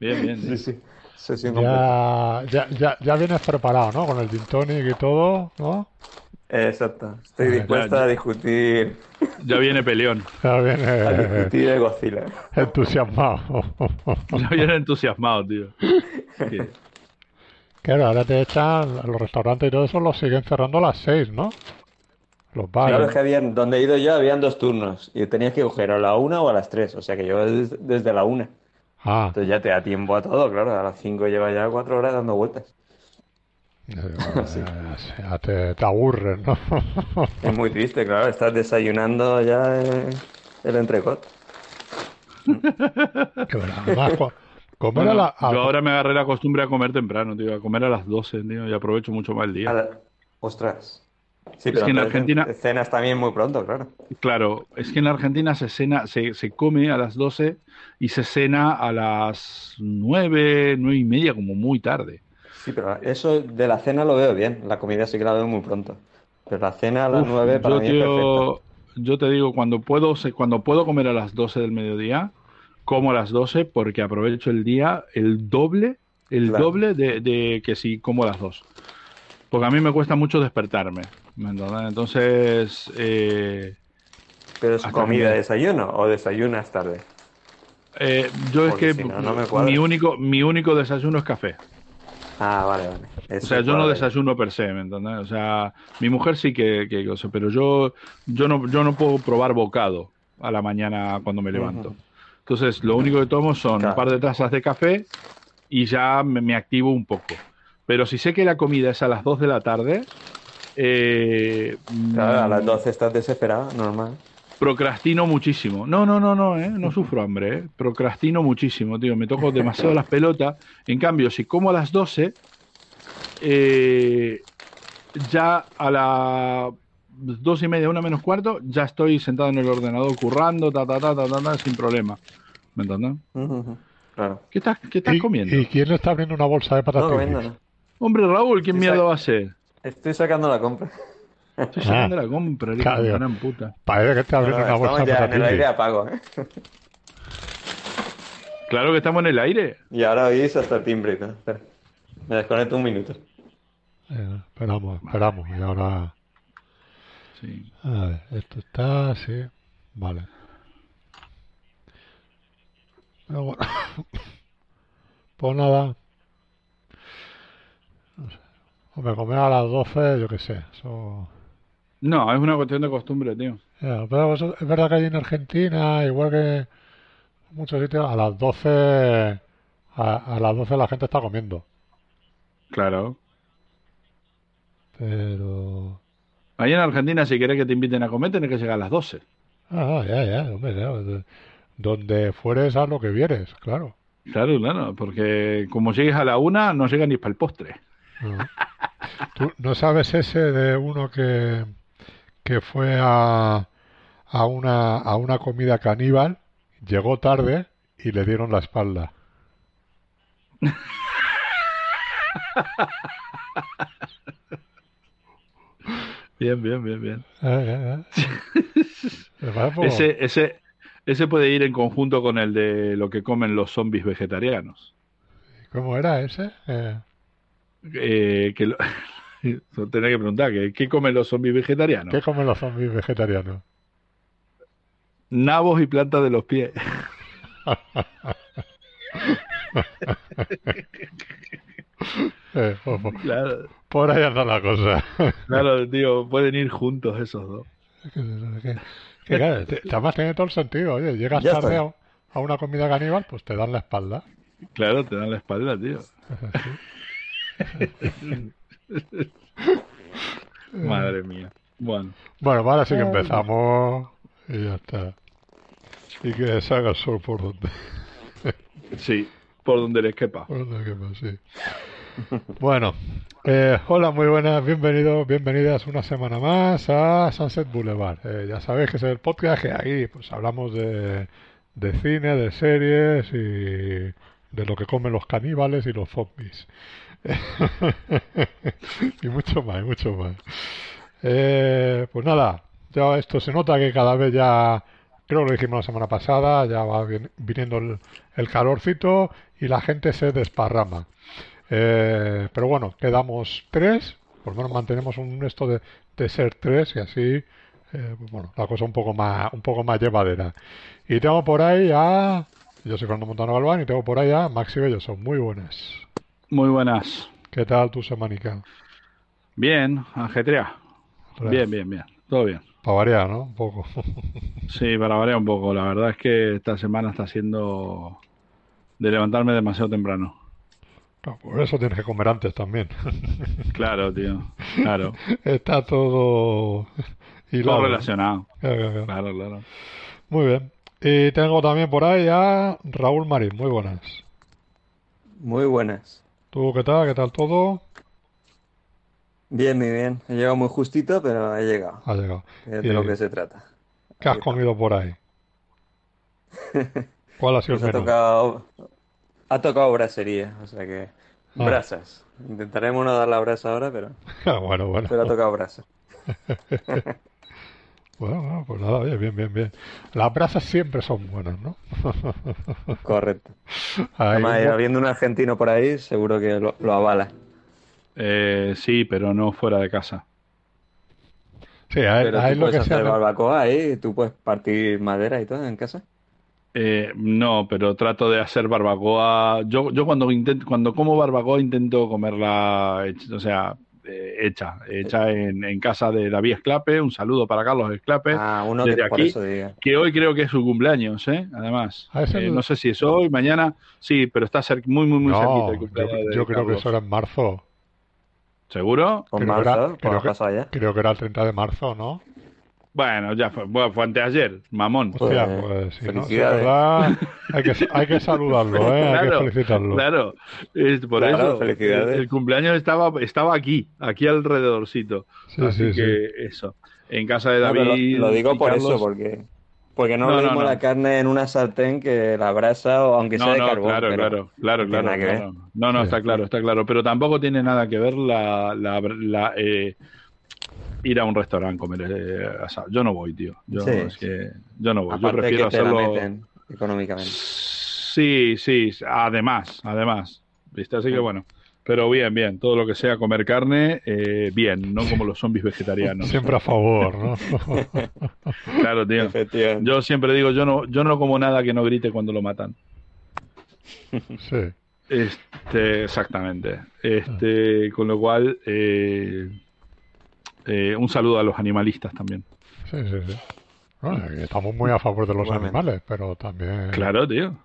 Bien, bien. Sí, tío. sí. Sesión completa. Ya, ya, ya, ya vienes preparado, ¿no? Con el gin tonic y todo, ¿no? Exacto. Estoy dispuesto ya- a discutir, Ya viene peleón. Ya a vienes discutir de Godzilla. entusiasmado. Ya viene entusiasmado, tío. Sí. Claro, ahora te echan, los restaurantes y todo eso los siguen cerrando a las 6, ¿no? Los Claro, bares. es que habían, donde he ido yo habían dos turnos y tenías que coger a la una o a las tres, o sea que yo des- desde, la una. Ah, Entonces ya te da tiempo a todo, claro, a las cinco lleva ya cuatro horas dando vueltas. eh, ya te, te aburres, ¿no? Es muy triste, claro, estás desayunando ya el entrecot. Co- comer Bueno, a la... a- yo ahora me agarré la costumbre a comer temprano, tío. A comer a las 12, tío. Y aprovecho mucho más el día. la- Ostras. Sí, Es pero que en Argentina- cenas también muy pronto, claro. Claro, es que en Argentina se cena, se, se come a las 12 y se cena a las 9, 9 y media, como muy tarde. Sí, pero eso de la cena lo veo bien, la comida sí que la veo muy pronto. Pero la cena a las Uf, nueve para yo, mí es tío, yo te digo, cuando puedo, cuando puedo comer a las 12 del mediodía, como a las 12 porque aprovecho el día el doble, el Claro. doble de, de que si como a las 2. Porque a mí me cuesta mucho despertarme. ¿Me entiendes? Entonces, eh, Pero es comida, que- desayuno o desayunas tarde. eh, yo es Porque que si no, no me mi único, mi único desayuno es café. Ah, vale, vale. O Eso sea, yo no desayuno per se, ¿me entiendes? O sea, mi mujer sí que, que cosa, pero yo, yo no, yo no puedo probar bocado a la mañana cuando me levanto. Ujú. Entonces, lo único que tomo son Claro. un par de tazas de café y ya me, me activo un poco. Pero si sé que la comida es a las 2 de la tarde, eh, Claro, a las mm, 12 estás desesperado, normal. procrastino muchísimo. No, no, no, no, ¿eh? no sufro hambre, ¿eh? procrastino muchísimo, tío. Me toco demasiado las pelotas. En cambio, si como a las 12, eh, ya a las dos y media, una menos cuarto, ya estoy sentado en el ordenador currando, ta, ta, ta, ta, ta, ta, sin problema. ¿Me entiendes? Claro. ¿Qué estás, qué estás ¿Y, comiendo? ¿Y quién le está abriendo una bolsa de No, patatas? no. Hombre, Raúl, ¿quién mierda va a ser? Estoy sacando la compra. Estoy sacando la compra, gran puta. Parece que está abriendo No, no, una bolsa estamos ya en el aire apago, ¿eh? Claro que estamos en el aire. Y ahora oís hasta el timbre. Espera. Me desconecto un minuto. Eh, esperamos, esperamos. Y ahora... Sí. A ver, esto está así. Vale. Pero bueno. pues nada. Hombre, comer a las 12, yo qué sé. Eso... No, es una cuestión de costumbre, tío. Pero eso- es verdad que hay en Argentina, igual que en muchos sitios, a las 12, a, a las 12 la gente está comiendo. Claro. Pero... Ahí en Argentina, si quieres que te inviten a comer, tienes que llegar a las 12. Ah, ya, ya, hombre, ya, de- Donde fueres a lo que vieres, claro. Claro, claro, porque como llegues a la una, no llegas ni para el postre. No. ¿Tú no sabes ese de uno que, que fue a, a, una, a una comida caníbal, llegó tarde y le dieron la espalda? Bien, bien, bien, bien. Eh, eh, eh. Ese, ese, ese puede ir en conjunto con el de lo que comen los zombies vegetarianos. ¿Cómo era ese? Eh, que lo... Que preguntar, ¿qué, qué comen los zombies vegetarianos? ¿Qué comen los zombies vegetarianos? Nabos y plantas de los pies. Eh, Claro, por ahí anda la cosa. claro, tío, pueden ir juntos esos dos. que, que- que claro, te- además tiene todo el sentido. Oye, llegas Ya tarde a, a una comida caníbal, pues te dan la espalda. Claro, te dan la espalda, tío. Madre mía. Bueno, Bueno, ahora sí que empezamos y ya está. Y que salga el sol por donde, sí, por donde les quepa. por donde quepa, sí. Bueno, eh, hola, muy buenas, bienvenidos, bienvenidas una semana más a Sunset Boulevard. Eh, ya sabéis que es el podcast que aquí pues hablamos de, de cine, de series y de lo que comen los caníbales y los zombies. y mucho más, y mucho más. Eh, pues nada, ya esto se nota que cada vez ya, creo que lo dijimos la semana pasada, ya va vin- viniendo el, el calorcito y la gente se desparrama. Eh, pero bueno, quedamos tres, por lo menos mantenemos un esto de, de ser tres y así, eh, pues bueno, la cosa un poco más, un poco más llevadera. Y tengo por ahí a, yo soy Fernando Montano Galván y tengo por ahí a Maxi Bello, son muy buenas. Muy buenas. ¿Qué tal tu semanica? Bien, ajetrea. Bien, bien, bien. Todo bien. Para variar, ¿no? Un poco. Sí, para variar un poco. La verdad es que esta semana está siendo de levantarme demasiado temprano. Claro, por eso tienes que comer antes también. Claro, tío. Claro. Está todo hilado. Todo relacionado. Claro, claro, claro. Claro, claro. Muy bien. Y tengo también por ahí a Raúl Marín. Muy buenas. Muy buenas. ¿Tú qué tal? ¿Qué tal todo? Bien, muy bien. He llegado muy justito, pero he llegado. Ha llegado. Es de lo que se trata. ¿Qué has comido por ahí? ¿Cuál ha sido Pues el ha menú? tocado, ha tocado brasería, o sea que Ah. brasas. Intentaremos no dar la brasa ahora, pero, bueno, bueno. pero ha tocado brasa. Bueno, bueno, pues nada, bien, bien, bien. Las brasas siempre son buenas, ¿no? Correcto. Ahí Además, un- habiendo un argentino por ahí, seguro que lo, lo avala. Eh, sí, pero no fuera de casa. Sí, ahí, Pero ahí tú lo que puedes se hacer hace- barbacoa ahí, tú puedes partir madera y todo en casa. Eh, no, pero trato de hacer barbacoa. Yo, yo cuando intento, cuando como barbacoa intento comerla, o sea, eh, hecha, hecha en, en casa de David Esclape. Un saludo para Carlos Esclape, Ah, uno desde que por aquí, eso diga. que hoy creo que es su cumpleaños, ¿eh? Además, Ah, Eh, no sé si es hoy, mañana, sí, pero está muy, muy, muy cerquita No, el yo, cumpleaños de yo creo que eso era en marzo. ¿Seguro? Creo que era- marzo, que-. Creo que era el 30 de marzo, ¿no? Bueno, ya fue, bueno, fue anteayer, mamón. Hostia, Pues, pues si no, si es felicidades. verdad, hay que, hay que saludarlo, ¿eh? Hay que Claro, felicitarlo. Claro, es por Claro, eso. felicidades. El, el cumpleaños estaba, estaba aquí, aquí alrededorcito. Sí, Así sí, sí. que eso. En casa de No, David. lo, lo digo por Carlos- eso, porque, porque no, No, lo mismo no. la carne en una sartén que la brasa, o aunque sea No, de no, carbón. claro, pero claro, claro, claro. No, no, Sí. está claro, está claro. Pero tampoco tiene nada que ver la, la, la, eh, ir a un restaurante comer eh, asado. Yo no voy, tío. Yo, Sí, es que yo no voy. Yo Aparte prefiero que te hacerlo. meten económicamente. Sí, sí, además, además. ¿Viste? Así que bueno. Pero bien, bien. Todo lo que sea comer carne, eh, bien, no como los zombies vegetarianos. Siempre a favor, ¿no? Claro, tío. Yo siempre digo, yo no, yo no como nada que no grite cuando lo matan. sí. Este, exactamente. Este, con lo cual, eh, eh, un saludo a los animalistas también. Sí, sí, sí. Bueno, estamos muy a favor de los animales, pero también, Claro, tío.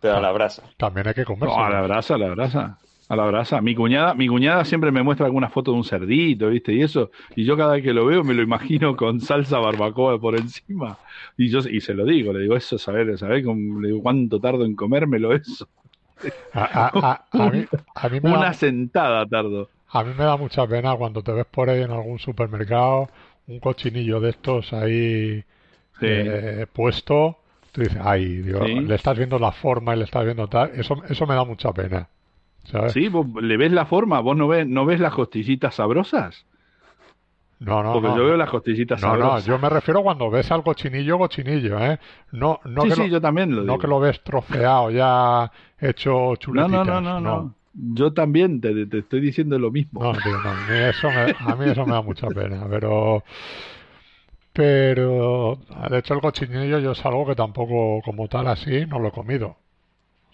Pero a la brasa. también hay que comerse. No, a la brasa, a la brasa. A la brasa. Mi cuñada, mi cuñada siempre me muestra alguna foto de un cerdito, ¿viste? Y eso. Y yo cada vez que lo veo me lo imagino con salsa barbacoa por encima. Y yo y se lo digo, le digo, eso, saber, saber le digo, cuánto tardo en comérmelo eso. A, a- a- a mí, a mí me da- Una sentada tardo. A mí me da mucha pena cuando te ves por ahí en algún supermercado un cochinillo de estos ahí Sí. eh, puesto. Tú dices, ay, Dios, Sí. le estás viendo la forma y le estás viendo tal. Eso, eso me da mucha pena. ¿Sabes? Sí, vos le ves la forma, vos no ves, no ves las costillitas sabrosas. No, no, Porque no. yo veo las costillitas No, no, sabrosas. yo me refiero cuando ves al cochinillo, cochinillo, ¿eh? No, no, sí, que, sí, lo, yo también lo no digo. que lo ves troceado ya hecho No, chuletitas. no, no, no, no. Yo también te, te estoy diciendo lo mismo. No, tío, no, a mí eso me, a mí eso me da mucha pena, pero pero de hecho el cochinillo yo es algo que tampoco como tal así no lo he comido.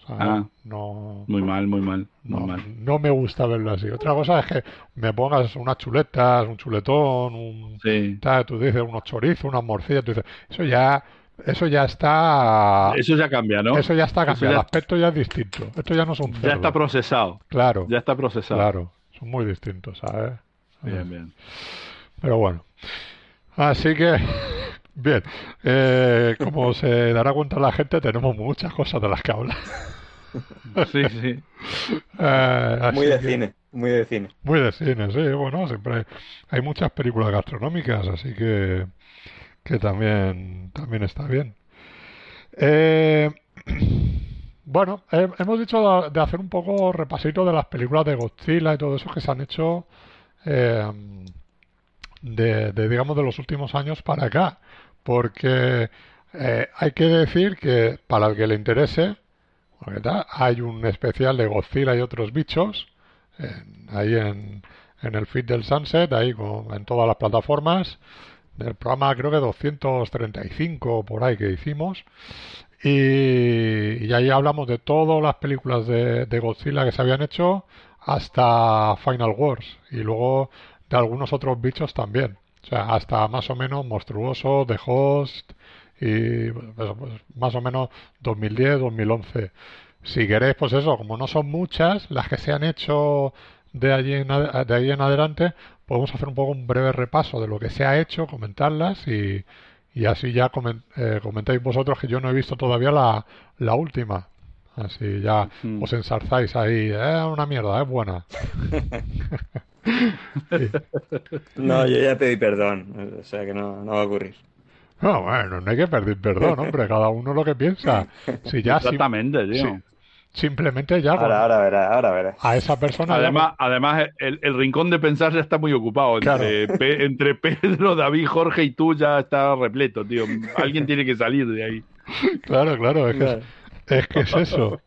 O sea, Ah. no, Muy mal, muy mal, muy no, mal. no me gusta verlo así. Otra cosa es que me pongas unas chuletas, un chuletón, un Sí. tal, tú dices unos chorizos, unas morcillas, tú dices, eso ya eso ya está Eso ya cambia, ¿no? eso ya está cambiado, ya- el aspecto ya es distinto. Esto ya no es un Ya está procesado. Claro, Ya está procesado. claro, son muy distintos, ¿sabes? Bien, bien. Pero bueno. Así que, bien. eh, como se dará cuenta la gente, tenemos muchas cosas de las que hablar. Sí, sí. Eh, así Muy de que- cine, muy de cine. Muy de cine, sí. Bueno, siempre hay, hay muchas películas gastronómicas, así que, que también, también está bien. Eh, bueno, eh, hemos dicho de, hacer un poco repasito de las películas de Godzilla y todo eso que se han hecho eh, de, digamos, de los últimos años para acá. Porque eh, hay que decir que para el que le interese, Hay un especial de Godzilla y otros bichos ahí en, en el feed del Sunset, ahí con, en todas las plataformas. Del programa creo que 235 por ahí que hicimos. Y, ahí hablamos de todas las películas de, de, Godzilla que se habían hecho hasta Final Wars. Y luego de algunos otros bichos también. O sea, hasta más o menos Monstruoso, The Host y pues, pues, más o menos 2010, 2011. Si queréis, pues eso, como no son muchas las que se han hecho de allí en, de ahí en adelante, podemos hacer un poco un breve repaso de lo que se ha hecho, comentarlas y, y así ya eh, comentáis vosotros que yo no he visto todavía la, la última. Así ya os ensarzáis ahí, es eh, una mierda, es buena. No, yo ya pedí perdón, o sea que no, no va a ocurrir. No, bueno, no hay que pedir perdón, hombre, cada uno lo que piensa. Si ya, Exactamente, tío. Simplemente ya. Ahora, ahora verás, ahora verás. A esa persona. Además, además el, el, rincón de pensar ya está muy ocupado. Entre, entre Pedro, David, Jorge y tú ya está repleto, tío. Alguien tiene que salir de ahí. Claro, claro, es que, Es, que es eso.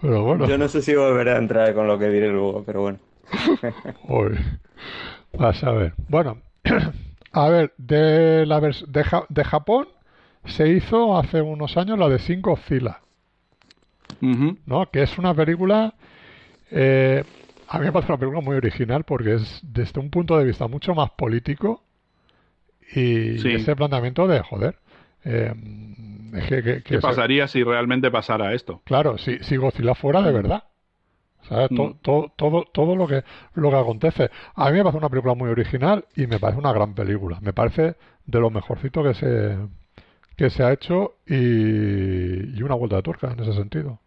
Pero bueno. Yo no sé si volveré a entrar con lo que diré luego, pero bueno. Uy. Vas a ver. Bueno, a ver, de, la de, de Japón se hizo hace unos años la de ¿no? Que es una película. Eh, a mí me parece una película muy original porque es desde un punto de vista mucho más político y ese planteamiento de joder. Eh, ¿Qué pasaría si realmente pasara esto? Claro, si, si Godzilla fuera de verdad. Mm. Todo, todo, todo, lo que lo que acontece. A mí me parece una película muy original y me parece una gran película. Me parece de lo mejorcito que se que se ha hecho y, una vuelta de tuerca en ese sentido.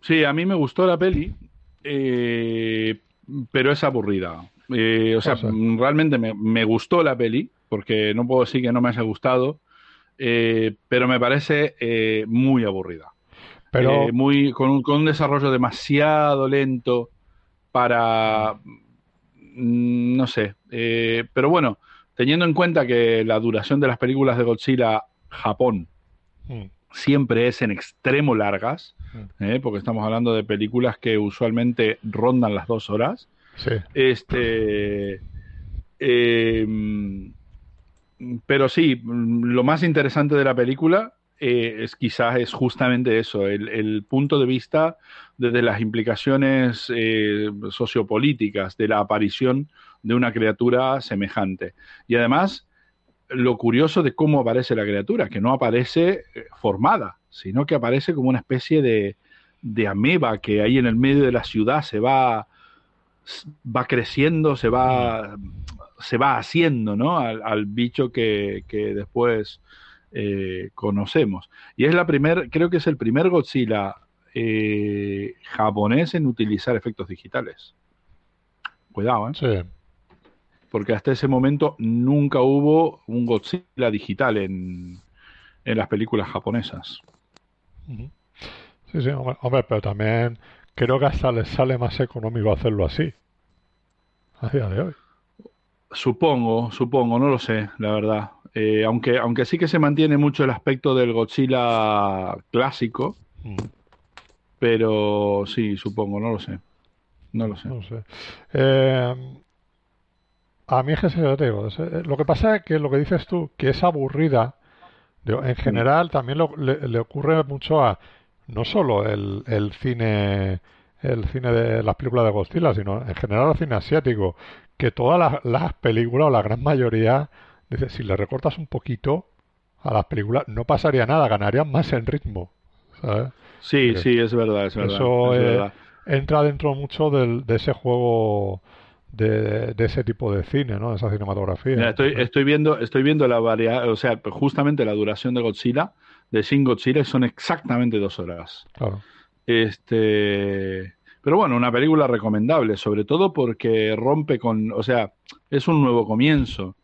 Sí, a mí me gustó la peli, eh, pero es aburrida. Eh, o sea, realmente me, me, gustó la peli, porque no puedo decir que no me haya gustado, eh, pero me parece muy aburrida. Pero... Eh, muy, con un, con, un, desarrollo demasiado lento para, mm, no sé, eh, pero bueno, teniendo en cuenta que la duración de las películas de Godzilla Japón mm. siempre es en extremo largas, mm. eh, porque estamos hablando de películas que usualmente rondan las dos horas, sí. este... pero sí, lo más interesante de la película eh, es quizás es justamente eso, el, punto de vista desde las implicaciones eh, sociopolíticas de la aparición de una criatura semejante. Y además, lo curioso de cómo aparece la criatura, que no aparece eh, formada, sino que aparece como una especie de, de ameba que ahí en el medio de la ciudad se va, va creciendo, se va, se va haciendo, ¿no? Al, bicho que, que después eh, conocemos. Y es la primer, creo que es el primer Godzilla eh, japonés en utilizar efectos digitales. Cuidado, ¿eh? Porque hasta ese momento nunca hubo un Godzilla digital en, en las películas japonesas. Sí, sí, hombre, pero también creo que hasta les sale más económico hacerlo así. A día de hoy. Supongo, supongo, no lo sé, la verdad. Eh, aunque, aunque sí que se mantiene mucho el aspecto del Godzilla clásico. Mm. Pero sí, supongo, no lo sé. No lo sé. Eh, a mí es que se lo digo. Eh, lo que pasa es que lo que dices tú, que es aburrida, en general también le, ocurre mucho a no solo el, el cine el cine de las películas de Godzilla, sino en general el cine asiático, que todas las, las películas o la gran mayoría Dice, si le recortas un poquito a las películas, no pasaría nada, ganarían más en ritmo. ¿sabes? Sí, sí, es verdad, es verdad. Eso eh, entra dentro mucho del, de ese juego de, de, ese tipo de cine, ¿no? De esa cinematografía. estoy, estoy viendo, estoy viendo la variedad, o sea, justamente la duración de Godzilla, de Shin Godzilla, son exactamente dos horas. Claro. Este, pero bueno, una película recomendable, sobre todo porque rompe con, o sea, es un nuevo comienzo.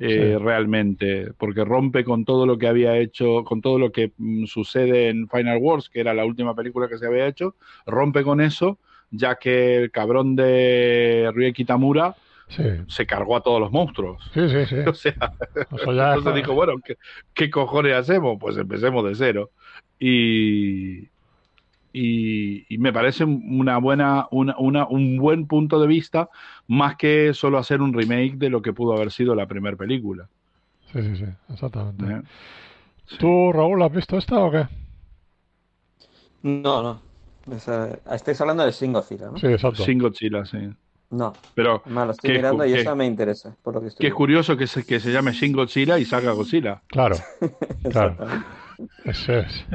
Eh, realmente, porque rompe con todo lo que había hecho, con todo lo que mm, sucede en Final Wars, que era la última película que se había hecho, rompe con eso, ya que el cabrón de Rie Kitamura se cargó a todos los monstruos. Sí, sí, sí. O sea, entonces dijo, bueno, ¿qué, cojones hacemos? Pues empecemos de cero. Y, y, y me parece una buena, una, una, un buen punto de vista, más que solo hacer un remake de lo que pudo haber sido la primera película. Sí, sí, sí, exactamente. ¿eh? ¿Tú, Raúl, has visto esta o qué? No, no. Esa- estáis hablando de Shin Godzilla, ¿no? Sí, exacto. Sin Godzilla, sí. No, Pero me lo estoy mirando y esa me interesa, por lo que estoy qué curioso que se, que se llame Shin Godzilla y salga Godzilla. Claro, claro. Exactamente. Eso es.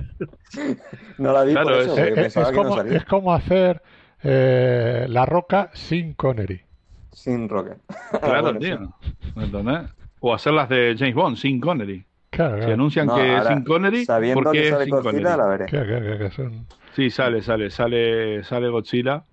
No la vi Claro, por es- eso, Es, porque es- pensaba es que no como, salía. es como hacer eh, La Roca sin Connery. Sin Rocket. Claro, Bueno, tío. sí. ¿Me entendés? O hacer las de James Bond, sin Connery. Claro, Si claro. anuncian No, que es sin Connery, Sabiendo ¿por qué que es sale sin Godzilla, Connery? la veré. Que- que- que- que son- Sí, sale, sale, sale, sale Godzilla.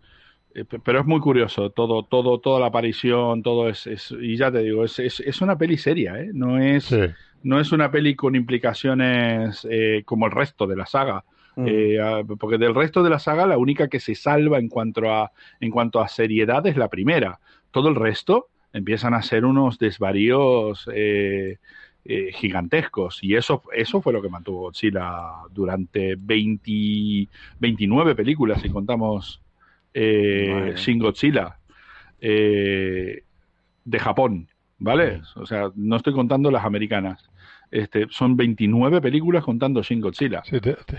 Eh, pe- Pero es muy curioso, todo, todo, toda la aparición, todo es, es- y ya te digo, es, es, es una peli seria, ¿eh? No es, Sí, no es una peli con implicaciones eh, como el resto de la saga. Mm. Eh, porque del resto de la saga, la única que se salva en cuanto a, en cuanto a seriedad es la primera. Todo el resto empiezan a ser unos desvaríos eh, eh, gigantescos. Y eso, eso fue lo que mantuvo Godzilla durante 20, 29 películas, si contamos eh. Shin Godzilla, eh, de Japón, ¿vale? O sea, no estoy contando las americanas. Este, son 29 películas contando Shin Godzilla. sí, te- te-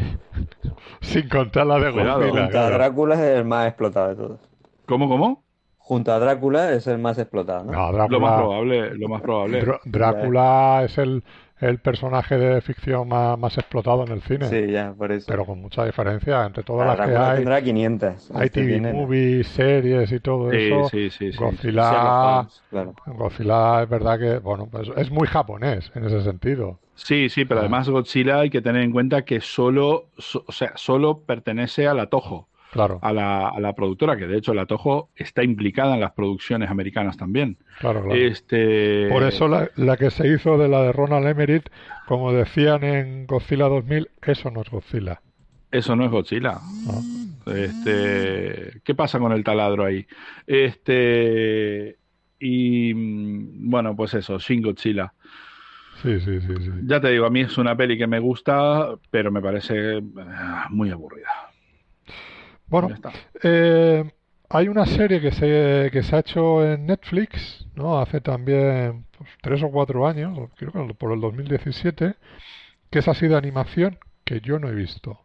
sin contar la de Cuidado. Godzilla. Claro. Drácula es el más explotado de todos. ¿Cómo, cómo? Junto a Drácula es el más explotado, ¿no? No, Lo más Drácula, probable, lo más probable. Dr- Drácula es el, el personaje de ficción más, más explotado en el cine. Sí, ya, por eso. Pero con mucha diferencia entre todas Ah, las que Drácula hay. tendrá 500. Hay Este TV tiene- movies, series y todo Sí, eso. sí, sí, sí. Godzilla, claro. Godzilla es verdad que, bueno, pues es muy japonés en ese sentido. Sí, sí, pero Ah. además Godzilla hay que tener en cuenta que solo, so- o sea, solo pertenece a la Toho, Claro, a la, a la productora, que de hecho la Toho está implicada en las producciones americanas también. claro, claro. Este, Por eso la, la que se hizo de la de Ronald Emmerich, como decían en Godzilla 2000, eso no es Godzilla. Eso no es Godzilla. ¿no? Este, ¿qué pasa con el taladro ahí? Este, y bueno, pues eso, Shin Godzilla. Sí, sí, sí, sí. Ya te digo, a mí es una peli que me gusta, pero me parece eh, muy aburrida. Bueno, eh, hay una serie que se, que se ha hecho en Netflix, ¿no? Hace también pues, tres o cuatro años, creo que por el 2017, que es así de animación que yo no he visto.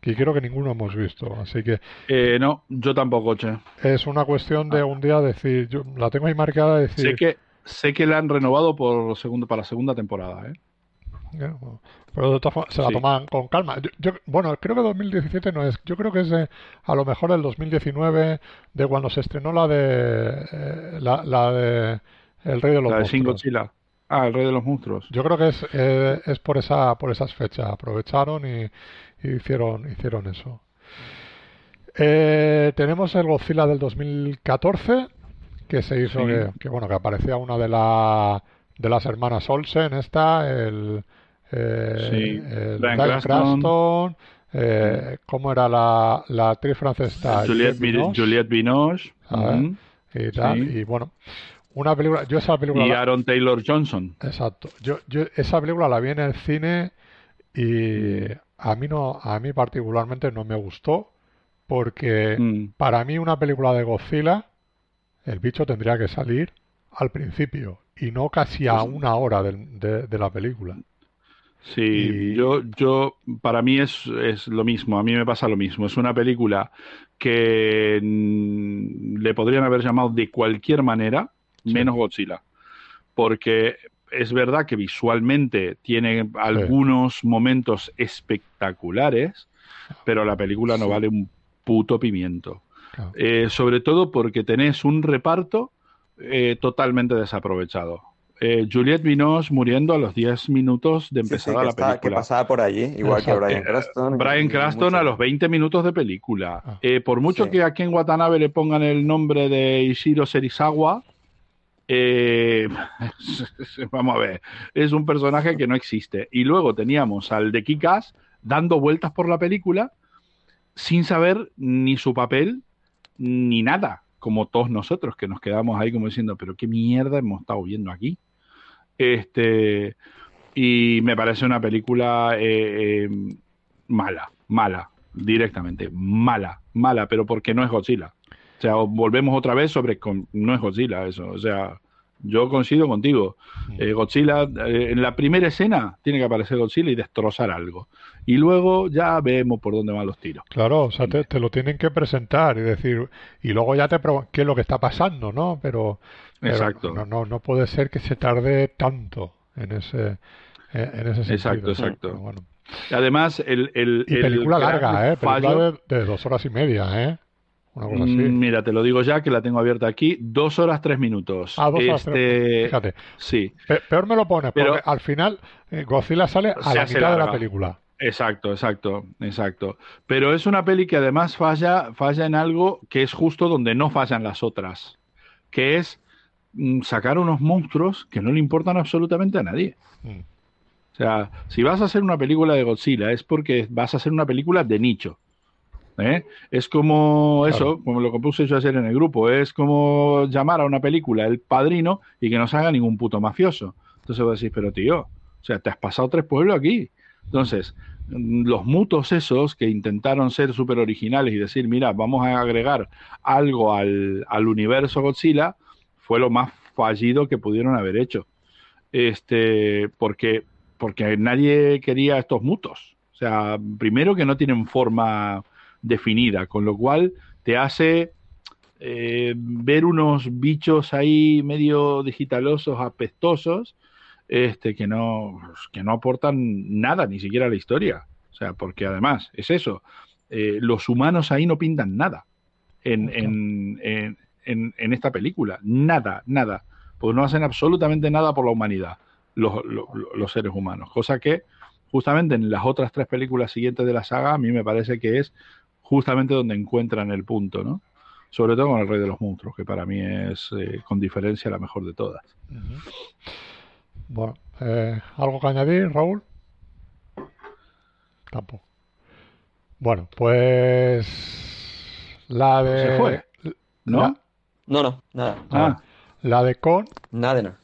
Que creo que ninguno hemos visto. Así que Eh, no, yo tampoco, che. es una cuestión de un día decir, yo la tengo ahí marcada, decir, Sé que, sé que la han renovado por segundo, para la segunda temporada, ¿eh? Pero de todas formas se la Sí. toman con calma. Yo, yo- bueno, creo que 2017 no es. Yo creo que es de, a lo mejor el 2019 de cuando se estrenó la de eh, la, la de El Rey de los La de Monstruos. Godzilla. Ah, el rey de los monstruos. Yo creo que es, eh, es por esa por esas fechas. Aprovecharon y, y hicieron hicieron eso. Eh, tenemos el Godzilla del 2014 que se hizo Sí. que, que, bueno que aparecía una de la de las hermanas Olsen esta el eh, Sí, Cranston. Cranston, eh, cómo era la, la actriz francesa Juliette, Juliette Binoche, ujú, y tal sí. y bueno una película yo esa película Y la- Aaron Taylor Johnson. Exacto. Yo, yo esa película la vi en el cine y a mí no, a mí particularmente no me gustó porque Mm. para mí una película de Godzilla el bicho tendría que salir al principio y no casi a Pues- una hora del- de, de la película. Sí, Y- yo, yo, para mí es, es lo mismo, a mí me pasa lo mismo. Es una película que le podrían haber llamado de cualquier manera, Sí. menos Godzilla. Porque es verdad que visualmente tiene algunos momentos espectaculares, pero la película no Sí. vale un puto pimiento. Claro. Eh, sobre todo porque tenés un reparto eh, totalmente desaprovechado. Eh, Juliette Binoche muriendo a los 10 minutos de Sí, sí, empezada que, la está- que película. pasaba por allí, igual que. Brian Cranston. Brian Cranston a los 20 minutos de película. Ah. Eh, por mucho Sí. que aquí en Watanabe le pongan el nombre de Ishiro Serizawa, eh, vamos a ver, es un personaje que no existe. Y luego teníamos al de Kikas dando vueltas por la película sin saber ni su papel ni nada, como todos nosotros que nos quedamos ahí como diciendo, pero qué mierda hemos estado viendo aquí. Este, y me parece una película eh, eh, mala, mala. directamente. Mala, mala, pero porque no es Godzilla. O sea, volvemos otra vez sobre con, no es Godzilla eso. O sea, yo coincido contigo. Eh, Godzilla, eh, en la primera escena tiene que aparecer Godzilla y destrozar algo. Y luego ya vemos por dónde van los tiros. Claro, o sea, te, te lo tienen que presentar y decir, y luego ya te preguntan qué es lo que está pasando, ¿no? Pero Exacto. No, no, no puede ser que se tarde tanto en ese, en ese sentido. Exacto, exacto. Bueno. Además, el. el Y el película gran larga, ¿eh? Película fallo- de, de dos horas y media, ¿eh? Una cosa así. Mm, Mira, te lo digo ya que la tengo abierta aquí. Dos horas, tres minutos. Ah, dos horas, este, tres- Fíjate, Sí, Pe- peor me lo pones, Pero- porque al final eh, Godzilla sale a la mitad de la película. exacto, exacto, exacto. Pero es una peli que además falla, falla en algo que es justo donde no fallan las otras, que es sacar unos monstruos que no le importan absolutamente a nadie. Mm. O sea, si vas a hacer una película de Godzilla es porque vas a hacer una película de nicho. ¿eh? Es como Claro. eso, como lo que puse yo ayer en el grupo, es como llamar a una película El Padrino y que no se haga ningún puto mafioso. Entonces vos decís, pero tío, o sea, te has pasado tres pueblos aquí. Entonces, mm, los mutos esos que intentaron ser súper originales y decir, mira, vamos a agregar algo al, al universo Godzilla, fue lo más fallido que pudieron haber hecho. Este, porque, porque nadie quería estos mutos. O sea, primero que no tienen forma definida, con lo cual te hace eh, ver unos bichos ahí medio digitalosos, apestosos, este, que no, que no aportan nada, ni siquiera a la historia. O sea, porque además es eso, eh, los humanos ahí no pintan nada en, en, en, en, en esta película, nada, nada, porque no hacen absolutamente nada por la humanidad, los, los, los seres humanos, cosa que justamente en las otras tres películas siguientes de la saga a mí me parece que es justamente donde encuentran el punto, ¿no? Sobre todo con el Rey de los Monstruos, que para mí es eh, con diferencia la mejor de todas. Bueno, eh, ¿algo que añadir, Raúl? Tampoco. Bueno, pues la de Se fue, ¿no? La, No, no, nada. Ah, la de Con, Nada de nada.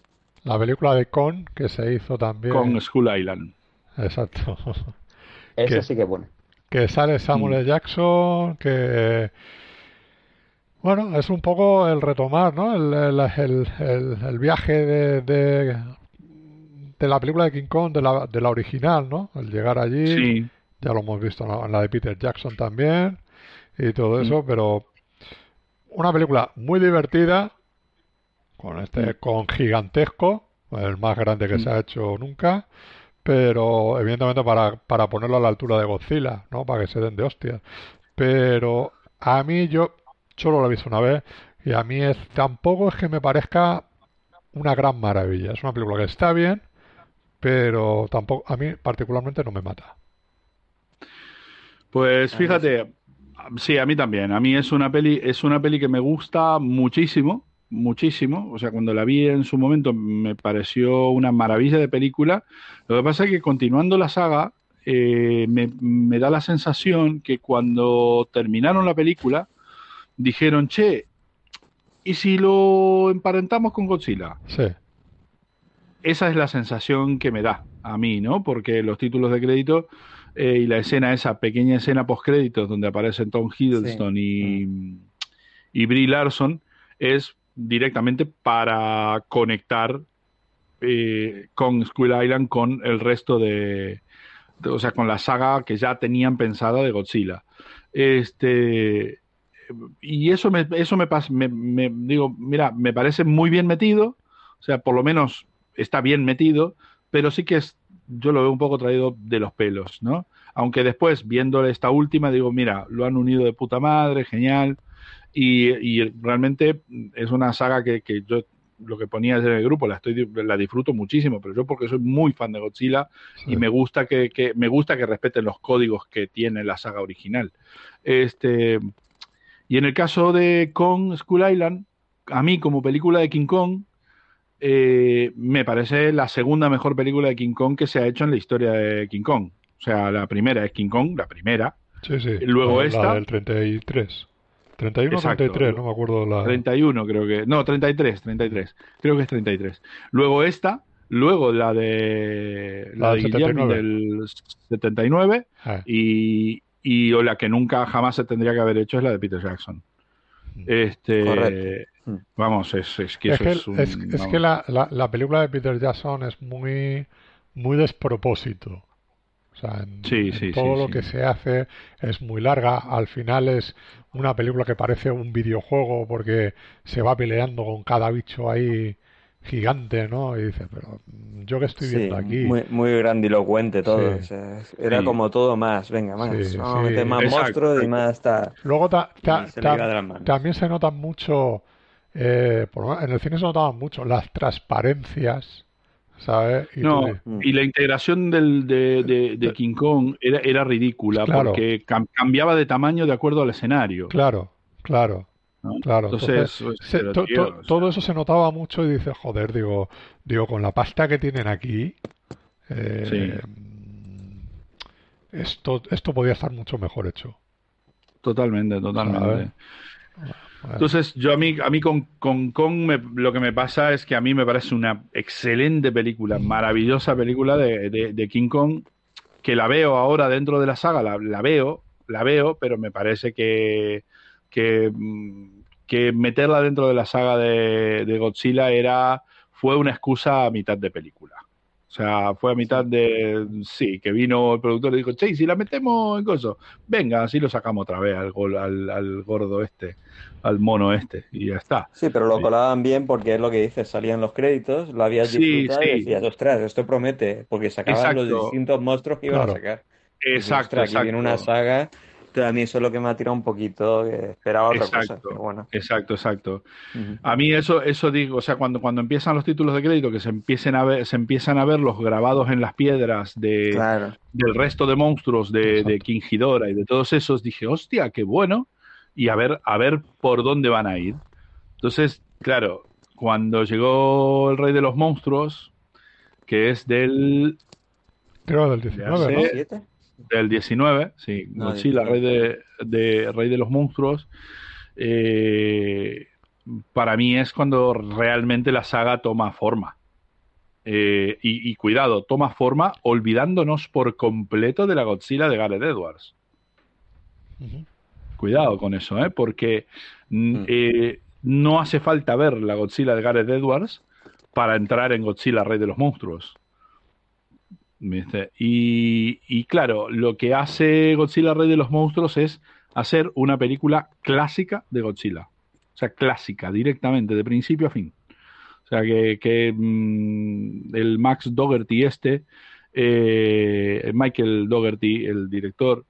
la película de Con que se hizo también. con Skull Island. Exacto. Esa sí que es buena. que sale Samuel L. Jackson, que bueno, es un poco el retomar, ¿no? El, el, el- el- el viaje de, de, de la película de King Kong, de la, de la original, ¿no? El llegar allí, Sí, ya lo hemos visto en la, en la de Peter Jackson también y todo eso, pero una película muy divertida, con este, con gigantesco, el más grande que se ha hecho nunca, pero evidentemente para, para ponerlo a la altura de Godzilla, ¿no? Para que se den de hostias. Pero a mí yo solo lo he visto una vez y a mí es tampoco es que me parezca una gran maravilla. Es una película que está bien, pero tampoco a mí particularmente no me mata. Pues fíjate, sí, a mí también. A mí es una peli, es una peli que me gusta muchísimo, muchísimo. O sea, cuando la vi en su momento me pareció una maravilla de película. Lo que pasa es que continuando la saga, eh, me, me da la sensación que cuando terminaron la película, dijeron, che, ¿y si lo emparentamos con Godzilla? Sí, esa es la sensación que me da a mí, ¿no? Porque los títulos de crédito eh, y la escena, esa pequeña escena post créditos donde aparecen Tom Hiddleston y, y Brie Larson, es directamente para conectar eh, con Skull Island con el resto de, de- o sea, con la saga que ya tenían pensada de Godzilla. Este y eso me, eso me pasa, me, me- digo, mira, me parece muy bien metido, o sea, por lo menos está bien metido, pero sí que es, yo lo veo un poco traído de los pelos, ¿no? Aunque después, viendo esta última, digo, mira, lo han unido de puta madre, genial, y, y realmente es una saga que, que yo, lo que ponía en el grupo, la, estoy, la disfruto muchísimo, pero yo porque soy muy fan de Godzilla sí. y me gusta que, que- me gusta que respeten los códigos que tiene la saga original. Este y en el caso de Kong Skull Island, a mí como película de King Kong eh, me parece la segunda mejor película de King Kong que se ha hecho en la historia de King Kong. O sea, la primera es King Kong, la primera. Sí, sí. Luego la, esta. La del 33. 31 o Exacto. 33, no me acuerdo la... 31 creo que. No, 33, 33. Creo que es 33. Luego esta, luego la de La la del de Guillermo 79. del 79 Ah, y, y o la que nunca jamás se tendría que haber hecho es la de Peter Jackson. Este, Correcto. Vamos, es, es que Es eso que, es, un- es- que la, la- la película de Peter Jackson es muy, muy despropósito. O sea, en, Sí, en sí, todo sí, lo sí. que se hace es muy larga. Al final es una película que parece un videojuego porque se va peleando con cada bicho ahí gigante, ¿no? Y dices, pero yo que estoy Sí, viendo aquí. muy, muy grandilocuente todo. Sí. o sea, era Sí. como todo más, venga, más. Sí, Vamos a sí. meter más Exacto, monstruos y más. Luego ta- se manos. también se notan mucho, eh, por en el cine se notaban mucho las transparencias, ¿sabes? Y No, y la integración del, de, de- de King Kong era, era ridícula Claro. porque cam- cambiaba de tamaño de acuerdo al escenario. Claro, claro, ¿no? claro. Entonces, Entonces, pues, se- pero, to- tío, to- o sea, todo eso se notaba mucho y dices, joder, digo, digo, con la pasta que tienen aquí, eh, esto, esto podía estar mucho mejor hecho. totalmente, totalmente. Entonces, yo a mí, a mí con, Kong lo que me pasa es que a mí me parece una excelente película, maravillosa película de, de- de King Kong, que la veo ahora dentro de la saga, la, la veo, la veo, pero me parece que, que, mm, que meterla dentro de la saga de, de Godzilla era, fue una excusa a mitad de película. O sea, fue a mitad de. Sí, que vino el productor y dijo, che, ¿y si la metemos en coso, venga, así lo sacamos otra vez al, gol- al, al gordo este, al mono este, y ya está. Sí, pero lo Sí. colaban bien porque es lo que dices, salían los créditos, lo habías Sí, disfrutado y sí. decías, ostras, esto promete, porque sacaban los Exacto. distintos monstruos que iban Claro. a sacar. Y Exacto, ostras, aquí viene una exacto. saga. A mí eso es lo que me ha tirado un poquito, que esperaba otra cosa, Exacto. pero bueno. Exacto, exacto. A mí eso, eso digo, o sea, cuando, cuando empiezan los títulos de crédito, que se empiecen a ver, se empiezan a ver los grabados en las piedras de, Claro. del resto de monstruos de, de Exacto. King Ghidorah y de todos esos, dije, hostia, qué bueno, y a ver, a ver por dónde van a ir. Entonces, claro, cuando llegó el Rey de los Monstruos, que es del, creo del 19, ¿no? sé. ¿Siete? Del 19, sí, No, Godzilla, 19. Rey de, de- Rey de los Monstruos, eh, para mí es cuando realmente la saga toma forma. Eh, y, y cuidado, toma forma olvidándonos por completo de la Godzilla de Gareth Edwards. Cuidado con eso, ¿eh? porque mm, Mm. eh, no hace falta ver la Godzilla de Gareth Edwards para entrar en Godzilla Rey de los Monstruos. Y claro, lo que hace Godzilla Rey de los Monstruos es hacer una película clásica de Godzilla. O sea, clásica, directamente, de principio a fin. O sea, que, que, mm, el Max Dougherty este, eh, Michael Dougherty, el director,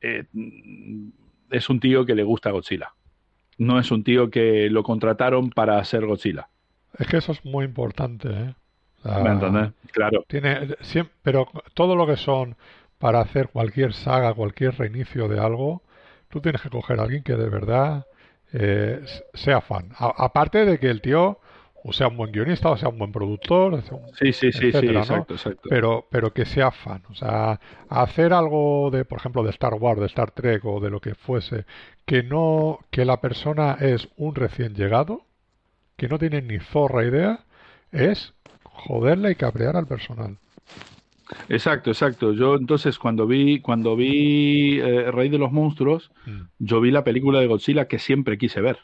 eh, mm, es un tío que le gusta Godzilla. No es un tío que lo contrataron para hacer Godzilla. Es que eso es muy importante, ¿eh? ¿Me entendés? Claro. Tiene, pero todo lo que son para hacer cualquier saga, cualquier reinicio de algo, tú tienes que coger a alguien que de verdad eh, sea fan. A- aparte de que el tío o sea un buen guionista, o sea un buen productor, un- Sí, sí, sí, sí, exacto, exacto. pero, pero que sea fan. O sea, hacer algo de, por ejemplo, de Star Wars, de Star Trek o de lo que fuese, que no, que la persona es un recién llegado, que no tiene ni zorra idea, es joderle y cabrear al personal. Exacto, exacto. Yo entonces cuando vi, cuando vi eh, Rey de los Monstruos, Mm. yo vi la película de Godzilla que siempre quise ver.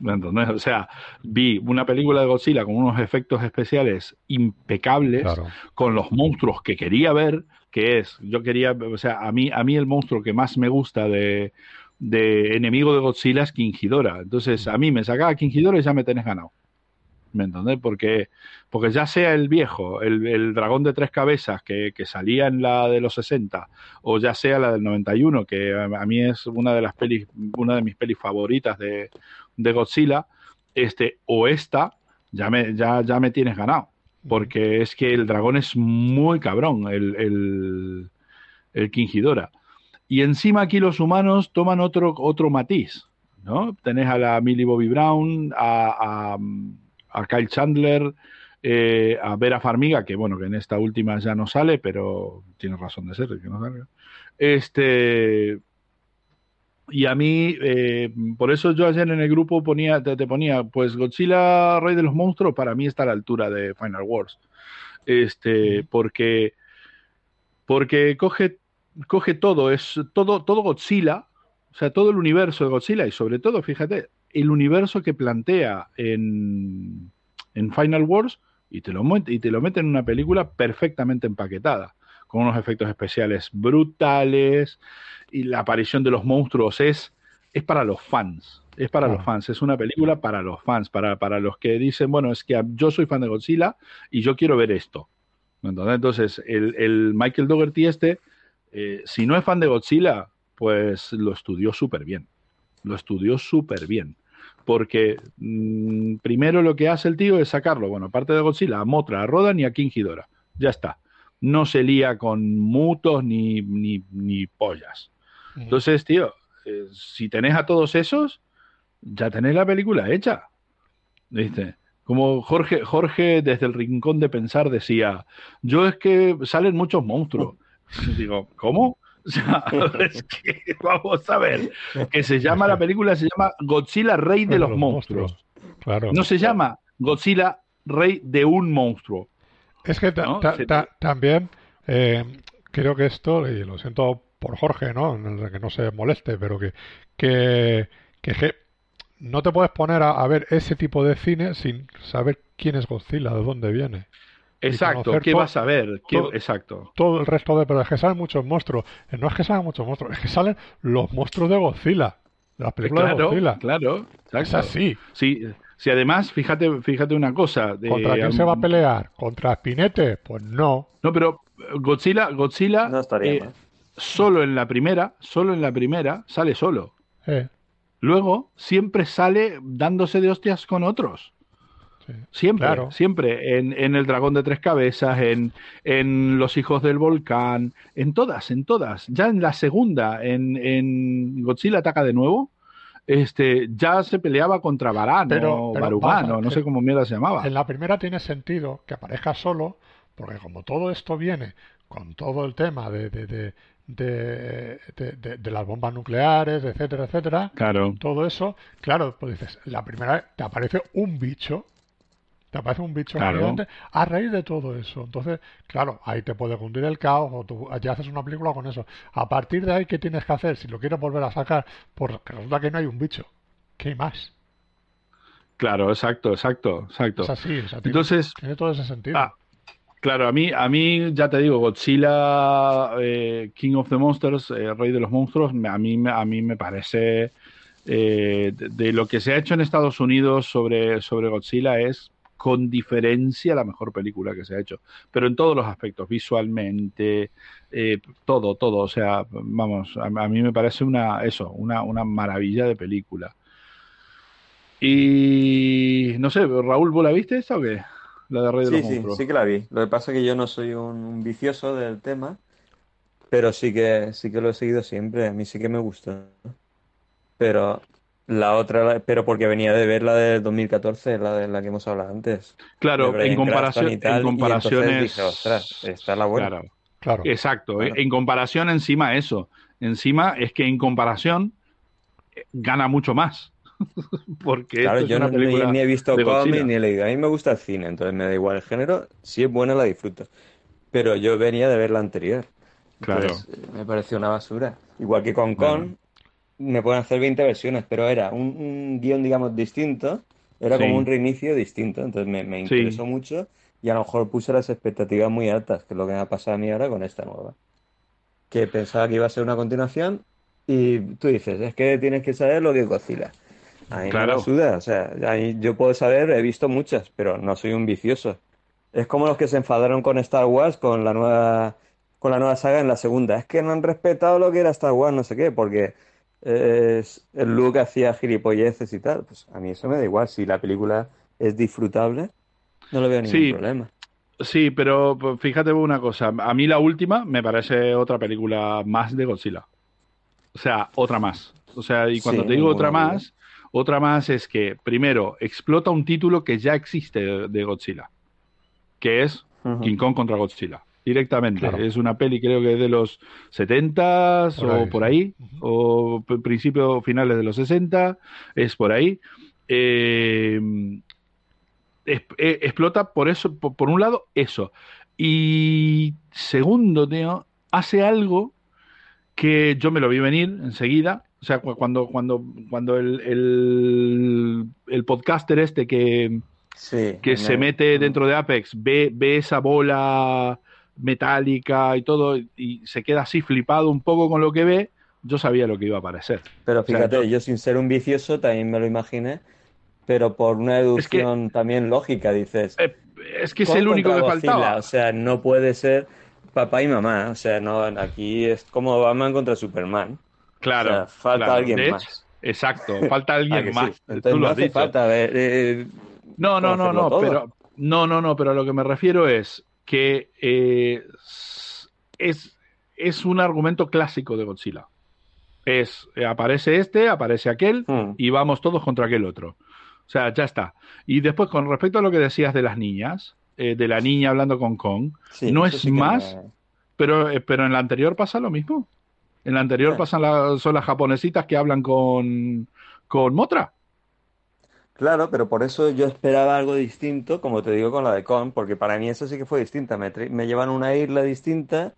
¿Me entendés? O sea, vi una película de Godzilla con unos efectos especiales impecables, Claro. con los monstruos que quería ver, que es, yo quería, o sea, a mí, a mí el monstruo que más me gusta de, de enemigo de Godzilla es King Ghidorah. Entonces, a mí me sacaba King Ghidorah y ya me tenés ganado. ¿Me entendés? Porque, porque ya sea el viejo, el, el dragón de tres cabezas que, que salía en la de los 60, o ya sea la del 91, que a, mí es una de las pelis, una de mis pelis favoritas de, de Godzilla, este, o esta, ya me, ya, ya me tienes ganado. Porque es que el dragón es muy cabrón, el, el, el King Ghidorah. Y encima aquí los humanos toman otro, otro matiz, ¿no? Tenés a la Millie Bobby Brown, a, a, a Kyle Chandler, eh, a Vera Farmiga, que bueno, que en esta última ya no sale, pero tiene razón de ser que no salga. Este, y a mí, eh, por eso yo ayer en el grupo ponía, te, te, ponía, pues Godzilla, Rey de los Monstruos, para mí está a la altura de Final Wars. Este, porque, porque coge coge todo, es todo, todo Godzilla, o sea, todo el universo de Godzilla y sobre todo, fíjate, el universo que plantea en, en Final Wars y te, lo, y te lo mete en una película perfectamente empaquetada, con unos efectos especiales brutales y la aparición de los monstruos es, es para los fans. Es para los fans, es una película para los fans, para, para los que dicen, bueno, es que yo soy fan de Godzilla y yo quiero ver esto. Entonces, el, el Michael Dougherty este, eh, si no es fan de Godzilla, pues lo estudió súper bien. Lo estudió súper bien. Porque mmm, primero lo que hace el tío es sacarlo, bueno, aparte de Godzilla, a Motra, a Rodan y a King Ghidorah. Ya está. No se lía con mutos ni, ni, ni pollas. Entonces, tío, eh, si tenés a todos esos, ya tenés la película hecha. ¿Viste? Como Jorge, Jorge desde el rincón de pensar decía, yo es que salen muchos monstruos. Digo, ¿cómo? O sea, es que vamos a ver, que se llama la película, se llama Godzilla Rey de los, los monstruos. monstruos. Claro. No se llama Godzilla Rey de un monstruo. Es que ta, ¿no? ta, ta, también eh, creo que esto, y lo siento por Jorge, ¿no? Que no se moleste, pero que, que, que no te puedes poner a, a, ver ese tipo de cine sin saber quién es Godzilla, de dónde viene. Exacto, ¿qué vas a ver? ¿Qué, todo, exacto. Todo el resto de... Pero es que salen muchos monstruos. No es que salgan muchos monstruos, es que salen los monstruos de Godzilla. De las películas claro, de Godzilla. Claro, exacto. Es así. Sí, sí, además, fíjate, fíjate una cosa. De, ¿Contra quién um, se va a pelear? ¿Contra Spinete? Pues no. No, pero Godzilla, Godzilla no estaría eh, solo en la primera, solo en la primera, sale solo. Eh. Luego siempre sale dándose de hostias con otros. Sí, siempre, claro. siempre. En, en, El Dragón de Tres Cabezas, en, en, Los Hijos del Volcán, en todas, en todas. Ya en la segunda, en, en Godzilla Ataca de nuevo, este, ya se peleaba contra Varano pero, o pero Barumano, pasa, no sé cómo mierda se llamaba. En la primera tiene sentido que aparezca solo, porque como todo esto viene con todo el tema de, de, de de, de, de, de, las bombas nucleares, etcétera, etcétera. Claro. Todo eso, claro, pues dices, la primera te aparece un bicho, te aparece un bicho claro. gigante a raíz de todo eso. Entonces, claro, ahí te puede cundir el caos o tú ya haces una película con eso. A partir de ahí, ¿qué tienes que hacer? Si lo quieres volver a sacar, porque resulta que no hay un bicho. ¿Qué más? Claro, exacto, exacto, exacto. Es así, Entonces, tiene todo ese sentido. Ah, Claro, a mí, a mí ya te digo, Godzilla, eh, King of the Monsters, eh, Rey de los Monstruos, a mí, a mí me parece eh, de, de, lo que se ha hecho en Estados Unidos sobre, sobre Godzilla es con diferencia la mejor película que se ha hecho, pero en todos los aspectos, visualmente, eh, todo, todo, o sea, vamos, a, a, mí me parece una, eso, una, una maravilla de película. Y no sé, Raúl, ¿vos la viste esta o qué? La de Rey de sí, los sí, Monstruos. sí que la vi. Lo que pasa es que yo no soy un, un, vicioso del tema, pero sí que sí que lo he seguido siempre. A mí sí que me gusta. Pero la otra, pero porque venía de ver la del 2014, la de la que hemos hablado antes. Claro, en comparación, tal, en comparaciones. Dije, Ostras, esta es la buena. Claro, claro. Exacto. Claro. En comparación, encima eso. Encima es que en comparación eh, gana mucho más. Porque claro, esto yo no, ni, he visto de cómic Godzilla. ni he leído. A mí me gusta el cine, entonces me da igual el género. Si es buena, la disfruto. Pero yo venía de ver la anterior. Claro. Entonces, me pareció una basura. Igual que con Con, me pueden hacer 20 versiones, pero era un, un guion, digamos, distinto. Era Sí. como un reinicio distinto. Entonces me, me Sí. interesó mucho y a lo mejor puse las expectativas muy altas, que es lo que me ha pasado a mí ahora con esta nueva. Que pensaba que iba a ser una continuación y tú dices, es que tienes que saber lo que Godzilla. A mí Claro. me la suda, o sea, yo puedo saber, he visto muchas, pero no soy un vicioso. Es como los que se enfadaron con Star Wars, con la nueva, con la nueva saga en la segunda. Es que no han respetado lo que era Star Wars, no sé qué, porque eh, es- el Luke hacía gilipolleces y tal. Pues a mí eso me da igual. Si la película es disfrutable, no le veo ningún Sí. problema. Sí, pero pues, fíjate una cosa. A mí la última me parece otra película más de Godzilla. O sea, otra más. O sea, y cuando Sí, te digo otra más, otra más es que, primero, explota un título que ya existe de, Godzilla, que es. King Kong contra Godzilla. Directamente. Claro. Es una peli, creo que es de los 70 Por o por ahí, o p- principios finales de los 60, es por ahí. Eh, es- eh, explota por eso, por, por un lado, eso. Y segundo, tío, hace algo que yo me lo vi venir enseguida. O sea, cuando, cuando, cuando el, el, el podcaster este que, que se mete dentro de Apex ve, ve esa bola metálica y todo y se queda así flipado un poco con lo que ve, yo sabía lo que iba a aparecer. Pero fíjate, yo... sin ser un vicioso también me lo imaginé, pero por una deducción también lógica, dices. Eh, es que es el único que faltaba. O sea, no puede ser papá y mamá. O sea, no, aquí es como Batman contra Superman. Claro. falta alguien más. Exacto, falta alguien más. Entonces no hace falta ver, eh, No, no, no, no, pero no, no, no, pero a lo que me refiero es que eh, es, es un argumento clásico de Godzilla. Es, eh, aparece este, aparece aquel, hmm. y vamos todos contra aquel otro. O sea, ya está. Y después, con respecto a lo que decías de las niñas, eh, de la niña hablando con Kong, no es más, pero, pero en la anterior pasa lo mismo. En la anterior pasan son las japonesitas que hablan con, con Motra. Claro, pero por eso yo esperaba algo distinto, como te digo con la de Con, porque para mí eso sí que fue distinta. Me, me llevan a una isla distinta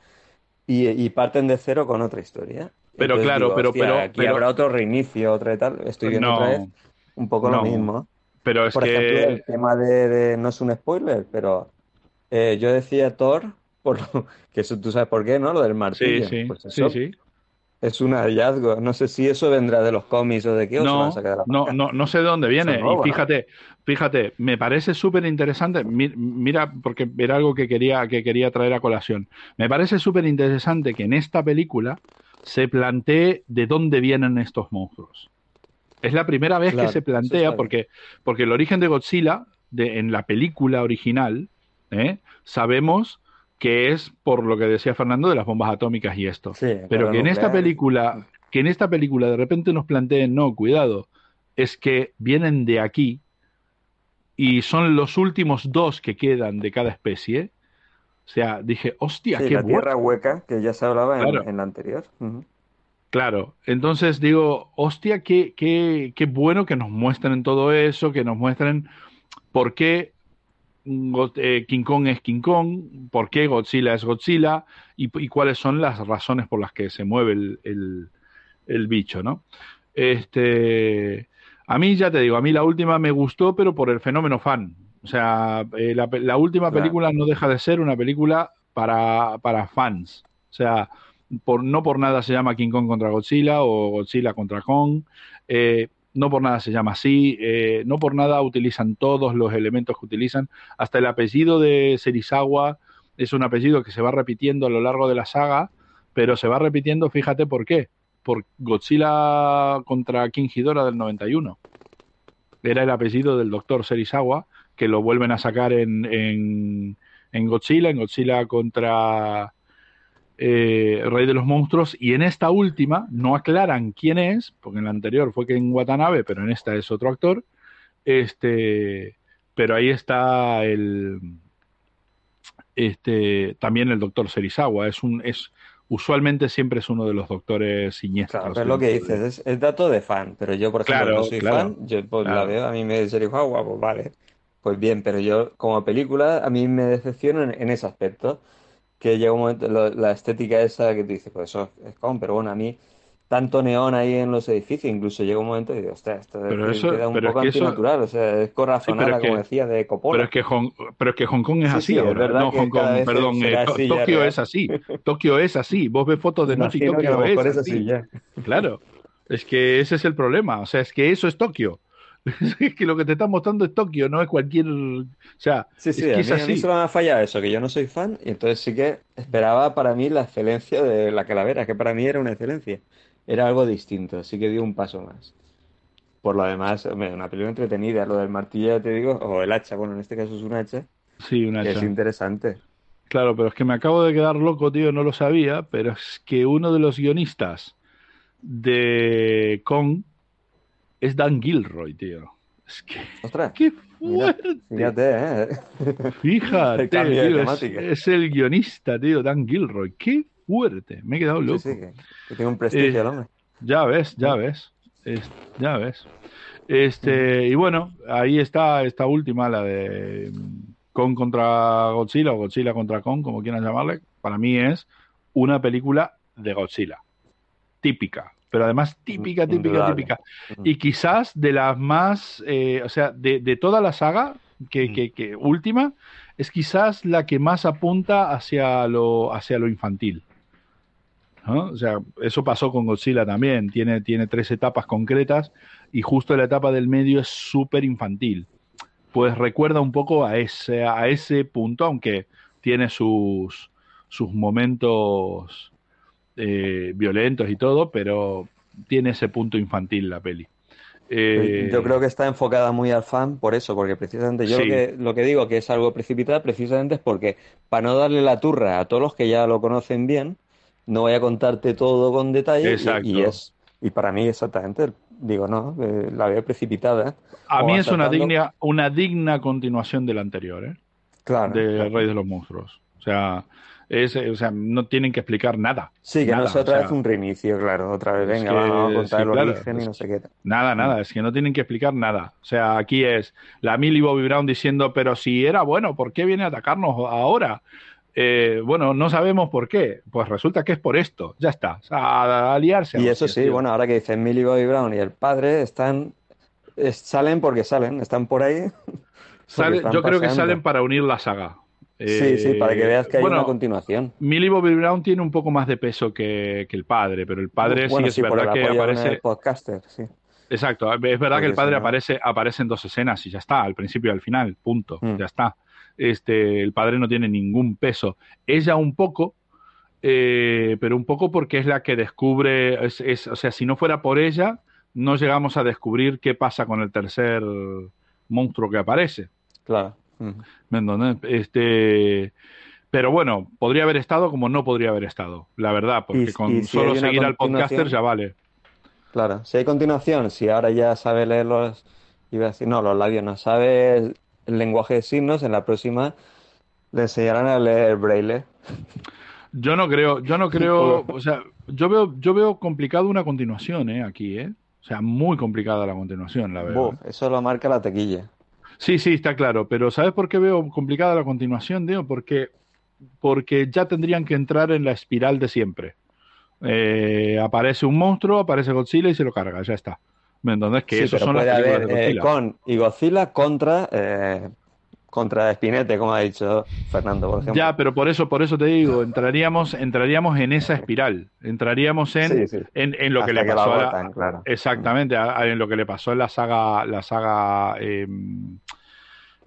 y, parten de cero con otra historia. Pero claro, pero, pero, aquí habrá otro reinicio, otra y tal. Estoy viendo otra vez un poco lo mismo. Pero es por ejemplo, el tema de, no es un spoiler, pero eh, yo decía Thor, por que eso tú sabes por qué, ¿no? Lo del martillo. Sí, sí, pues sí, sí es un hallazgo. No sé si eso vendrá de los cómics o de qué. no, no, no, no sé de dónde viene. y fíjate, fíjate, me parece súper interesante. Mira, porque era algo que quería, que quería traer a colación. Me parece súper interesante que en esta película se plantee de dónde vienen estos monstruos. Es la primera vez que se plantea, porque, porque el origen de Godzilla, de, en la película original, ¿eh? sabemos que es por lo que decía Fernando de las bombas atómicas y esto. Pero que en esta película, que en esta película de repente nos planteen, no, cuidado, es que vienen de aquí y son los últimos dos que quedan de cada especie. O sea, dije, hostia, qué la tierra hueca, que ya se hablaba en, la anterior. Claro, entonces digo, hostia, qué, qué, qué bueno que nos muestren todo eso, que nos muestren por qué King Kong es King Kong, por qué Godzilla es Godzilla y, cuáles son las razones por las que se mueve el, el, bicho, ¿no? Este, a mí ya te digo, a mí la última me gustó, pero por el fenómeno fan. O sea, eh, la, última película no deja de ser una película para, para fans. O sea, por, no por nada se llama King Kong contra Godzilla o Godzilla contra Kong. Eh, no por nada se llama así, eh, no por nada utilizan todos los elementos que utilizan, hasta el apellido de Serizawa es un apellido que se va repitiendo a lo largo de la saga, pero se va repitiendo, fíjate por qué, por Godzilla contra King Ghidorah del 91. Era el apellido del doctor Serizawa, que lo vuelven a sacar en, en, en Godzilla, en Godzilla contra eh, Rey de los Monstruos, y en esta última no aclaran quién es, porque en la anterior fue que en Watanabe, pero en esta es otro actor. Este, pero ahí está el este también el doctor Serizawa, es un es usualmente siempre es uno de los doctores siniestros. Claro, es lo que dices, es, dato de fan, pero yo por ejemplo no soy fan, yo pues, la veo, a mí me Serizawa, pues vale. Pues bien, pero yo como película a mí me decepciona en ese aspecto que llega un momento, la estética esa que tú dices, pues eso es con, pero bueno, a mí tanto neón ahí en los edificios, incluso llega un momento y digo, ostras, esto pero queda un poco antinatural, o sea, es corazonada, como decía, de Coppola. Pero es que Hong, pero es que Hong Kong es así ahora, no Hong Kong, perdón, eh, Tokio es así, Tokio es así, vos ves fotos de noche y Tokio es, así. Claro, es que ese es el problema, o sea, es que eso es Tokio. es que lo que te están mostrando es Tokio, no es cualquier. O sea, sí, sí, es a, mí, solo me ha fallado eso, que yo no soy fan, y entonces sí que esperaba para mí la excelencia de la calavera, que para mí era una excelencia. Era algo distinto, así que dio un paso más. Por lo demás, una película entretenida, lo del martillo, te digo, o el hacha, bueno, en este caso es un hacha. Sí, un hacha. es interesante. Claro, pero es que me acabo de quedar loco, tío, no lo sabía, pero es que uno de los guionistas de Kong es Dan Gilroy, tío. Es que. ¡Ostras! ¡Qué fuerte! fíjate, ¿eh? Fíjate, tío, es, el guionista, tío, Dan Gilroy. ¡Qué fuerte! Me he quedado loco. Sí, sí, que, tiene un prestigio el hombre. Ya ves, ya ves. ya ves. Este, y bueno, ahí está esta última, la de Kong contra Godzilla o Godzilla contra Kong, como quieran llamarle. Para mí es una película de Godzilla. típica, pero además típica, típica, Indudable. típica. Mm. Y quizás de las más, eh, o sea, de, de toda la saga, que, que- que última, es quizás la que más apunta hacia lo, hacia lo infantil. ¿no? O sea, eso pasó con Godzilla también. Tiene, tiene tres etapas concretas y justo la etapa del medio es súper infantil. Pues recuerda un poco a ese, a ese punto, aunque tiene sus, sus momentos eh, violentos y todo, pero tiene ese punto infantil la peli. Eh, Yo creo que está enfocada muy al fan por eso, porque precisamente yo Sí. lo, que, lo que digo que es algo precipitado precisamente es porque para no darle la turra a todos los que ya lo conocen bien, no voy a contarte todo con detalle y- Exacto. y, es y para mí exactamente digo no, eh, la veo precipitada. a mí es una digna, una digna continuación del anterior, ¿eh? Claro. de Rey de los Monstruos. O sea, es, eh, o sea, no tienen que explicar nada. Sí, que Nada, no sea otra o vez un reinicio, claro, otra vez, venga, que- vamos a contar sí, el claro, origen y no sé qué. Nada, nada, es que no tienen que explicar nada. O sea, aquí es la Millie Bobby Brown diciendo, pero si era bueno, ¿por qué viene a atacarnos ahora? Eh, bueno, no sabemos por qué. Pues resulta que es por esto. Ya está. A, a liarse. a Y eso sí, tío. bueno, ahora que dicen Millie Bobby Brown y el padre están es- salen porque salen, están por ahí. Sale- están yo creo que salen para unir la saga. Sí, sí, para que veas que hay bueno, una continuación. Millie Bobby Brown tiene un poco más de peso que, que el padre, pero el padre bueno, sí sí, es el verdad que aparece. el podcaster, sí. Exacto, es verdad Porque que el padre aparece, aparece en dos escenas y ya está, al principio y al final, punto, Mm. ya está. Este, el padre no tiene ningún peso. Ella un poco, eh, pero un poco porque es la que descubre, es, es- o sea, si no fuera por ella, no llegamos a descubrir qué pasa con el tercer monstruo que aparece. Claro. ¿Me entiendes? Este, pero bueno, podría haber estado como no podría haber estado, la verdad, porque Y- con y si solo seguir al podcaster ya vale. Claro. Si hay continuación, si ahora ya sabe leer los, iba a decir, no, los labios, no sabe el, el lenguaje de signos, en la próxima le enseñarán a leer braille. Yo no creo, yo no creo, o sea, yo veo, yo veo complicado una continuación, eh, aquí, eh. O sea, muy complicada la continuación, la. Buf, eso lo marca la taquilla. Sí, sí, está claro, pero ¿sabes por qué veo complicada la continuación, Diego? Porque, porque ya tendrían que entrar en la espiral de siempre. Eh, aparece un monstruo, aparece Godzilla y se lo carga, ya está. ¿Me entiendes? Que Sí, eso pero son las puede haber de eh, con y Godzilla contra eh, contra Spinete, como ha dicho Fernando, por ejemplo. Ya, pero por eso, por eso te digo, entraríamos, entraríamos en esa espiral, entraríamos en, Sí, sí. en, en lo que le que pasó la a la- claro. Exactamente, a- a- en lo que le pasó en la saga, la saga eh,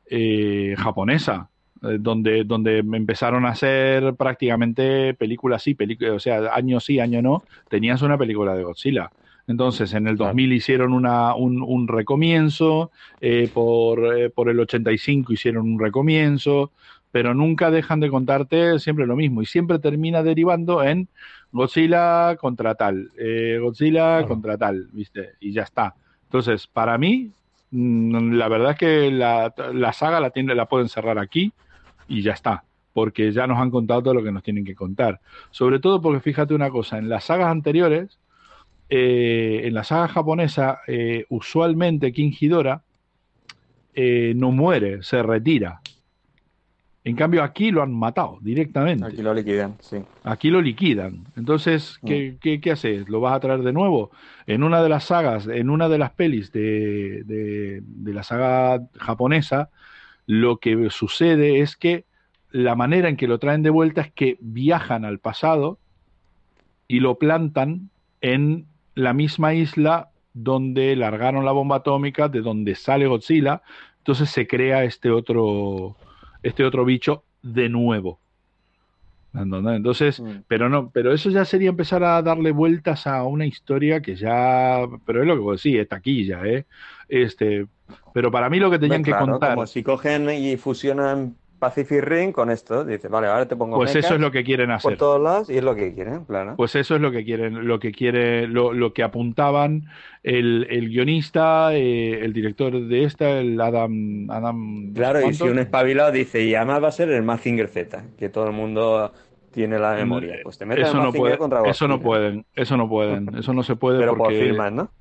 eh, japonesa, eh, donde, donde empezaron a hacer prácticamente películas sí, películas, o sea, año sí, año no, tenías una película de Godzilla. Entonces, en el Claro. 2000 hicieron una, un, un recomienzo, eh, por, eh, por el 85 hicieron un recomienzo, pero nunca dejan de contarte siempre lo mismo y siempre termina derivando en Godzilla contra tal, eh, Godzilla Claro. contra tal, ¿viste? Y ya está. Entonces, para mí, mm, la verdad es que la, la saga la, tiene, la pueden cerrar aquí y ya está, porque ya nos han contado todo lo que nos tienen que contar. Sobre todo porque fíjate una cosa, en las sagas anteriores, eh, en la saga japonesa, eh, usualmente King Ghidorah eh, no muere, se retira. En cambio, aquí lo han matado directamente. Aquí lo liquidan, sí. Aquí lo liquidan. Entonces, ¿qué, qué, qué haces? ¿Lo vas a traer de nuevo? En una de las sagas, en una de las pelis de, de, de la saga japonesa, lo que sucede es que la manera en que lo traen de vuelta es que viajan al pasado y lo plantan en la misma isla donde largaron la bomba atómica, de donde sale Godzilla. Entonces se crea este otro, este otro bicho de nuevo. Entonces, Mm. pero no, pero eso ya sería empezar a darle vueltas a una historia que ya, pero es lo que vos decís, es taquilla, ¿eh? Este, pero para mí lo que tenían claro, que contar, Como si cogen y fusionan Pacific Ring con esto, dice, vale, ahora te pongo pues eso es lo que quieren por hacer. todos lados y es lo que quieren, claro. Pues eso es lo que quieren, lo que quiere, lo, lo que apuntaban el, el guionista, eh, el director de esta, el Adam, Adam Claro, y si un espabilado dice, y además va a ser el Mazinger Z, que todo el mundo tiene la memoria, pues te metes eso no puede, contra eso no pueden, eso no pueden, eso no se puede Pero por porque firmas, ¿no?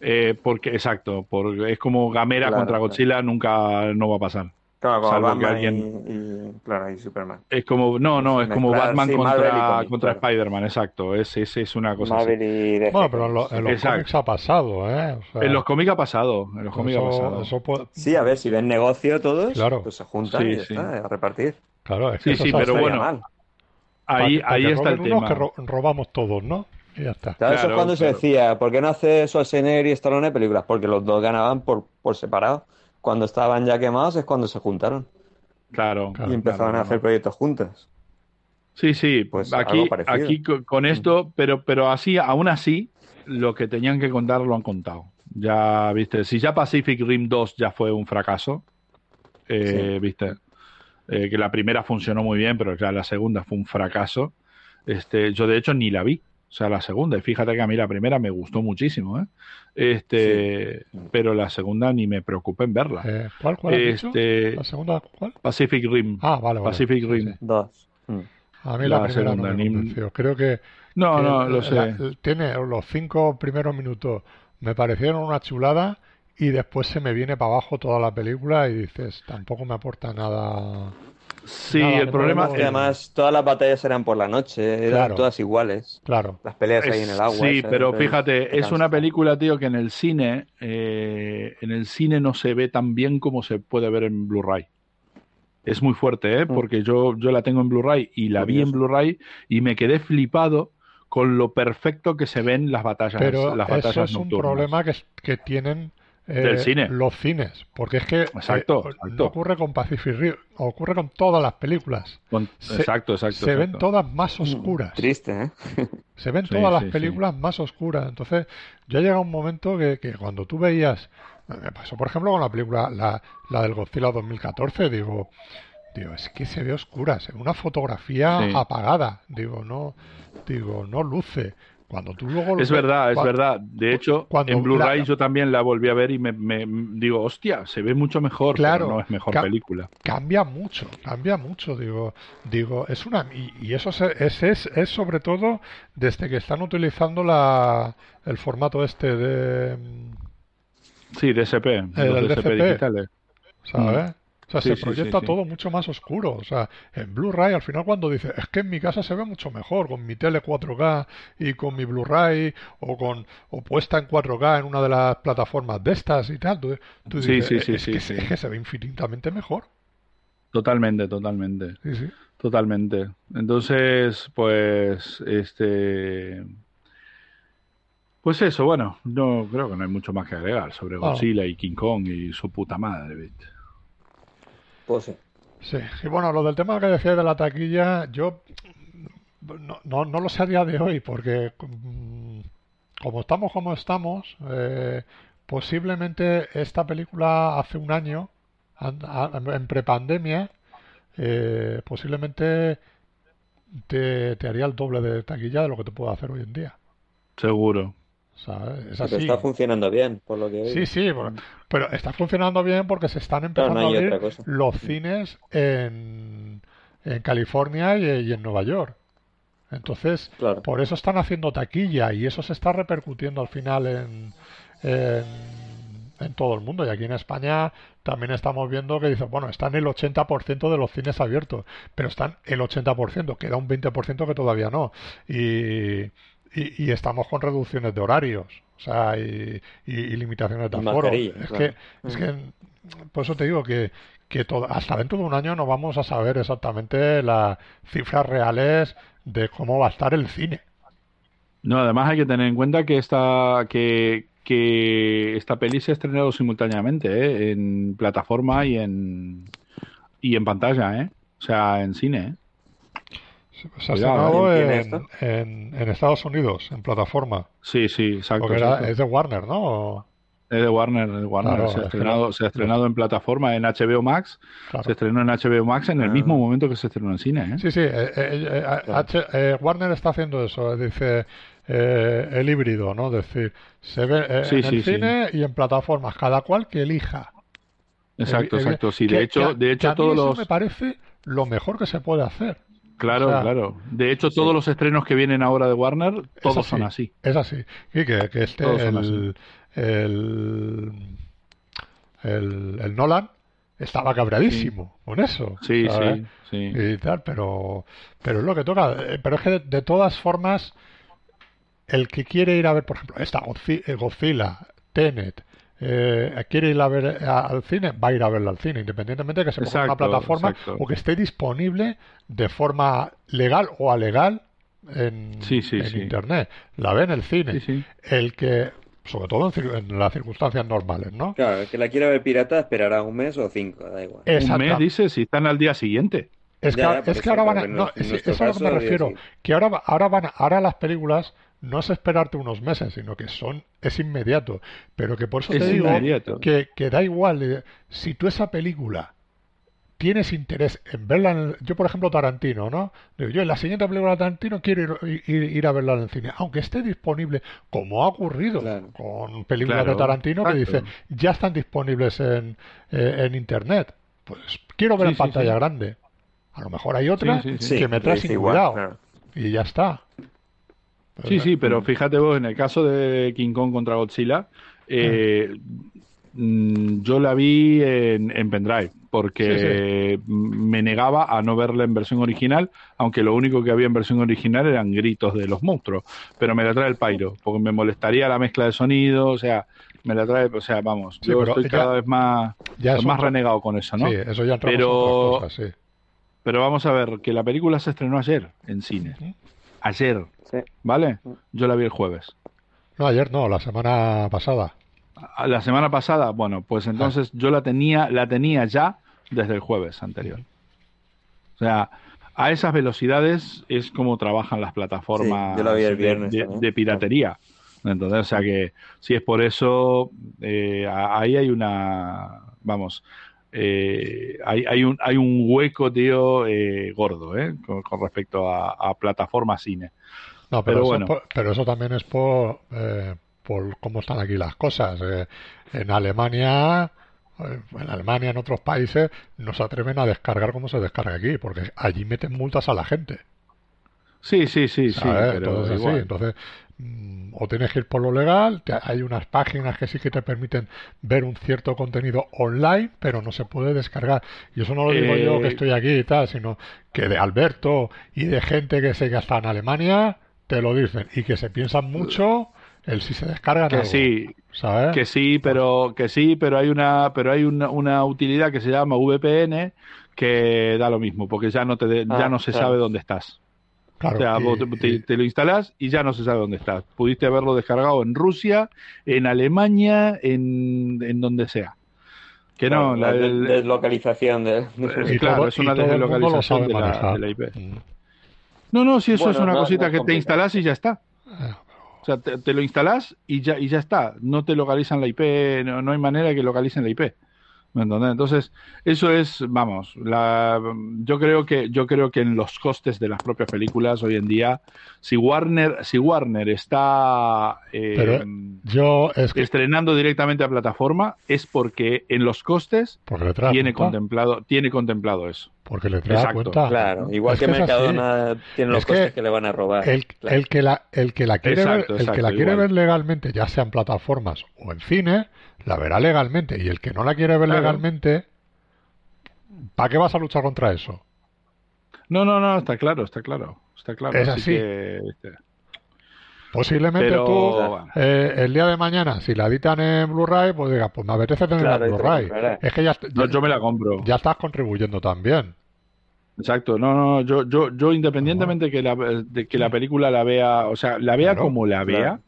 Eh, porque, exacto, porque es como Gamera Claro, contra claro. Godzilla, nunca no va a pasar. Claro, como Salvo Batman alguien- y, y- claro, y Superman. Es como, no, no, es como Mezclar, Batman sí, contra, contra claro. Spider-Man, exacto. Es, es, es una cosa Marvel así. y. Bueno, pero en, lo- en los Exacto. cómics ha pasado, ¿eh? O sea, En los cómics ha pasado, en los cómics ha pasado. eso puede- Sí, a ver, si ven negocio todos, Claro. pues se juntan Sí, y ya sí. está, a repartir. Claro, es Sí, que eso sí, es pero bueno, mal. Ahí, Pa- pa ahí está el tema. que ro- robamos todos, ¿no? Y ya está. Claro, eso Claro, es cuando se decía, ¿por qué no hace Schwarzenegger y Stallone películas? Porque los dos ganaban por, por separado. Cuando estaban ya quemados es cuando se juntaron Claro. Claro, y empezaron claro, a hacer proyectos juntos. Sí, sí, Pues aquí, aquí co- con esto, pero, pero así, aún así, lo que tenían que contar lo han contado. Ya, viste, si ya Pacific Rim 2 ya fue un fracaso, eh, Sí. viste, eh, que la primera funcionó muy bien, pero ya la segunda fue un fracaso. Este, yo de hecho ni la vi, o sea, la segunda, y fíjate que a mí la primera me gustó muchísimo, ¿eh? Este, Sí. pero la segunda ni me preocupé en verla. Eh, ¿Cuál, cuál? Este, ¿La segunda cuál? Pacific Rim. Ah, vale, vale. Pacific Rim. sí. Dos. Mm. A mí La la, primera segunda, no me ni-. Creo que, No, que no, lo la- sé. tiene los cinco primeros minutos me parecieron una chulada y después se me viene para abajo toda la película y dices, tampoco me aporta nada. Sí, Nada, el problema podemos- Y además, todas las batallas eran por la noche, eran Claro. todas iguales. Claro, Las peleas ahí en el agua. Sí, pero fíjate, te es una película, tío, que en el cine, eh, en el cine no se ve tan bien como se puede ver en Blu-ray. Es muy fuerte, ¿eh? Mm. Porque yo, yo la tengo en Blu-ray y la vi en. Blu-ray y me quedé flipado con lo perfecto que se ven las batallas, pero las eso es un problema que, es- que tienen eh, Del cine. los cines, porque es que Exacto, eh, exacto. no ocurre con Pacific Rim, ocurre con todas las películas. Con- Se- exacto, exacto. Se ven todas más oscuras. Triste, ¿eh? Se ven Sí, todas las sí. películas más oscuras. Entonces, ya llega un momento que, que cuando tú veías, me pasó por ejemplo con la película, la, la del Godzilla 2014, digo, digo, es que se ve oscura, se ve una fotografía Sí. apagada, digo, no, digo, no luce. Cuando tú luego lo Es ves- verdad, es verdad. De hecho, cuando en Blu-ray yo también la volví a ver y me, me- digo, hostia, se ve mucho mejor, Claro, pero no es mejor ca- película. cambia mucho, cambia mucho, digo, digo, es una y, y eso es, es, es sobre todo desde que están utilizando la el formato este de mm, Sí, DSP, El los DSP, digitales. ¿sabes? O sea, Sí, se sí, proyecta sí, todo mucho más oscuro. O sea, en Blu-ray al final cuando dice, es que en mi casa se ve mucho mejor con mi tele 4K y con mi Blu-ray o con o puesta en 4K en una de las plataformas de estas y tal, tú, dices, sí, es, que, sí. es que se ve infinitamente mejor. Totalmente, totalmente, totalmente. Entonces, pues, este, pues eso, bueno, no creo que no hay mucho más que agregar sobre. Godzilla y King Kong y su puta madre, ¿viste? Pues sí. Sí, y bueno, lo del tema que decía de la taquilla, yo no, no, no lo sé a día de hoy, porque mm, como estamos como estamos, eh, posiblemente esta película hace un año, en prepandemia, eh, posiblemente te, te haría el doble de taquilla de lo que te puedo hacer hoy en día. Seguro. ¿Sabes? Es Pero está funcionando bien, por lo que Sí, oigo. sí, pero, pero está funcionando bien porque se están empezando no a abrir los cines en, en California y, y en Nueva York. Entonces, Claro. por eso están haciendo taquilla y eso se está repercutiendo al final en, en, en todo el mundo. Y aquí en España también estamos viendo que dice, bueno, están el 80% de los cines abiertos, pero están el 80%, queda un 20% que todavía no. Y, y, y estamos con reducciones de horarios, o sea, y, y- y limitaciones de aforo. Es claro. que, es que, por eso te digo que, que todo- hasta dentro de un año no vamos a saber exactamente las cifras reales de cómo va a estar el cine. No, además hay que tener en cuenta que esta, que, que esta peli se ha estrenado simultáneamente, ¿eh? En plataforma y en, y en pantalla, ¿eh? O sea, en cine, ¿eh? Se ha Cuidado, estrenado ¿quién tiene en, en, en Estados Unidos, en plataforma. Sí, sí, exacto. Porque era- es de Warner, ¿no? O- Es de Warner, es de Warner. Claro, se, ha es que estrenado, se ha estrenado en plataforma en HBO Max. Claro. Se estrenó en HBO Max en el Ah. mismo momento que se estrenó en cine, ¿eh? Sí, sí, eh, eh, eh, H- eh, Warner está haciendo eso, dice eh, el híbrido, ¿no? Es decir, se ve eh, Sí, en sí, el sí. cine y en plataformas, cada cual que elija. Exacto, exacto. Sí, que- de hecho, que- de que hecho a mí todos eso los, me parece lo mejor que se puede hacer. Claro, o sea, claro. De hecho, todos los estrenos que vienen ahora de Warner, todos son así. Es así. Y que, que este, el, el, el, el Nolan, estaba cabradísimo con eso. Sí, ¿sabes? sí, sí. Y tal, pero, pero es lo que toca. Eh, Pero es que de, de todas formas, el que quiere ir a ver, por ejemplo, esta Godzi- Godzilla, Tenet, eh, quiere ir a ver a- al cine, va a ir a verla al cine, independientemente de que se ponga en una Exacto, plataforma exacto. o que esté disponible de forma legal o alegal en, Sí, sí, en sí. internet. La ve en el cine. Sí, sí. El que, sobre todo en, las circunstancias normales, ¿no? Claro, el que la quiera ver pirata esperará un mes o cinco, da igual. Un mes, dice, si están al día siguiente. Es que, Ya, ahora- por es que eso, ahora van a, no, es- a lo que me refiero. Que ahora, va- ahora van a- ahora las películas no es esperarte unos meses, sino que son, es inmediato. Pero que por eso Es te digo inmediato. que, que da igual. eh, Si tú esa película tienes interés en verla, en el- yo por ejemplo Tarantino, ¿no? Digo, yo en la siguiente película de Tarantino quiero ir, ir- ir a verla en el cine, aunque esté disponible, como ha ocurrido Claro. con películas Claro, de Tarantino que dice, exacto. ya están disponibles en, eh, en internet. Pues quiero ver Sí, en sí, pantalla sí. grande. A lo mejor hay otra Sí, sí, sí. que me trae sin igual, cuidado. claro. Y ya está. Sí, sí, pero fíjate vos, en el caso de King Kong contra Godzilla, eh, mm, yo la vi en, en pendrive, porque me negaba a no verla en versión original, aunque lo único que había en versión original eran gritos de los monstruos, pero me la trae el Pyro, porque me molestaría la mezcla de sonido, o sea, me la trae, o sea, vamos, Sí, yo estoy ya- cada vez más, Ya más renegado con eso, ¿no? Sí, eso ya Pero- cosas, sí. Pero vamos a ver, que la película se estrenó ayer en cine. Ayer, Sí. ¿vale? Yo la vi el jueves. No, ayer no, la semana pasada. A- La semana pasada, bueno, pues entonces yo la tenía, la tenía ya desde el jueves anterior. O sea, a esas velocidades es como trabajan las plataformas Sí, yo la vi el de- viernes de, también. de piratería. Entonces, o sea que si es por eso, eh, ahí hay una, vamos, eh, hay, hay un, hay un hueco, tío, eh, gordo, ¿eh? Con, con respecto a, a plataformas cine. No, pero, Pero eso, bueno. por- pero eso también es por, eh, por cómo están aquí las cosas. Eh, en Alemania, eh, en Alemania, en otros países, no se atreven a descargar como se descarga aquí, porque allí meten multas a la gente. Sí, sí, sí, sí, entonces, o tienes que ir por lo legal, te- hay unas páginas que sí que te permiten ver un cierto contenido online, pero no se puede descargar. Y eso no lo digo Eh, yo que estoy aquí y tal, sino que de Alberto y de gente que sé que está en Alemania, te lo dicen. Y que se piensan mucho el si se descargan Que algo, sí, ¿sabes? Que sí, pero que sí, pero hay una, pero hay una, una utilidad que se llama VPN que da lo mismo, porque ya no te, de- ya Ah, no se claro. sabe dónde estás. Claro, o sea, vos te, te- y- te lo instalás y ya no se sabe dónde estás. Pudiste haberlo descargado en Rusia, en Alemania, en, en donde sea. Que no, la- la de- el- deslocalización de... Y claro, todo- es una deslocalización de la- manejar. de la IP. Mm. no, no, si eso Bueno, es una no- cosita no es que te instalás y ya está. Eh, O sea, te, te lo instalás y ya, y ya está. No te localizan la IP, no, no hay manera de que localicen la IP. ¿Me entendés? Entonces, eso es, vamos, la, yo creo que, yo creo que en los costes de las propias películas hoy en día, si Warner, si Warner está eh, Pero yo es que estrenando directamente a plataforma, es porque en los costes tiene cuenta, contemplado, tiene contemplado eso. porque le trae Exacto. cuenta. Claro, igual Es que, que. Mercadona tiene los Es que costes que le van a robar. El, Claro. el que la, el que la quiere Exacto, ver, el que la quiere ver legalmente, ya sea en plataformas o en cine, la verá legalmente. Y el que no la quiere ver Claro. legalmente, ¿para qué vas a luchar contra eso? No, no, no, está claro, está claro, está claro. Es así. que, este, Posiblemente pero, tú, bueno. eh, el día de mañana, si la editan en Blu-ray, pues diga, pues me apetece tenerla Claro, en Blu-ray. Es que ya, no, ya, yo me la compro. ya estás contribuyendo también. Exacto, no, no, yo, yo, yo independientemente que la, de que la película la vea, o sea, la vea Claro, como la vea, claro.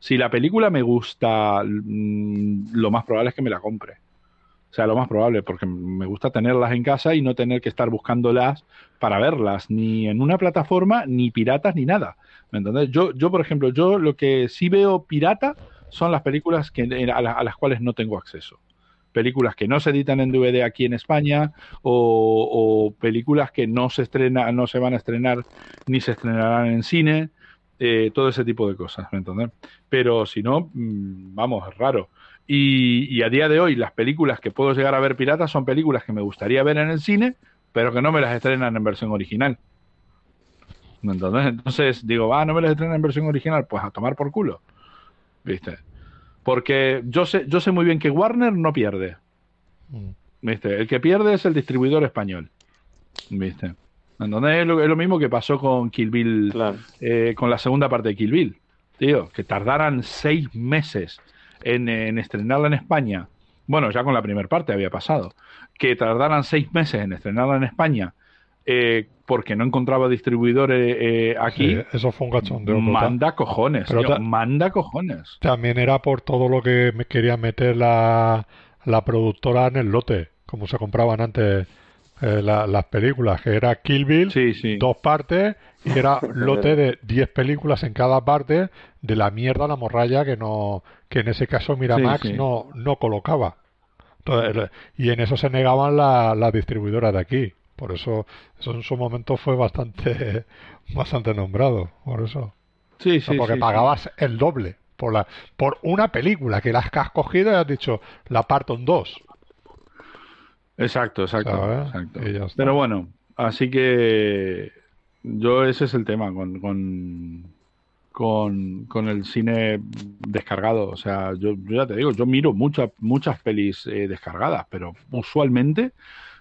Si la película me gusta, mm, lo más probable es que me la compre. O sea, lo más probable, porque me gusta tenerlas en casa y no tener que estar buscándolas para verlas, ni en una plataforma, ni piratas, ni nada. ¿Me entendés? Yo, yo, por ejemplo, yo lo que sí veo pirata son las películas que, a, la- a las cuales no tengo acceso. Películas que no se editan en DVD aquí en España o, o películas que no se estrena, no se van a estrenar ni se estrenarán en cine, eh, todo ese tipo de cosas, ¿me entendés? Pero si no, mm, vamos, es raro. Y, y a día de hoy las películas que puedo llegar a ver piratas son películas que me gustaría ver en el cine, pero que no me las estrenan en versión original. ¿Me entendés? Entonces digo, ah, no me las estrenan en versión original, pues a tomar por culo. ¿Viste? Porque yo sé, yo sé muy bien que Warner no pierde. Mm. ¿Viste? El que pierde es el distribuidor español. ¿Viste? Entonces es lo, es lo mismo que pasó con Kill Bill, Claro. eh, con la segunda parte de Kill Bill. Tío, que tardaran seis meses en, en estrenarla en España. Bueno, ya con la primera parte había pasado. Que tardaran seis meses en estrenarla en España eh, porque no encontraba distribuidor eh, aquí. Sí, eso fue un cachondeo. manda cojones, Pero tío, manda cojones. También era por todo lo que me quería meter la, la productora en el lote, como se compraban antes eh, la- las películas, que era Kill Bill, Sí, sí. dos partes, y era lote de 10 películas en cada parte de la mierda, la morralla que no que en ese caso Miramax Sí, no, no colocaba. Entonces, y en eso se negaban la- las distribuidoras de aquí. Por eso, eso en su momento fue bastante, bastante nombrado. Por eso. Sí, O sea, sí, porque sí, sí. pagabas el doble por la por una película que las que has cogido y has dicho la parto en dos. Exacto, exacto, ¿Sabes? exacto. Pero bueno, así que yo ese es el tema con, con, con, con el cine descargado. O sea, yo, yo ya te digo, yo miro muchas muchas pelis eh, descargadas, pero usualmente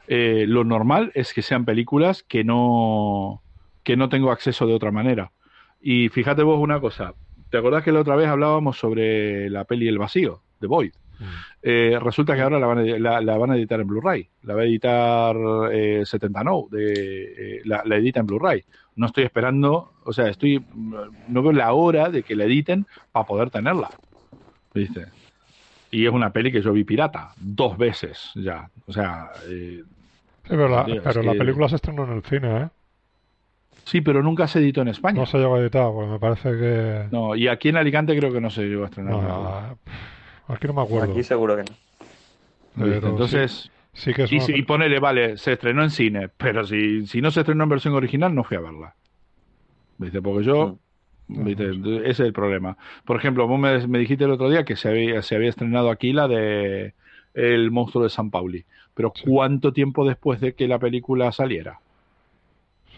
eh, lo normal es que sean películas que no que no tengo acceso de otra manera. Y fíjate vos una cosa, ¿te acordás que la otra vez hablábamos sobre la peli El Vacío, The Void? Eh, resulta que ahora la van, a, la, la van a editar en Blu-ray. La va a editar eh, 70 No, de, eh, la, la edita en Blu-ray. No estoy esperando, o sea, estoy no veo la hora de que la editen para poder tenerla. ¿Viste? Y es una peli que yo vi pirata dos veces ya. O sea, eh, Sí, pero la, pero que- película se estrenó en el cine, ¿eh? sí, pero nunca se editó en España. No se llegó a editar, porque me parece que... No, y aquí en Alicante creo que no se llegó a estrenar. No, aquí no me acuerdo. Aquí seguro que no. Entonces, Sí que es y, una- si- y ponele, vale, se estrenó en cine, pero si, si no se estrenó en versión original, no fui a verla. ¿Viste? Porque yo, Mm. ¿viste? ese es el problema. Por ejemplo, vos me, me dijiste el otro día que se había, se había estrenado aquí la de El monstruo de San Pauli. Pero ¿cuánto tiempo después de que la película saliera?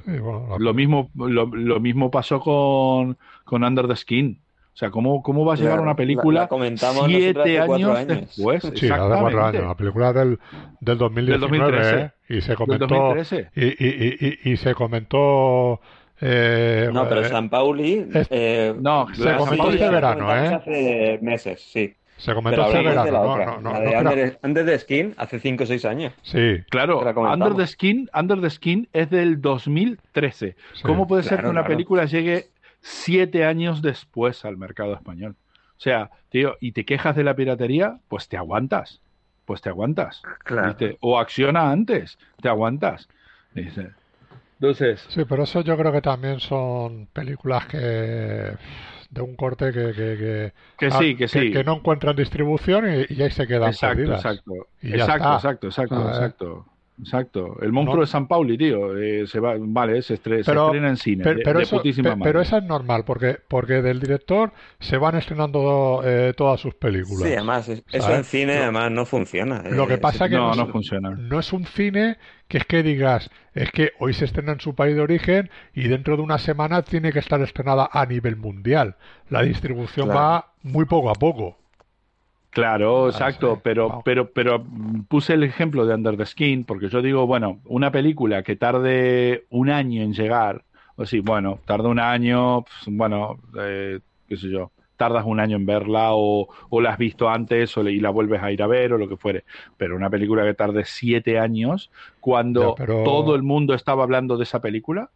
sí, bueno, la- Lo mismo, lo, lo mismo pasó con, con Under the Skin. O sea, ¿cómo, cómo va a llegar una la- película la comentamos nosotros siete hace cuatro años, años. después? Sí, la de cuatro años. La película del, del 2019, 2013. ¿eh? Y se Del comentó... 2013. Y, y, y, y, y se comentó... eh, No, pero eh, San Pauli. es- eh, No, se la comentó este la verano, ¿eh? Hace meses, sí. Se comentó este verano, la no, otra. no, no, la no, de Under, Under the Skin hace 5 o 6 años. Sí, Claro, la. Under the Skin, Under the Skin es del 2013. Sí, ¿Cómo puede ser que una claro. película llegue siete años después al mercado español? O sea, tío, ¿y te quejas de la piratería? Pues te aguantas. Pues te aguantas. ¿viste? O acciona antes, te aguantas. ¿viste? Entonces, sí, pero eso yo creo que también son películas que de un corte que, que, que, que ah, sí, que sí. que no encuentran distribución y, y ahí se quedan exacto, perdidas. exacto. Y ya Exacto, está. exacto, exacto, Ah, eh. exacto. Exacto. El monstruo No- de San Pauli, tío, eh, se va, vale, se, estre- se Pero- estrena en cine. Pero, de- pero de eso, pero eso es normal, porque, porque del director se van estrenando eh, todas sus películas. Sí, además, es- eso en cine además no funciona. Lo que Eh, pasa ese que no, no, no es- funciona. no es un cine que es que digas, es que hoy se estrena en su país de origen y dentro de una semana tiene que estar estrenada a nivel mundial. La distribución Claro. va muy poco a poco. Claro, Ah, exacto, sí, pero, wow. pero, pero puse el ejemplo de Under the Skin porque yo digo, bueno, una película que tarde un año en llegar, o sí, bueno, tarda un año, pues, bueno, eh, qué sé yo, tardas un año en verla o, o la has visto antes o le- y la vuelves a ir a ver o lo que fuere, pero una película que tarde siete años cuando Ya, pero- todo el mundo estaba hablando de esa película,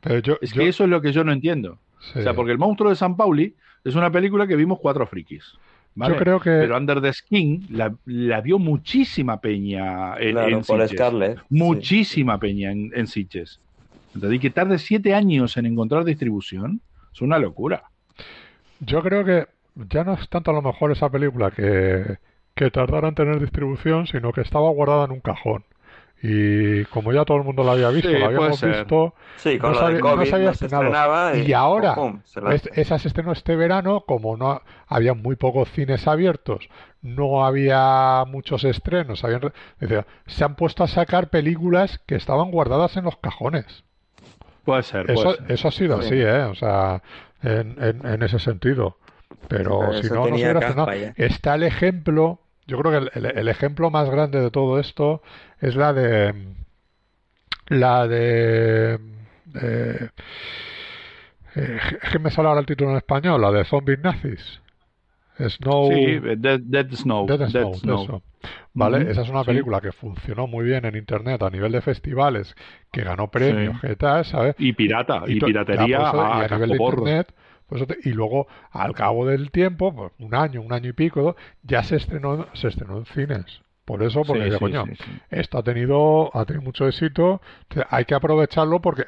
Pero yo, es yo- que eso es lo que yo no entiendo. sí. O sea, porque El monstruo de San Pauli es una película que vimos cuatro frikis. ¿Vale? Yo creo que Pero Under the Skin la, la vio muchísima peña en, Claro, en por. Scarlett. sí. Muchísima peña en, en Sitges. Entonces, y que tarde siete años en encontrar distribución es una locura. Yo creo que ya no es tanto a lo mejor esa película que, que tardara en tener distribución, sino que estaba guardada en un cajón. Y como ya todo el mundo la había visto, Sí, la puede habíamos visto, Sí, con No lo de no COVID se había no estrenado. Y ahora, pum, se lanza. es- esa se estrenó este verano, como no había muy pocos cines abiertos, no había muchos estrenos, habían, se han puesto a sacar películas que estaban guardadas en los cajones. Puede ser, puede Eso, ser. eso ha sido Sí. así, ¿eh? O sea, en, en, en ese sentido. Pero Pero si no, no se hubiera estrenado. Está el ejemplo yo creo que el, el, ejemplo más grande de todo esto es la de la de eh, eh, es que me sale ahora el título en español, la de Zombies Nazis. Snow. Sí, Dead, Snow. Dead Snow, ¿Vale? Esa es una película que funcionó muy bien en internet a nivel de festivales, que ganó premios, que tal, ¿sabes? Y pirata, y, piratería a, a, nivel de internet. Pues, y luego, al cabo del tiempo, pues, un año, un año y pico, ya se estrenó, se estrenó en cines. Por eso, porque coño, esto ha tenido, ha tenido mucho éxito, hay que aprovecharlo porque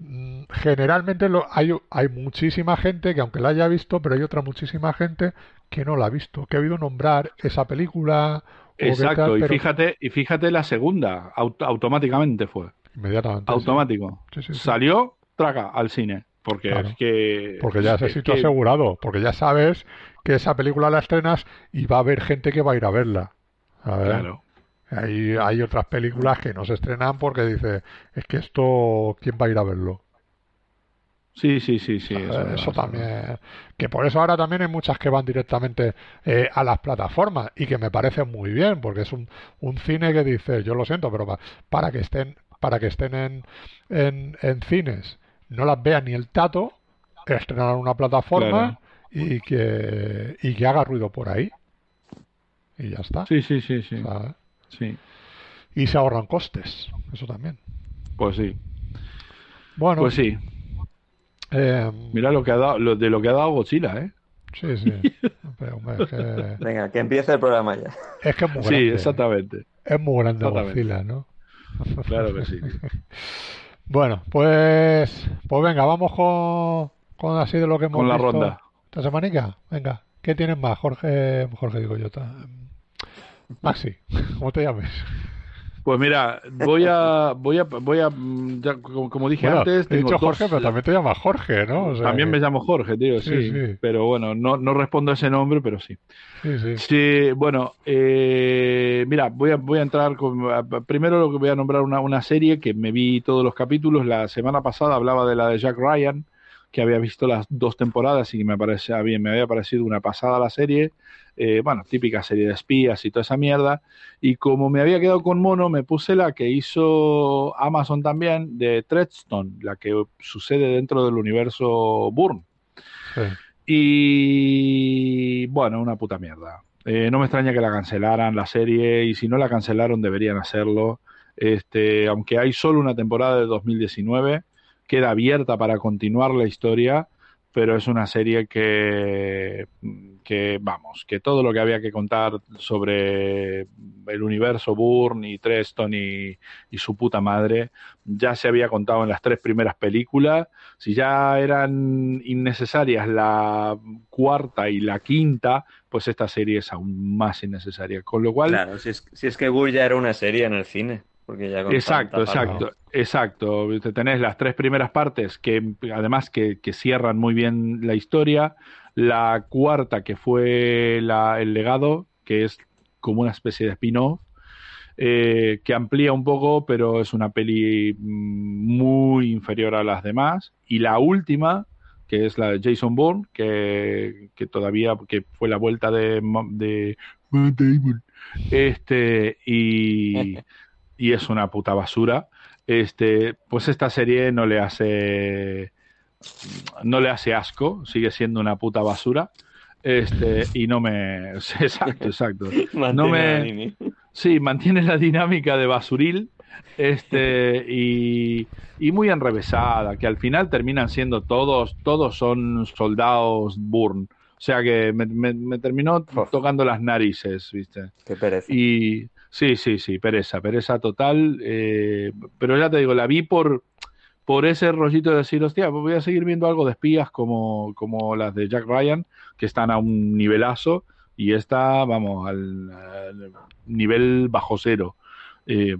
mm, generalmente lo, hay, hay muchísima gente que aunque la haya visto, pero hay otra muchísima gente que no la ha visto, que ha oído nombrar esa película. Exacto, y fíjate, y fíjate la segunda, automáticamente fue. Inmediatamente. Automático. Salió, traga al cine. Porque es que. Porque ya es éxito asegurado. Porque ya sabes que esa película la estrenas y va a haber gente que va a ir a verla. Claro. Hay, hay otras películas que no se estrenan porque dice, es que esto, ¿quién va a ir a verlo? Sí, sí, sí, sí. Eso, también. Que por eso ahora también hay muchas que van directamente eh, a las plataformas y que me parece muy bien, porque es un, un cine que dice, yo lo siento, pero para, que estén para que estén en, en, en cines no las vea ni el tato, estrenar una plataforma y, que, y que haga ruido por ahí. Y ya está. Sí, sí, sí, sí. sí. Y se ahorran costes, eso también. Pues sí. Bueno. Pues sí. Eh, Mira lo que ha dado, lo, de lo que ha dado Godzilla, ¿eh? Sí, sí. Venga, que empiece el programa ya. Es que es muy grande. Sí, exactamente. Es muy grande Godzilla, ¿no? Claro que sí. Bueno, pues, pues venga, vamos con, con así de lo que hemos Con la visto ronda. esta semanica. Venga, ¿qué tienes más, Jorge? Jorge digo yo. Maxi, ¿cómo te llames? Pues mira, voy a, voy a, voy a, mm, ya, como, dije antes, he dicho Jorge, pero también te llamas Jorge, ¿no? también me llamo Jorge, tío, sí, Pero bueno, no, no respondo a ese nombre, pero sí. Sí, sí. Sí, bueno, eh, mira, voy a, voy a entrar con, primero lo que voy a nombrar una, una serie que me vi todos los capítulos. La semana pasada hablaba de la de Jack Ryan, que había visto las dos temporadas y me parecía bien, me había parecido una pasada la serie. Eh, bueno, típica serie de espías y toda esa mierda. Y como me había quedado con mono, me puse la que hizo Amazon también de Treadstone, la que sucede dentro del universo Bourne. Y bueno, una puta mierda. Eh, no me extraña que la cancelaran la serie y si no la cancelaron deberían hacerlo. Este, aunque hay solo una temporada de 2019, queda abierta para continuar la historia pero es una serie que, que, vamos, que todo lo que había que contar sobre el universo Bourne y Treston y, y, su puta madre ya se había contado en las tres primeras películas. Si ya eran innecesarias la cuarta y la quinta, pues esta serie es aún más innecesaria. Con lo cual. Claro, si es, si es que Bourne ya era una serie en el cine exacto, exacto, exacto. Tenés las tres primeras partes que además que, cierran muy bien la historia. La cuarta que fue la, el legado, que es como una especie de spin-off, eh, que amplía un poco, pero es una peli mm, muy inferior a las demás. Y la última, que es la de Jason Bourne, que, que todavía que fue la vuelta de, de Este, y y es una puta basura, este, pues esta serie no le hace no le hace asco, sigue siendo una puta basura. Este, y no me exacto, exacto. no me Sí, mantiene la dinámica de basuril este y, y, muy enrevesada, que al final terminan siendo todos, todos son soldados Burn. O sea que me, me, terminó tocando las narices, ¿viste? Qué pereza. Y Sí, sí, sí, pereza, pereza total. Eh, pero ya te digo, la vi por, por ese rollito de decir, hostia, voy a seguir viendo algo de espías como, como las de Jack Ryan, que están a un nivelazo, y esta, vamos, al, nivel bajo cero. Eh,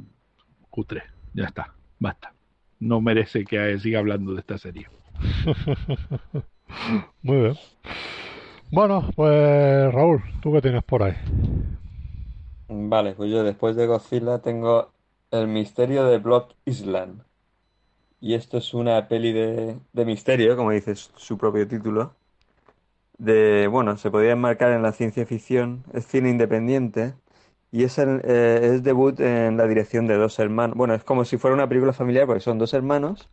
cutre, ya está, basta. No merece que siga hablando de esta serie. Muy bien. Bueno, pues Raúl, ¿tú qué tienes por ahí? Vale, pues yo después de Godzilla tengo El misterio de Block Island. Y esto es una peli de, de misterio, como dice su propio título. de, bueno, se podría enmarcar en la ciencia ficción, es cine independiente y es, el, eh, es debut en la dirección de dos hermanos. Bueno, es como si fuera una película familiar porque son dos hermanos,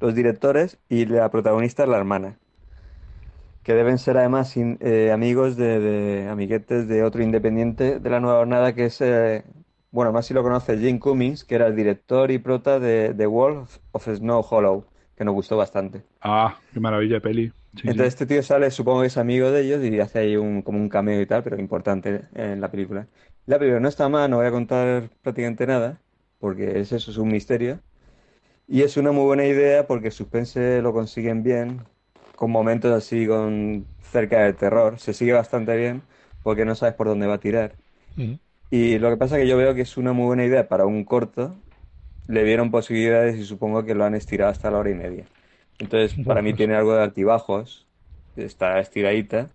los directores y la protagonista es la hermana, que deben ser además in- eh, amigos de, de- amiguetes de otro independiente de la nueva jornada que es, eh, bueno, más si lo conoces, Jim Cummings, que era el director y prota de The Wolf of Snow Hollow, que nos gustó bastante. Ah, qué maravilla de peli. Sí, Entonces sí. este tío sale, supongo que es amigo de ellos y hace ahí un, como un cameo y tal, pero importante en la película. La película no está mal, no voy a contar prácticamente nada, porque es eso, es un misterio. Y es una muy buena idea porque el suspense lo consiguen bien, con momentos así con cerca del terror. Se sigue bastante bien porque no sabes por dónde va a tirar. Y lo que pasa es que yo veo que es una muy buena idea para un corto. Le dieron posibilidades y supongo que lo han estirado hasta la hora y media. Entonces, para mí Pues, tiene algo de altibajos, está estiradita.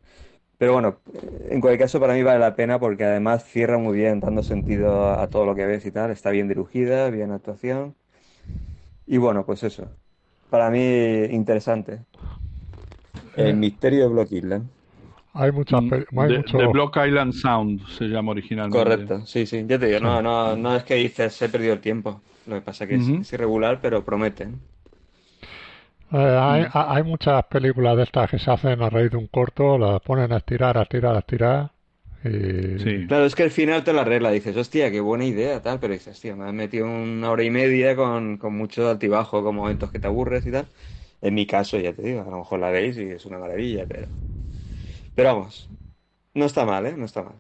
Pero bueno, en cualquier caso para mí vale la pena porque además cierra muy bien, dando sentido a todo lo que ves y tal. Está bien dirigida, bien actuación. Y bueno, pues eso. Para mí interesante. El eh, misterio de Block Island. hay muchas, Mm, hay mucho, The Block Island Sound se llama originalmente. Correcto, sí, sí. Ya te digo, no, no, no es que dices he perdido el tiempo. Lo que pasa que es, Ujú. es irregular, pero prometen. Eh, hay, Mm. ha- hay muchas películas de estas que se hacen a raíz de un corto, las ponen a estirar, a estirar, a estirar y Sí. Claro, es que al final te la arregla, dices, hostia, qué buena idea, tal, pero dices, tío, me has metido una hora y media con, con mucho altibajo, con momentos que te aburres y tal. En mi caso, ya te digo, a lo mejor la veis y es una maravilla, pero... Pero vamos, no está mal, ¿eh? No está mal.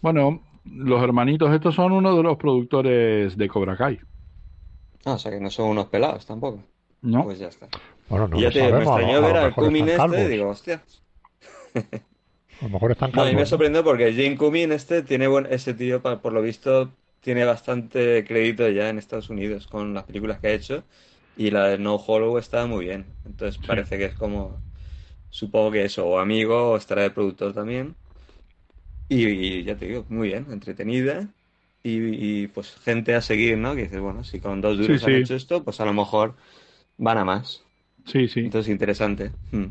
Bueno, los hermanitos estos son uno de los productores de Cobra Kai, Ah, o sea que no son unos pelados tampoco. ¿no? Pues ya está. Bueno, no Y ya te digo, me sabemos, a lo, extrañó a ver al están este, calvos, digo, hostia. a lo mejor están No, a mí me calvos, ¿no? sorprendió porque Jane Cumming este tiene buen, ese tío, pa- por lo visto, tiene bastante crédito ya en Estados Unidos con las películas que ha hecho y la de No Hollow está muy bien. Entonces Sí. parece que es como, supongo que eso, o amigo, o estará de productor también. Y, y ya te digo, muy bien, entretenida y, y, pues gente a seguir, ¿no? Que dices, bueno, si con dos Sí, duros han sí, hecho esto, pues a lo mejor van a más. sí, sí. Entonces interesante. Mm.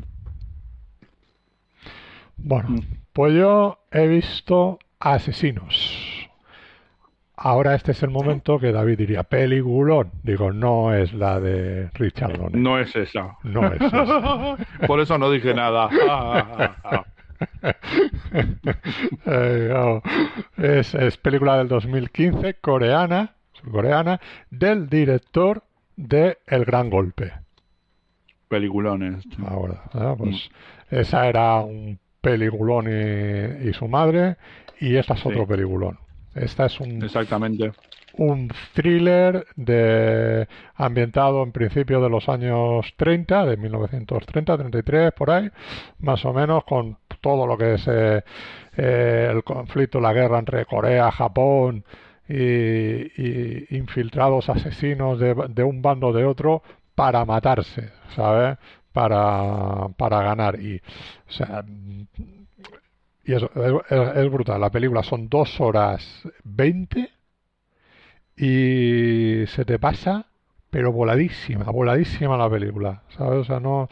Bueno, Mm. pues yo he visto Asesinos. Ahora este es el momento que David diría, peliculón. Digo, no es la de Richard Donner. No es esa. No es esa. Por eso no dije nada. Ah, ah, ah. Eh, no. Es, es película del 2015, coreana, coreana, del director de El Gran Golpe. Peliculones. Ahora, ¿eh? pues esa era un peliculón y, y su madre, y esta es Sí. otro peliculón. Esta es un, Exactamente. un thriller de, ambientado en principio de los años 30, de 1930, 33, por ahí, más o menos, con todo lo que es eh, eh, el conflicto, la guerra entre Corea, Japón y, y infiltrados asesinos de, de un bando o de otro para matarse, ¿sabes? Para, para ganar. Y, o sea, y es, es- brutal. La película son dos horas veinte y se te pasa, pero voladísima, voladísima la película, ¿sabes? O sea, no,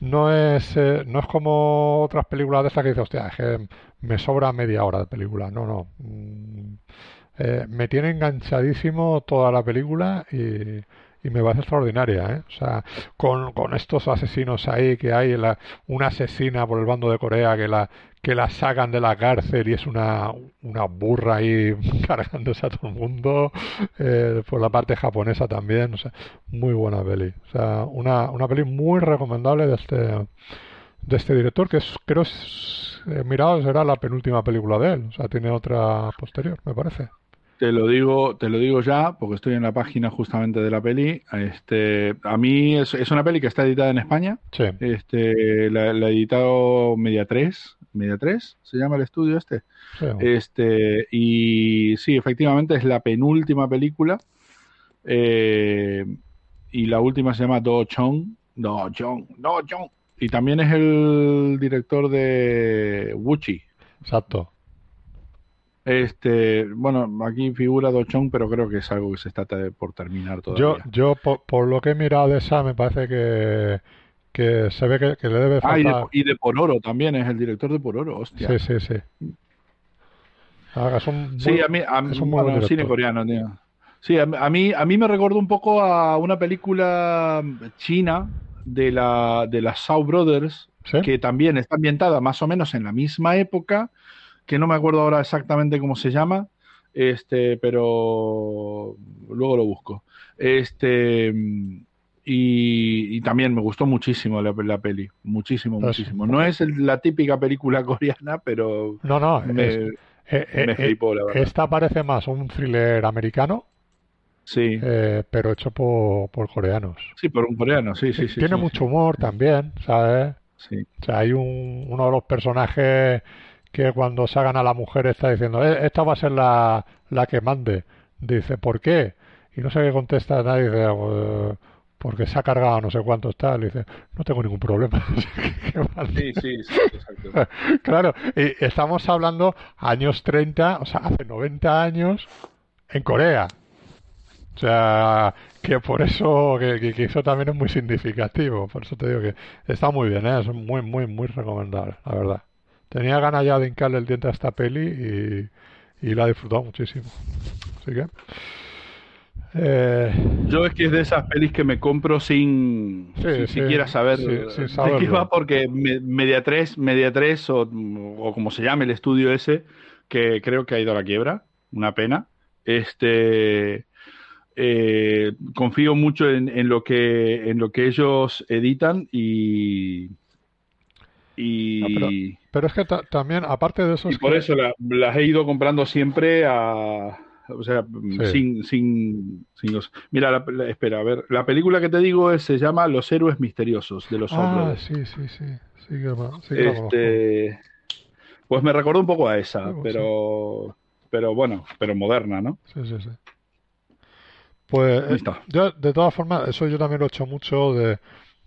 no es, eh, no es como otras películas de estas que dices, hostia, que me sobra media hora de película. No, no. Mm, eh, me tiene enganchadísimo toda la película y, y me parece extraordinaria, ¿eh? O sea, con, con estos asesinos ahí que hay, la, una asesina por el bando de Corea que la, que la sacan de la cárcel y es una, una burra ahí cargándose a todo el mundo, eh, por la parte japonesa también, o sea, muy buena peli. O sea, una, una peli muy recomendable de este, de este director, que es, creo, es, he mirado, será la penúltima película de él, o sea, tiene otra posterior, me parece. Te lo digo, te lo digo ya, porque estoy en la página justamente de la peli. Este, a mí es, es una peli que está editada en España. Sí, Este, la, la ha editado Media 3, Media 3 se llama el estudio este. sí. Este, y sí, efectivamente es la penúltima película. Eh, y la última se llama Do Chong. Do Chong, Do Chong. Y también es el director de Wuchi. exacto. Este, bueno, aquí figura Do Chong, pero creo que es algo que se está por terminar Yo, todavía. yo por, por lo que he mirado de esa, me parece que, que se ve que, le debe faltar... Ah, y de, Por Oro también, es el director de Por Oro, hostia. Sí, sí, sí. Ah, sí, a mí, es un, buen cine coreano, tío. Sí, a, mí, a mí me recordó un poco a una película china de la de las Shaw Brothers, que también está ambientada más o menos en la misma época, que no me acuerdo ahora exactamente cómo se llama, este, pero luego lo busco. Este y, también me gustó muchísimo la, peli, muchísimo, muchísimo. No es la típica película coreana, pero no, no, me, eh, eh, flipó, la verdad. Esta parece más un thriller americano. Sí. Eh, pero hecho por, por, coreanos. Sí, por un coreano, sí, sí, sí. Tiene mucho humor también, ¿sabes? Sí. O sea, hay un, uno de los personajes que cuando sacan a la mujer está diciendo, esta va a ser la, la que mande. Dice, ¿por qué? Y no sé qué contesta nadie. Dice, pues, porque se ha cargado no sé cuánto está. Le dice, no tengo ningún problema. sí, sí, sí, exacto. claro, y estamos hablando años 30, o sea, hace 90 años en Corea. O sea, que por eso, que, que, eso también es muy significativo. Por eso te digo que está muy bien, ¿eh? es muy, muy, muy recomendable, la verdad. Tenía ganas ya de hincarle el diente a esta peli y, y la he disfrutado muchísimo. Así que... Eh, Yo es que es de esas pelis que me compro sin, siquiera saber de qué va, porque Media 3, Media 3 o, como se llame el estudio ese, que creo que ha ido a la quiebra, una pena. Este eh, confío mucho en, lo que en lo que ellos editan y y pero, es que también aparte de eso y por eso las he ido comprando siempre a o sea, sin, sin, sin Mira, espera, a ver, la película que te digo se llama Los héroes misteriosos de los Ah, sí, sí, sí, sí, este, Pues me recordó un poco a esa, pero, pero bueno, pero moderna, ¿no? Sí, sí, sí. Pues eh, yo, de todas formas, eso yo también lo he hecho mucho de,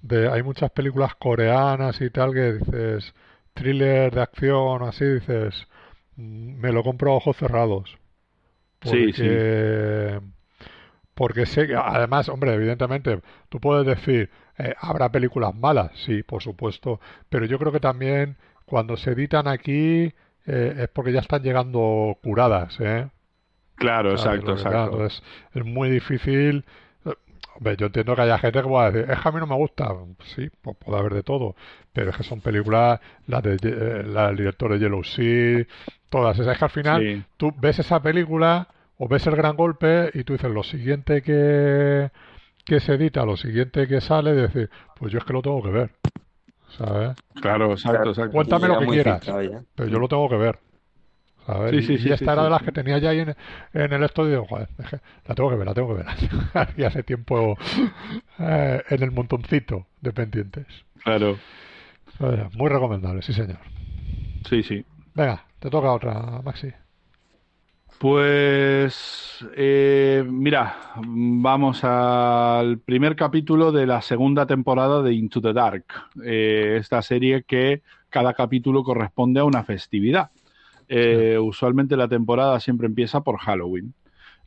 de, hay muchas películas coreanas y tal que dices thriller de acción así dices mm, me lo compro a ojos cerrados porque, sí, Porque sé que, además, hombre, evidentemente, tú puedes decir, eh, habrá películas malas, sí, por supuesto, pero yo creo que también cuando se editan aquí eh, es porque ya están llegando curadas, ¿eh? Claro, exacto, exacto. es muy difícil. Hombre, yo entiendo que haya gente que pueda decir, es que a mí no me gusta. Sí, pues puede haber de todo. Pero es que son películas, las de, eh, la del director de Yellow Sea, todas esas. Es que al final tú ves esa película o ves el gran golpe y tú dices, lo siguiente que, que se edita, lo siguiente que sale, decir, pues yo es que lo tengo que ver. ¿Sabes? Claro, exacto, exacto. Cuéntame lo que quieras, pero yo lo tengo que ver. Sí, sí, y, esta era de las que tenía ya ahí en, el estudio. Joder, la tengo que ver, la tengo que ver. y hace tiempo eh, en el montoncito de pendientes. Claro. Muy recomendable, sí, señor. Sí, sí. Venga, te toca otra, Maxi. Pues eh, mira, vamos al primer capítulo de la segunda temporada de Into the Dark, eh, esta serie que cada capítulo corresponde a una festividad. Eh, usualmente la temporada siempre empieza por Halloween.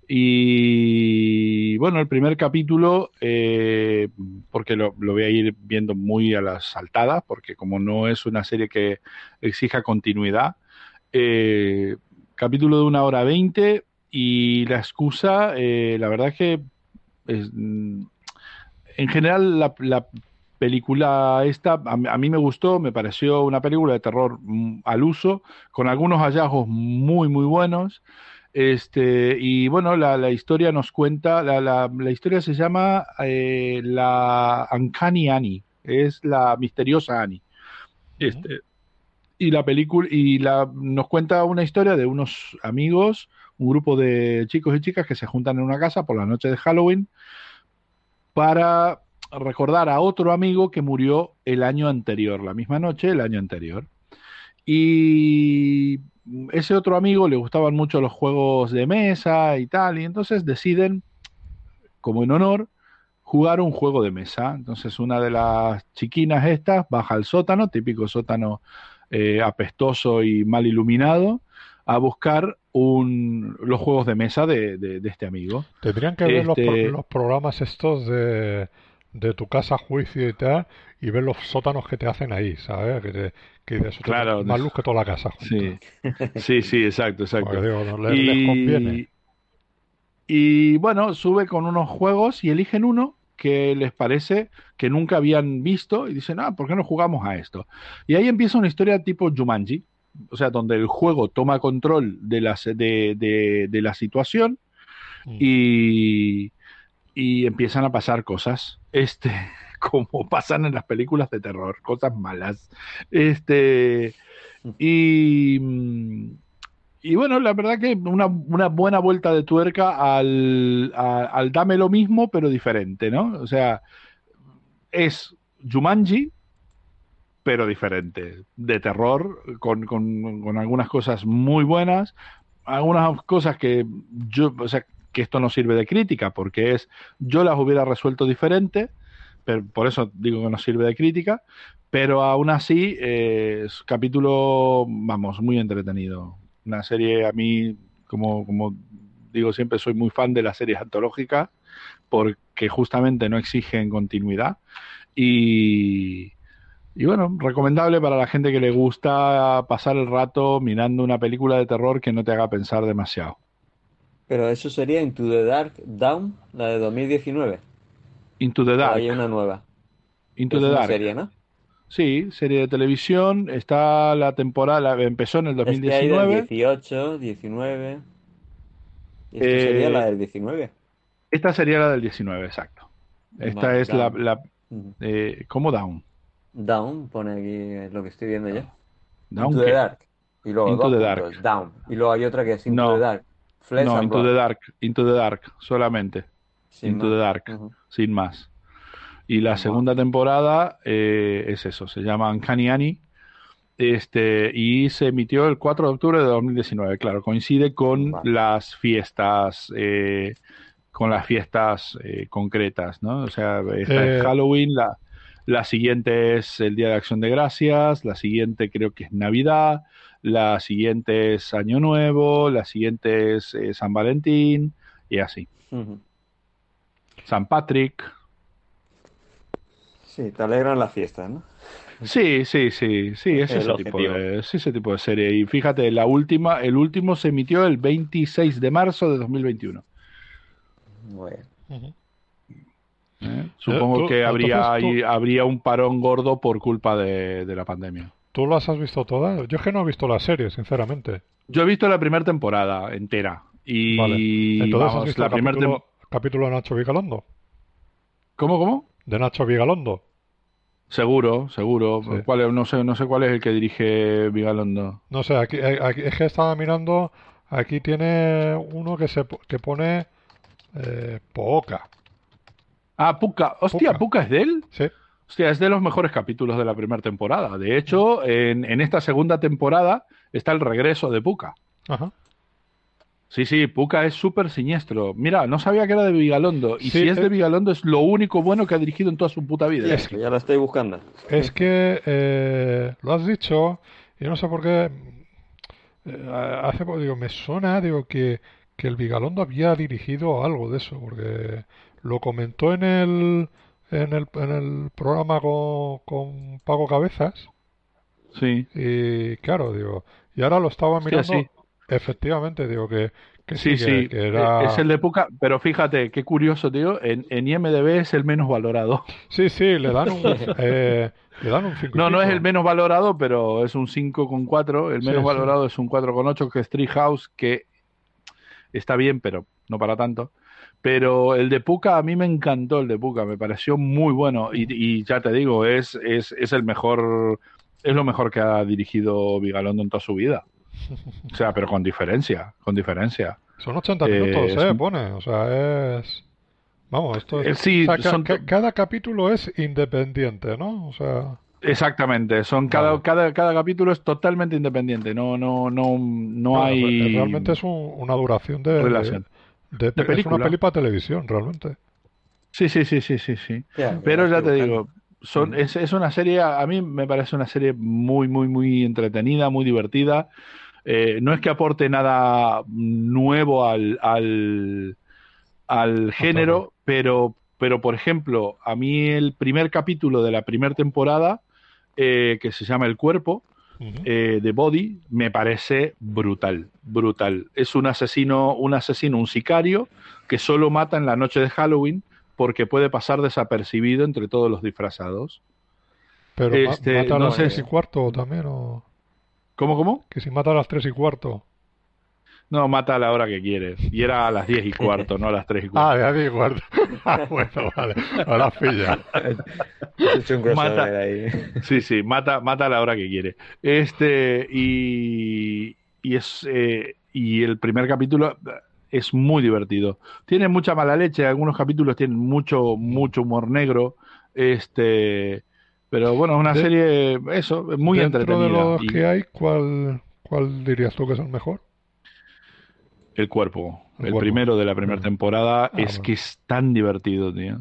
Y bueno, el primer capítulo, eh, porque lo, voy a ir viendo muy a las saltadas, porque como no es una serie que exija continuidad, eh, capítulo de una hora veinte y la excusa, la verdad es que mm, en general la, la, película esta, a, mí me gustó, me pareció una película de terror mm, al uso, con algunos hallazgos muy, muy buenos. Este, y bueno, la, historia nos cuenta, la, la, historia se llama eh, la Uncanny Annie, es la misteriosa Annie. Este, y la película, y la, nos cuenta una historia de unos amigos, un grupo de chicos y chicas que se juntan en una casa por la noche de Halloween para recordar a otro amigo que murió el año anterior, la misma noche, el año anterior. Y ese otro amigo le gustaban mucho los juegos de mesa y tal, y entonces deciden, como en honor, jugar un juego de mesa. Entonces una de las chiquinas estas baja al sótano, típico sótano eh, apestoso y mal iluminado, a buscar un, los juegos de mesa de, este amigo. Tendrían que ver los, este los programas estos de de tu casa juicio y tal, y ves los sótanos que te hacen ahí, ¿sabes? Que, te, que dices, "Hostia, Claro, más luz que toda la casa. junta". Sí, sí, sí, exacto, exacto. Porque digo, no, les, les conviene. y bueno, sube con unos juegos y eligen uno que les parece que nunca habían visto y dicen, ah, ¿por qué no jugamos a esto? Y ahí empieza una historia tipo Jumanji, o sea, donde el juego toma control de la, se- de, de- de la situación Mm. y, y empiezan a pasar cosas, este, como pasan en las películas de terror, cosas malas. Este, y, mm, y bueno, la verdad que una, una buena vuelta de tuerca al, a- al dame lo mismo, pero diferente, ¿no? O sea, es Jumanji, pero diferente, de terror, con, con- con algunas cosas muy buenas, algunas cosas que yo, o sea, que esto no sirve de crítica, porque es, yo las hubiera resuelto diferente, pero por eso digo que no sirve de crítica, pero aún así eh, es capítulo, vamos, muy entretenido. Una serie a mí, como, como digo siempre, soy muy fan de las series antológicas, porque justamente no exigen continuidad. Y, y bueno, recomendable para la gente que le gusta pasar el rato mirando una película de terror que no te haga pensar demasiado. Pero eso sería Into the Dark Down, la de 2019. Into the O Dark. hay una nueva. Into Es the una Dark. serie, ¿no? Sí, serie de televisión. Está la temporada, empezó en el Es que hay del 2019. 18, 19. Y esto Eh, sería la del 19. Esta sería la del 19, exacto. Esta es la, Down. la eh, ¿cómo Down? Down, pone aquí es lo que estoy viendo ya. Down Into the Dark. Y luego Into the Dark. Down. Y luego hay otra que es Into No. the Dark. Flesh No, Into Blood. the Dark, Into the Dark, solamente, Sin Into más. the Dark, sin más. Y la segunda temporada eh, es eso, se llama Uncanny Annie. Este, y se emitió el 4 de octubre de 2019. Claro, coincide con Vale. las fiestas, eh, con las fiestas eh, concretas, ¿no? O sea, esta Eh, es Halloween, la, la siguiente es el Día de Acción de Gracias, la siguiente creo que es Navidad, la siguiente es Año Nuevo, la siguiente es eh, San Valentín y así. San Patrick. Sí, te alegran las fiestas, ¿no? Sí, sí, sí, sí, es El ese tipo objetivo. de, es ese tipo de serie. Y fíjate, la última, el último se emitió el 26 de marzo de 2021. Ujú. ¿eh? Supongo tú- que habría, entonces tú- ahí- habría un parón gordo por culpa de, de la pandemia. ¿Tú las has visto todas? Yo es que no he visto la serie, sinceramente. Yo he visto la primera temporada entera. Y Vale. Entonces has visto la el primera capítulo, tem- capítulo de Nacho Vigalondo. ¿Cómo, cómo? De Nacho Vigalondo. Seguro, seguro. Sí. ¿Cuál es? No sé, no sé cuál es el que dirige Vigalondo. No sé, aquí, eh, aquí- es que estaba mirando. Aquí tiene uno que se po- que pone eh, Pooka. Ah, Puka. Hostia, Puka. Puka es de él. Sí. Hostia, es de los mejores capítulos de la primera temporada. De hecho, en, en esta segunda temporada está el regreso de Puka. Ajá. Sí, sí, Puka es súper siniestro. Mira, no sabía que era de Vigalondo. Y Sí, si es eh. de Vigalondo, es lo único bueno que ha dirigido en toda su puta vida. Eso, ya la estoy buscando. Es que eh, lo has dicho y no sé por qué. eh, hace poco digo, me suena, digo que, que el Vigalondo había dirigido algo de eso, porque lo comentó en el en el, en el programa con, con Pago Cabezas Sí, y claro, digo, y ahora lo estaba mirando, sí. efectivamente, digo que, que sí, sí, que, sí. que era... Es el de Puka, pero fíjate, qué curioso, tío. En, en IMDB es el menos valorado. Sí, sí, le dan un, eh, le dan un No, no es el menos valorado, pero es un 5,4. El menos sí. valorado es un 4,8, que es Treehouse, que está bien, pero no para tanto. Pero el de Puka, a mí me encantó el de Puka, me pareció muy bueno. Y, y ya te digo, es, es, es el mejor, es lo mejor que ha dirigido Vigalondo en toda su vida. O sea, pero con diferencia, con diferencia. Son 80 Eh, minutos, eh, un- pone. O sea, es. Vamos, esto es. Eh, sí, o sea, ca- son ca- to- cada capítulo es independiente, ¿no? O sea. Exactamente, son cada, Vale. cada, cada capítulo es totalmente independiente, no, no, no, no bueno, hay re- Realmente es un- una duración de. relación. de- De es película. una peli para televisión, realmente. Sí, sí, sí, sí, sí, sí. Pero ya te digo, son, es, es una serie, a mí me parece una serie muy, muy, muy entretenida, muy divertida. Eh, no es que aporte nada nuevo al, al, al género, pero, pero por ejemplo, a mí el primer capítulo de la primera temporada, eh, que se llama El Cuerpo, eh, de Body me parece brutal, brutal. Es un asesino, un asesino, un sicario que solo mata en la noche de Halloween porque puede pasar desapercibido entre todos los disfrazados. Pero este, mata a no las sé tres si- y cuarto también, o... ¿Cómo, cómo? Que si mata a las tres y cuarto. No, mata a la hora que quiere. Y era a las 10 y cuarto, no a las 3 y Ah, cuarto. de las y cuarto. Ah, bueno, vale. Ahora. Has hecho un Mata- ahí. Sí, sí, mata, mata a la hora que quiere. Este, y, y es eh, y el primer capítulo es muy divertido. Tiene mucha mala leche, algunos capítulos tienen mucho, mucho humor negro. Este, pero bueno, es una De- serie, eso, muy Dentro entretenida. de los Y que hay, ¿cuál, ¿cuál dirías tú que es el mejor? El cuerpo, El el, cuerpo. primero de la primera temporada, Ah, es bueno. que es tan divertido, tío.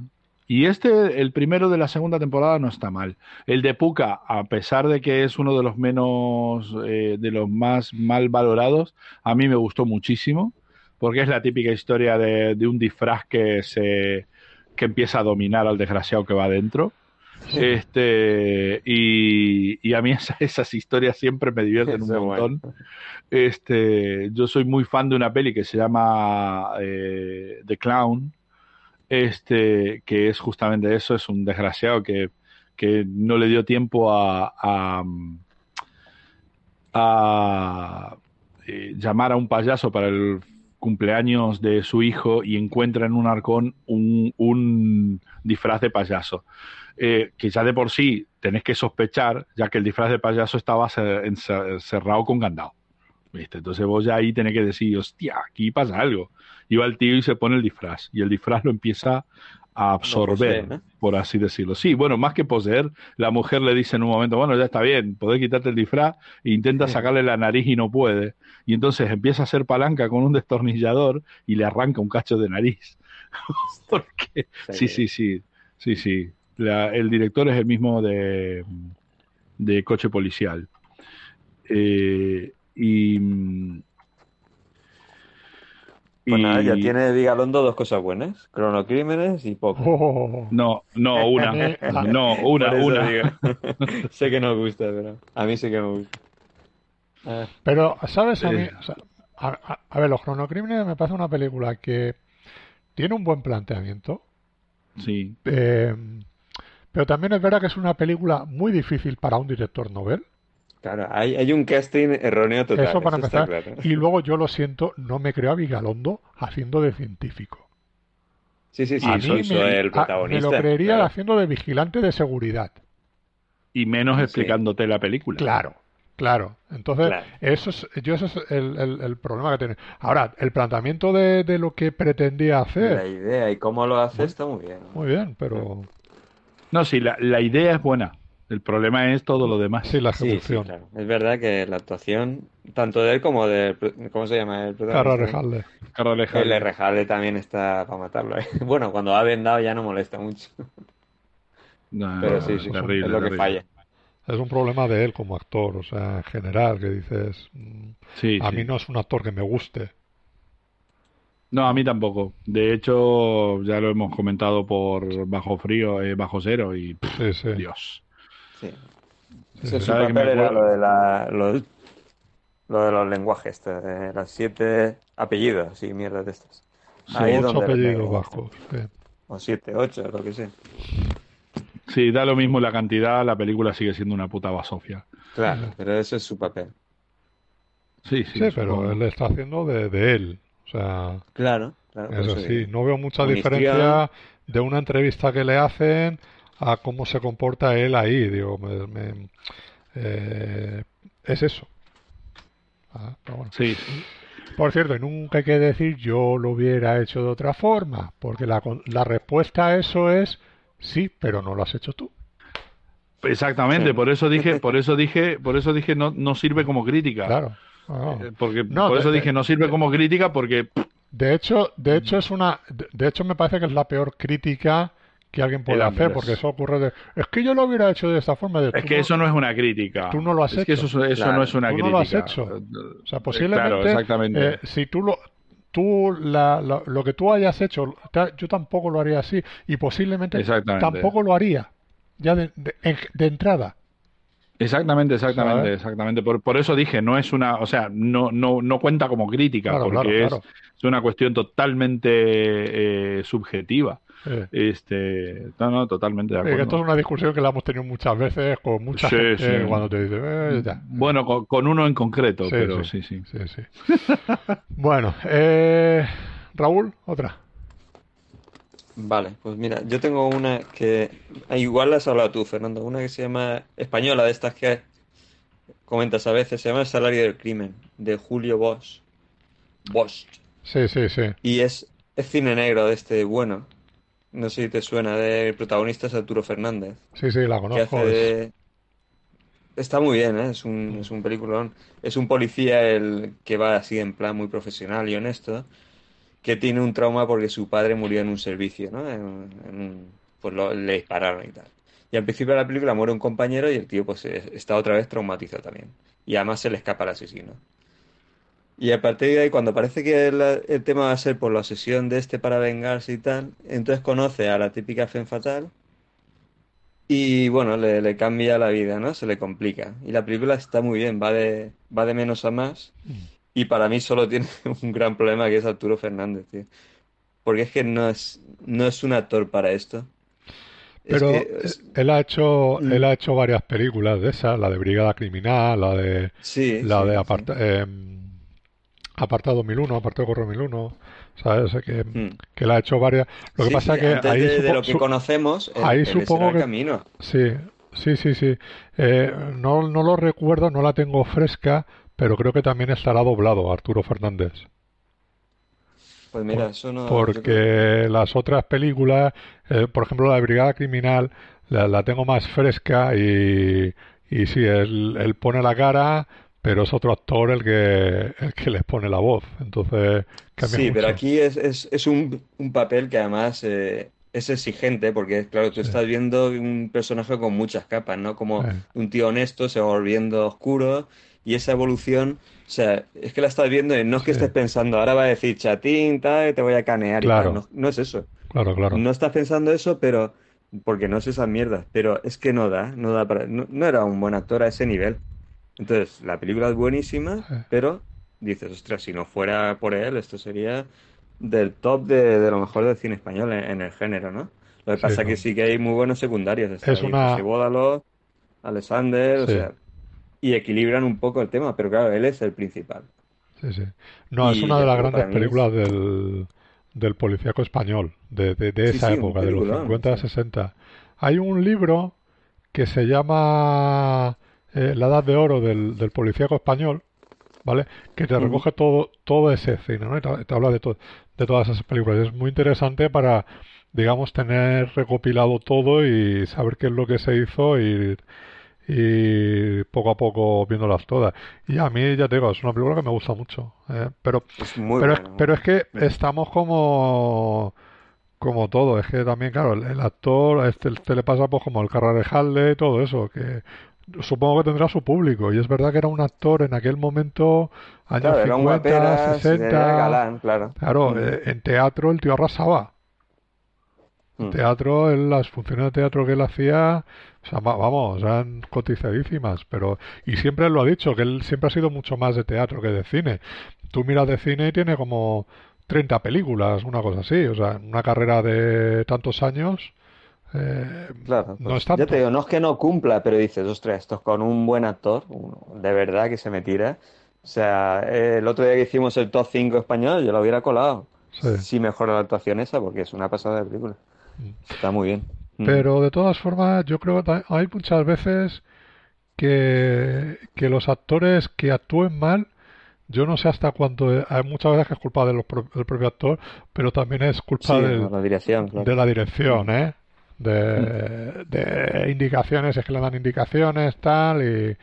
Y este, el primero de la segunda temporada, no está mal. El de Puka, a pesar de que es uno de los menos, eh, de los más mal valorados, a mí me gustó muchísimo, porque es la típica historia de, de un disfraz que se que empieza a dominar al desgraciado que va adentro. Este, y, y a mí esa- esas historias siempre me divierten un Eso montón. bueno. Este, yo soy muy fan de una peli que se llama eh, The Clown, este, que es justamente eso, es un desgraciado que, que no le dio tiempo a, a, a, eh, llamar a un payaso para el cumpleaños de su hijo y encuentra en un arcón un, un disfraz de payaso. Eh, que ya de por sí tenés que sospechar, ya que el disfraz de payaso estaba cerrado con candado. ¿Viste? Entonces vos ya ahí tenés que decir, hostia, aquí pasa algo. Y va el tío y se pone el disfraz. Y el disfraz lo empieza a absorber, por así decirlo. Sí, bueno, más que poseer, la mujer le dice en un momento, bueno, ya está bien, podés quitarte el disfraz, e intenta sacarle la nariz y no puede. Y entonces empieza a hacer palanca con un destornillador y le arranca un cacho de nariz. Porque, sí, sí, sí, sí, sí. La- el director es el mismo de, de Coche Policial. Eh, y, Pues nada, ya tiene Vigalondo dos cosas buenas: cronocrímenes y poco. Oh, No, no, una. No, una, una. digo. sé que no gusta, pero a mí sí que me gusta. Pero, ¿sabes? A mí, o sea, a, a- a ver, Los Cronocrímenes me parece una película que tiene un buen planteamiento, Sí, eh, pero también es verdad que es una película muy difícil para un director novel. Claro, hay, hay un casting erróneo total. Eso para empezar. claro. Y luego yo lo siento, no me creo a Vigalondo haciendo de científico. Sí, sí, sí, a soy, mí soy me, el a- protagonista. me lo creería claro. haciendo de vigilante de seguridad. y menos Sí. explicándote la película. Claro, claro. Entonces, Claro. eso es, yo eso es el, el- el problema que tiene. Ahora, el planteamiento de, de lo que pretendía La hacer, idea y cómo lo hace está muy bien. muy bien, pero No, sí, la, la idea es buena. El problema es todo lo demás. sí, la Sí, sí, ejecución. claro. Es verdad que la actuación, tanto de él como de... ¿Cómo se llama el protagonista? Rejalde. Carlos El. Rejalde también está para matarlo. ¿eh? Bueno, cuando ha vendado ya no molesta mucho. No, Pero sí, es sí, terrible, es lo que terrible. falla. Es un problema de él como actor, o sea, en general, que dices, mm, Sí, a sí. mí no es un actor que me guste. No, a mí tampoco. De hecho, ya lo hemos comentado por Bajo Frío, eh, Bajo Cero y pff, Sí, sí. Dios. Sí. Sí. su ¿Sabe que me papel era lo de la, lo, lo de los lenguajes, de los siete apellidos y mierdas de estas. Sí, Ahí es ocho donde apellidos sí. O siete, ocho, lo que sea. Sí, da lo mismo la cantidad, la película sigue siendo una puta basofia. Claro, pero ese es su papel. Sí, sí, Sí, pero supongo. él está haciendo de, de él. O sea, Claro, claro. eso eso sí, no veo mucha diferencia de una entrevista que le hacen a cómo se comporta él ahí. Digo, me- me- eh, es eso. Ah, pero bueno. Sí, Por cierto, y nunca hay que decir yo lo hubiera hecho de otra forma, porque la, la respuesta a eso es sí, pero no lo has hecho tú. exactamente. Sí. Por eso dije, por eso dije, por eso dije no, no sirve como crítica. Claro. Ah. Eh, Porque No, por de- eso de- dije no sirve como crítica porque De hecho, de hecho es una, de, de hecho me parece que es la peor crítica que alguien puede El hacer, porque eso ocurre de, es que yo lo hubiera hecho de esta forma. De, es que no- eso no es una crítica. tú no lo has Es que hecho. eso, eso Claro, no es una tú no crítica. lo has hecho. O sea, posiblemente, Claro, exactamente. eh, si tú lo, tú la, la- lo que tú hayas hecho, yo tampoco lo haría así y posiblemente Exactamente. tampoco lo haría ya de, de- en- de entrada. Exactamente, exactamente, ¿Sabes? exactamente. Por, por eso dije, no es una, o sea, no, no, no cuenta como crítica, Claro, porque claro, es, claro. es una cuestión totalmente eh, subjetiva. Eh, Este, no, no, totalmente de eh, que esto es acuerdo. una discusión que la hemos tenido muchas veces con mucha Sí, gente sí. cuando te dice, eh, ya. Bueno, con, con uno en concreto, Sí, pero sí. sí, sí. Sí, sí. bueno, eh, Raúl, otra. Vale, pues mira, yo tengo una que ah, igual la has hablado tú, Fernando, una que se llama española de estas que comentas a veces, se llama El salario del crimen, de Julio Bosch. Bosch. Sí, sí, sí. Y es, es cine negro de este bueno. No sé si te suena, del protagonista es Arturo Fernández. Sí, sí, la que conozco. hace de... Está muy bien, ¿eh? Es un, es un peliculón. Es un policía el que va así en plan muy profesional y honesto, que tiene un trauma porque su padre murió en un servicio, ¿no? En- pues lo- le dispararon y tal. Y al principio de la película muere un compañero y el tío pues está otra vez traumatizado también. Y además se le escapa el asesino. Y a partir de ahí, cuando parece que el, el tema va a ser por la obsesión de este para vengarse y tal, entonces conoce a la típica Femme Fatal y bueno, le, le cambia la vida, ¿no? Se le complica. Y la película está muy bien, va de, va de menos a más. Y para mí solo tiene un gran problema que es Arturo Fernández, tío. Porque es que no es, no es un actor para esto. Es Pero que eh, es- él ha hecho, Mm. él ha hecho varias películas de esas, la de Brigada Criminal, la de sí, la sí, de sí. aparta- em, Apartado 2001, Apartado Correo 2001, ¿sabes? Que, Mm. que él ha hecho varias. Lo que pasa sí, que antes ahí de, lo que conocemos, él- ahí ese supongo el que- camino. Sí, sí, sí, sí. Eh, no, no lo recuerdo, no la tengo fresca, pero creo que también estará doblado Arturo Fernández. Pues mira, eso no... creo- Porque las otras películas, eh, por ejemplo la de Brigada Criminal, la, la tengo más fresca y, y sí, él, él pone la cara, pero es otro actor el que, el que les pone la voz. Entonces cambia Sí, pero aquí es, es, es un, un papel que además eh, es exigente, porque claro, tú Sí. estás viendo un personaje con muchas capas, ¿no? Como Sí. un tío honesto se va volviendo oscuro y esa evolución, o sea, es que la estás viendo y no es que Sí. estés pensando, ahora va a decir chatín, tal, te voy a canear y Claro. tal, no, no es eso. Claro, claro. No estás pensando eso, pero porque no es esas mierdas, pero es que no da, no da para, no, no era un buen actor a ese nivel. Entonces, la película es buenísima, Sí. pero dices, ostras, si no fuera por él, esto sería del top de, de lo mejor del cine español en, en el género, ¿no? Lo que Sí, pasa no. que sí que hay muy buenos secundarios. Es ahí una- José Bódalo, Alexander, o sea, y equilibran un poco el tema, pero claro, él es el principal. Sí, sí. No, es una de las grandes es- películas del, del policíaco español, de, de, de esa sí, época, de los peliculón, 50 sí. 60. Hay un libro que se llama eh, La Edad de Oro del, del policíaco español, ¿vale? Que te recoge todo, todo ese cine, ¿no? Y te, te habla de, to- de todas esas películas. Es muy interesante para, digamos, tener recopilado todo y saber qué es lo que se hizo y, y poco a poco viéndolas todas. Y a mí, ya te digo, es una película que me gusta mucho. ¿eh? Pero, Es muy pero, es, bueno. pero es que estamos como como todo, es que también, claro, el, el actor, a este, este le pasa pues como el Carrarejal y todo eso, que supongo que tendrá su público, y es verdad que era un actor en aquel momento, años Claro, era un 50, guaperas, era 60, galán, claro. claro, Mm. eh, en teatro el tío arrasaba, en Mm. teatro, en las funciones de teatro que él hacía, o sea, va- vamos, eran cotizadísimas, pero, y siempre lo ha dicho, que él siempre ha sido mucho más de teatro que de cine. Tú miras de cine y tiene como 30 películas, una cosa así, o sea, una carrera de tantos años, eh, Claro, no es tanto. ya te digo, no es que no cumpla, pero dices, ostras, esto es con un buen actor, uno de verdad que se me tira. O sea, eh, el otro día que hicimos el top 5 español, yo lo hubiera colado. Sí. Si mejora la actuación esa, porque es una pasada de película. Está muy bien. Mm. Pero de todas formas, yo creo que hay muchas veces que, que los actores que actúen mal, yo no sé hasta cuánto, es- hay muchas veces que es culpa de los pro- del propio actor, pero también es culpa Sí, del- la dirección, claro. de la dirección, ¿eh? De, de indicaciones, es que le dan indicaciones, tal, y,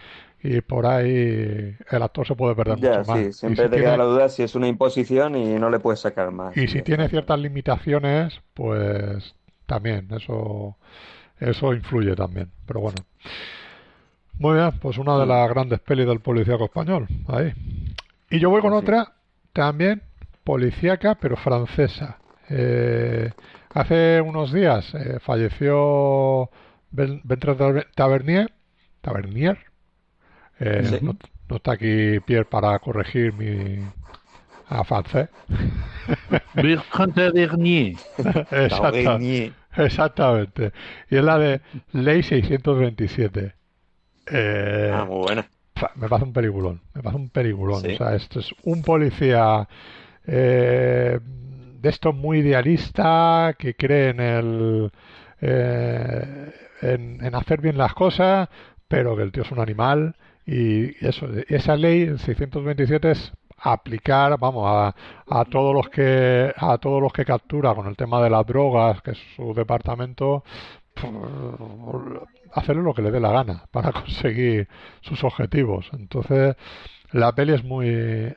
y por ahí el actor se puede perder Ya, mucho más. sí, siempre si te tiene- queda la duda si es una imposición y no le puedes sacar más. y si tiene ciertas limitaciones, pues también, eso, eso influye también. Pero bueno. Muy bien, pues una de Mm. las grandes pelis del policíaco español. Ahí. Y yo voy con Pues sí. otra también policíaca, pero francesa. Eh, hace unos días eh, falleció Bertrand Tavernier. Tavernier. Eh, no, está aquí Pierre para corregir mi a francés. Bertrand Tavernier. Exactamente. Exactamente. Y es la de Ley 627. Eh, ah, muy buena. Me pasa un peliculón. Me pasa un peliculón. O sea, esto es un policía eh, de esto muy idealista que cree en el. Eh, en, hacer bien las cosas, pero que el tío es un animal. Y eso, esa ley, el 627, es aplicar, vamos, a, a todos los que a todos los que captura con el tema de las drogas, que es su departamento, hacerle lo que le dé la gana para conseguir sus objetivos. Entonces, la peli es muy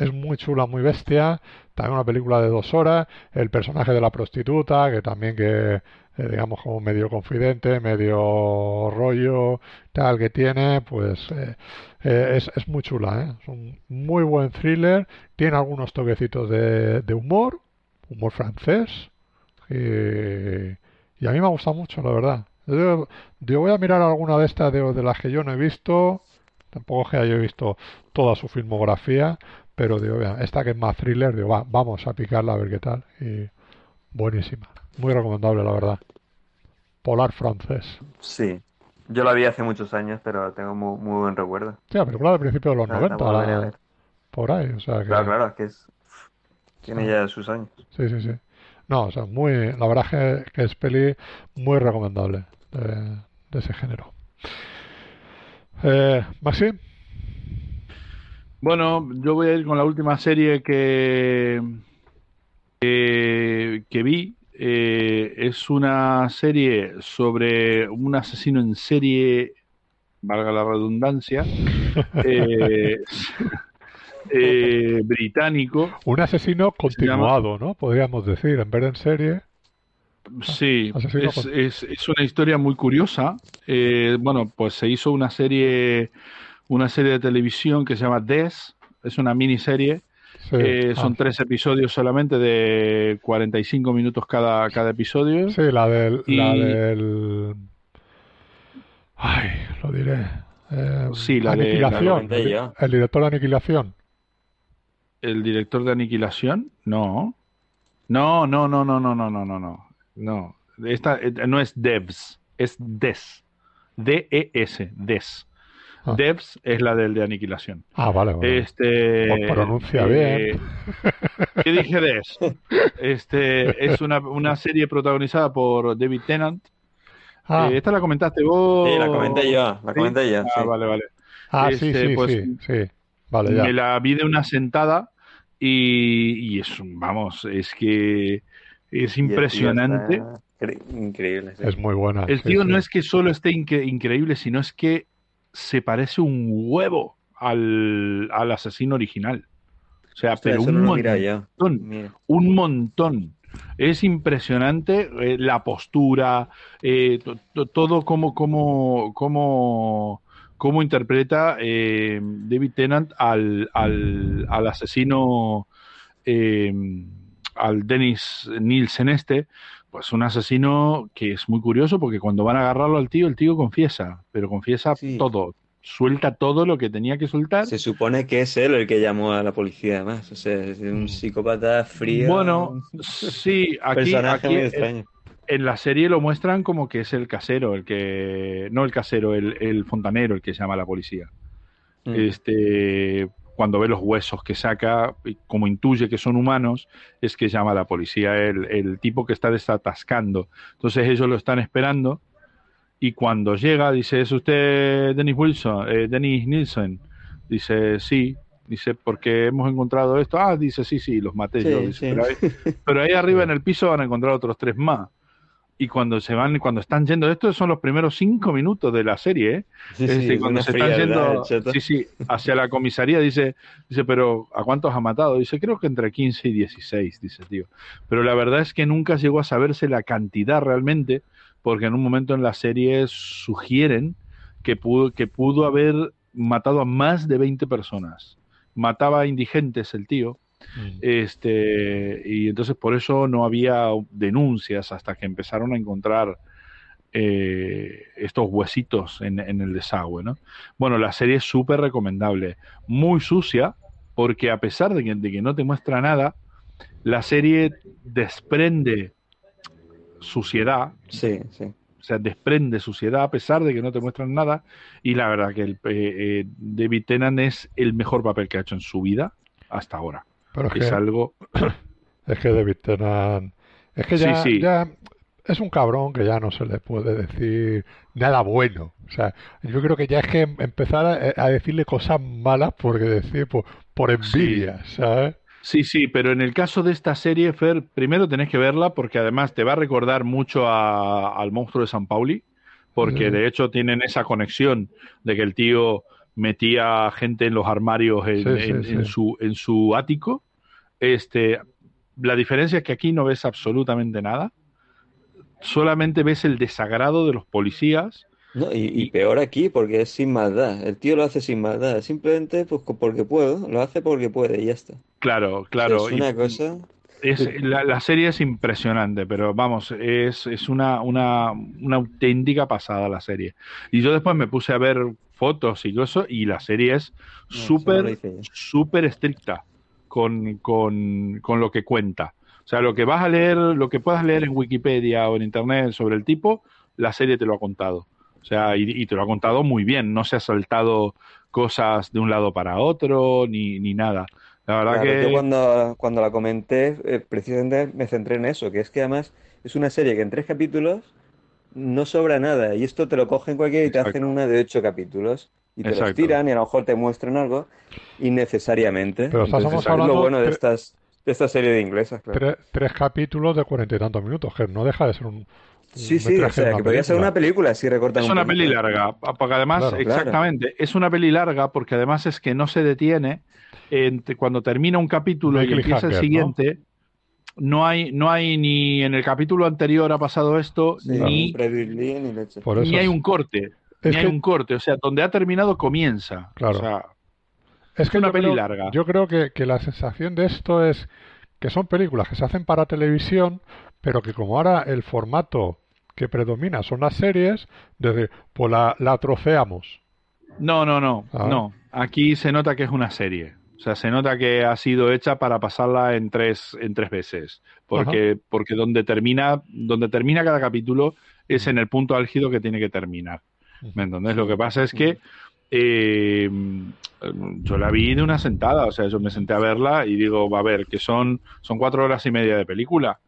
es muy chula, muy bestia. También una película de dos horas. El personaje de la prostituta, que también que eh, digamos como medio confidente, medio rollo tal que tiene, pues eh, eh, es, es, muy chula. Es un muy buen thriller. Tiene algunos toquecitos de, de humor, humor francés. Y, a mí me ha gustado mucho, la verdad. Yo, voy a mirar alguna de estas de, las que yo no he visto. Tampoco es que haya visto toda su filmografía, pero digo, esta que es más thriller, digo, vamos a picarla a ver qué tal. Y buenísima. Muy recomendable, la verdad. Polar francés. Sí. Yo la vi hace muchos años, pero tengo muy, buen recuerdo. Sí, la película del principio de los 90. por ahí, o sea que... Claro, claro, es que es... Tiene ya sus años. Sí, sí, sí. No, o sea, muy, la verdad que, que es peli muy recomendable de, ese género. Eh, Maxi. Bueno, yo voy a ir con la última serie que, que, vi. Eh, es una serie sobre un asesino en serie, valga la redundancia, eh, eh, británico. Un asesino continuado, ¿no? Podríamos decir, en vez de en serie. Sí, es, es, una historia muy curiosa. Eh, bueno, pues se hizo una serie, una serie de televisión que se llama Des, es una miniserie. Eh, son ah. tres episodios solamente de 45 minutos cada, cada episodio. Sí, la del, la del... Ay, lo diré. Eh, sí, la Aniquilación. De, el director de Aniquilación el director de Aniquilación? No. No, no, no, no, no, no, no, no, no. No. Esta eh, no es Devs, es Des. D-E-S, Des. Ah. Devs es la del de Aniquilación. Ah, vale, vale. Este, pues pronuncia bien. Eh, ¿Qué dije Des? Este, es una, una serie protagonizada por David Tennant. Ah. Eh, esta la comentaste vos. Sí, la comenté yo, la comenté yo. Ah, vale, vale. Ah, sí, este, sí, pues, sí, sí. Me la vi de una sentada y, es, vamos, es que es impresionante. Increíble. Es muy buena. El tío no es que solo esté increíble, sino es que se parece un huevo al, al asesino original. O sea, pero un montón. Un montón. Es impresionante eh, la postura, eh, todo como, como, como cómo interpreta eh, David Tennant al, al, al asesino, eh, al Dennis Nielsen este, pues un asesino que es muy curioso porque cuando van a agarrarlo al tío, el tío confiesa, pero confiesa todo, suelta todo lo que tenía que soltar. Se supone que es él el que llamó a la policía, además. O sea, es un mm. psicópata frío. Bueno, sí, aquí, aquí en la serie lo muestran como que es el casero, el que. No el casero, el, fontanero el que llama a la policía. Mm. Este. Cuando ve los huesos que saca, como intuye que son humanos, es que llama a la policía, el, tipo que está desatascando. Entonces ellos lo están esperando y cuando llega dice, ¿es usted Dennis Wilson? Eh, Dennis Nielsen? Dice, sí. Dice, porque hemos encontrado esto. Ah, dice, sí, sí, los maté yo. pero ahí arriba en el piso van a encontrar otros tres más y cuando se van, cuando están yendo, estos son los primeros cinco minutos de la serie, ¿eh? Sí, este, cuando se están yendo, sí, sí, hacia la comisaría, dice, dice, pero ¿a cuántos ha matado? Dice, creo que entre 15 y 16, dice tío. Pero la verdad es que nunca llegó a saberse la cantidad realmente, porque en un momento en la serie sugieren que pudo, que pudo haber matado a más de 20 personas. Mataba a indigentes el tío, Mm. Este, y entonces por eso no había denuncias hasta que empezaron a encontrar eh, estos huesitos en, en el desagüe, ¿no? Bueno, la serie es súper recomendable, muy sucia, porque a pesar de que, de que no te muestra nada, la serie desprende suciedad, Sí, sí. o sea, desprende suciedad a pesar de que no te muestran nada. Y la verdad que el, eh, eh, David Tennant es el mejor papel que ha hecho en su vida hasta ahora. Pero es que, algo. es que David Tennant... Es que ya, Sí, sí. ya es un cabrón que ya no se le puede decir nada bueno. O sea, yo creo que ya es que em- empezar a, a decirle cosas malas porque decir por, por envidia, ¿sabes? Sí, sí, pero en el caso de esta serie, Fer, primero tenés que verla porque además te va a recordar mucho a- al monstruo de San Pauli, porque de hecho tienen esa conexión de que el tío metía gente en los armarios en, Sí, sí, en- sí. en su, en su ático. Este, la diferencia es que aquí no ves absolutamente nada, solamente ves el desagrado de los policías. No, y, y peor aquí porque es sin maldad. El tío lo hace sin maldad. Simplemente pues porque puedo. Lo hace porque puede y ya está. Claro, O sea, claro. es y- una cosa. Es, la, la serie es impresionante, pero vamos, es, es una, una, una auténtica pasada la serie. Y yo después me puse a ver fotos y todo eso, y la serie es súper, súper estricta con, con, con lo que cuenta. O sea, lo que vas a leer, lo que puedas leer en Wikipedia o en Internet sobre el tipo, la serie te lo ha contado. O sea, y, y te lo ha contado muy bien, no se ha saltado cosas de un lado para otro, ni, ni nada. La verdad Claro, que... yo cuando, cuando la comenté, eh, precisamente me centré en eso, que es que además es una serie que en tres capítulos no sobra nada. Y esto te lo cogen cualquiera y te Exacto. hacen una de ocho capítulos. Y te lo Exacto. estiran y a lo mejor te muestran algo innecesariamente. Pero estamos Entonces, es hablando lo bueno de estas, de esta serie de inglesas, claro. Tres, tres capítulos de cuarenta y tantos minutos, que no deja de ser un, Sí, sí, o sea, que podría ser película. una película si recortan Es un una poquito. peli larga, porque además, Claro. Claro. exactamente, es una peli larga porque además es que no se detiene entre- cuando termina un capítulo No y empieza el siguiente. ¿no? hay, no hay ni en el capítulo anterior ha pasado esto, Sí, ni, previously, ni leche. Por eso ni hay un corte, es ni hay un corte. O sea, donde ha terminado comienza. Claro. O sea, Es que una peli creo, larga. Yo creo que, que la sensación de esto es que son películas que se hacen para televisión, pero que como ahora el formato que predomina son las series, desde pues la, la troceamos. no, no, no, Ah. no. Aquí se nota que es una serie. O sea, se nota que ha sido hecha para pasarla en tres, en tres veces. Porque, porque donde termina, donde termina cada capítulo es en el punto álgido que tiene que terminar. ¿Me entendés? Lo que pasa es que eh, yo la vi de una sentada, o sea, yo me senté a verla y digo, va a ver, que son, son cuatro horas y media de película.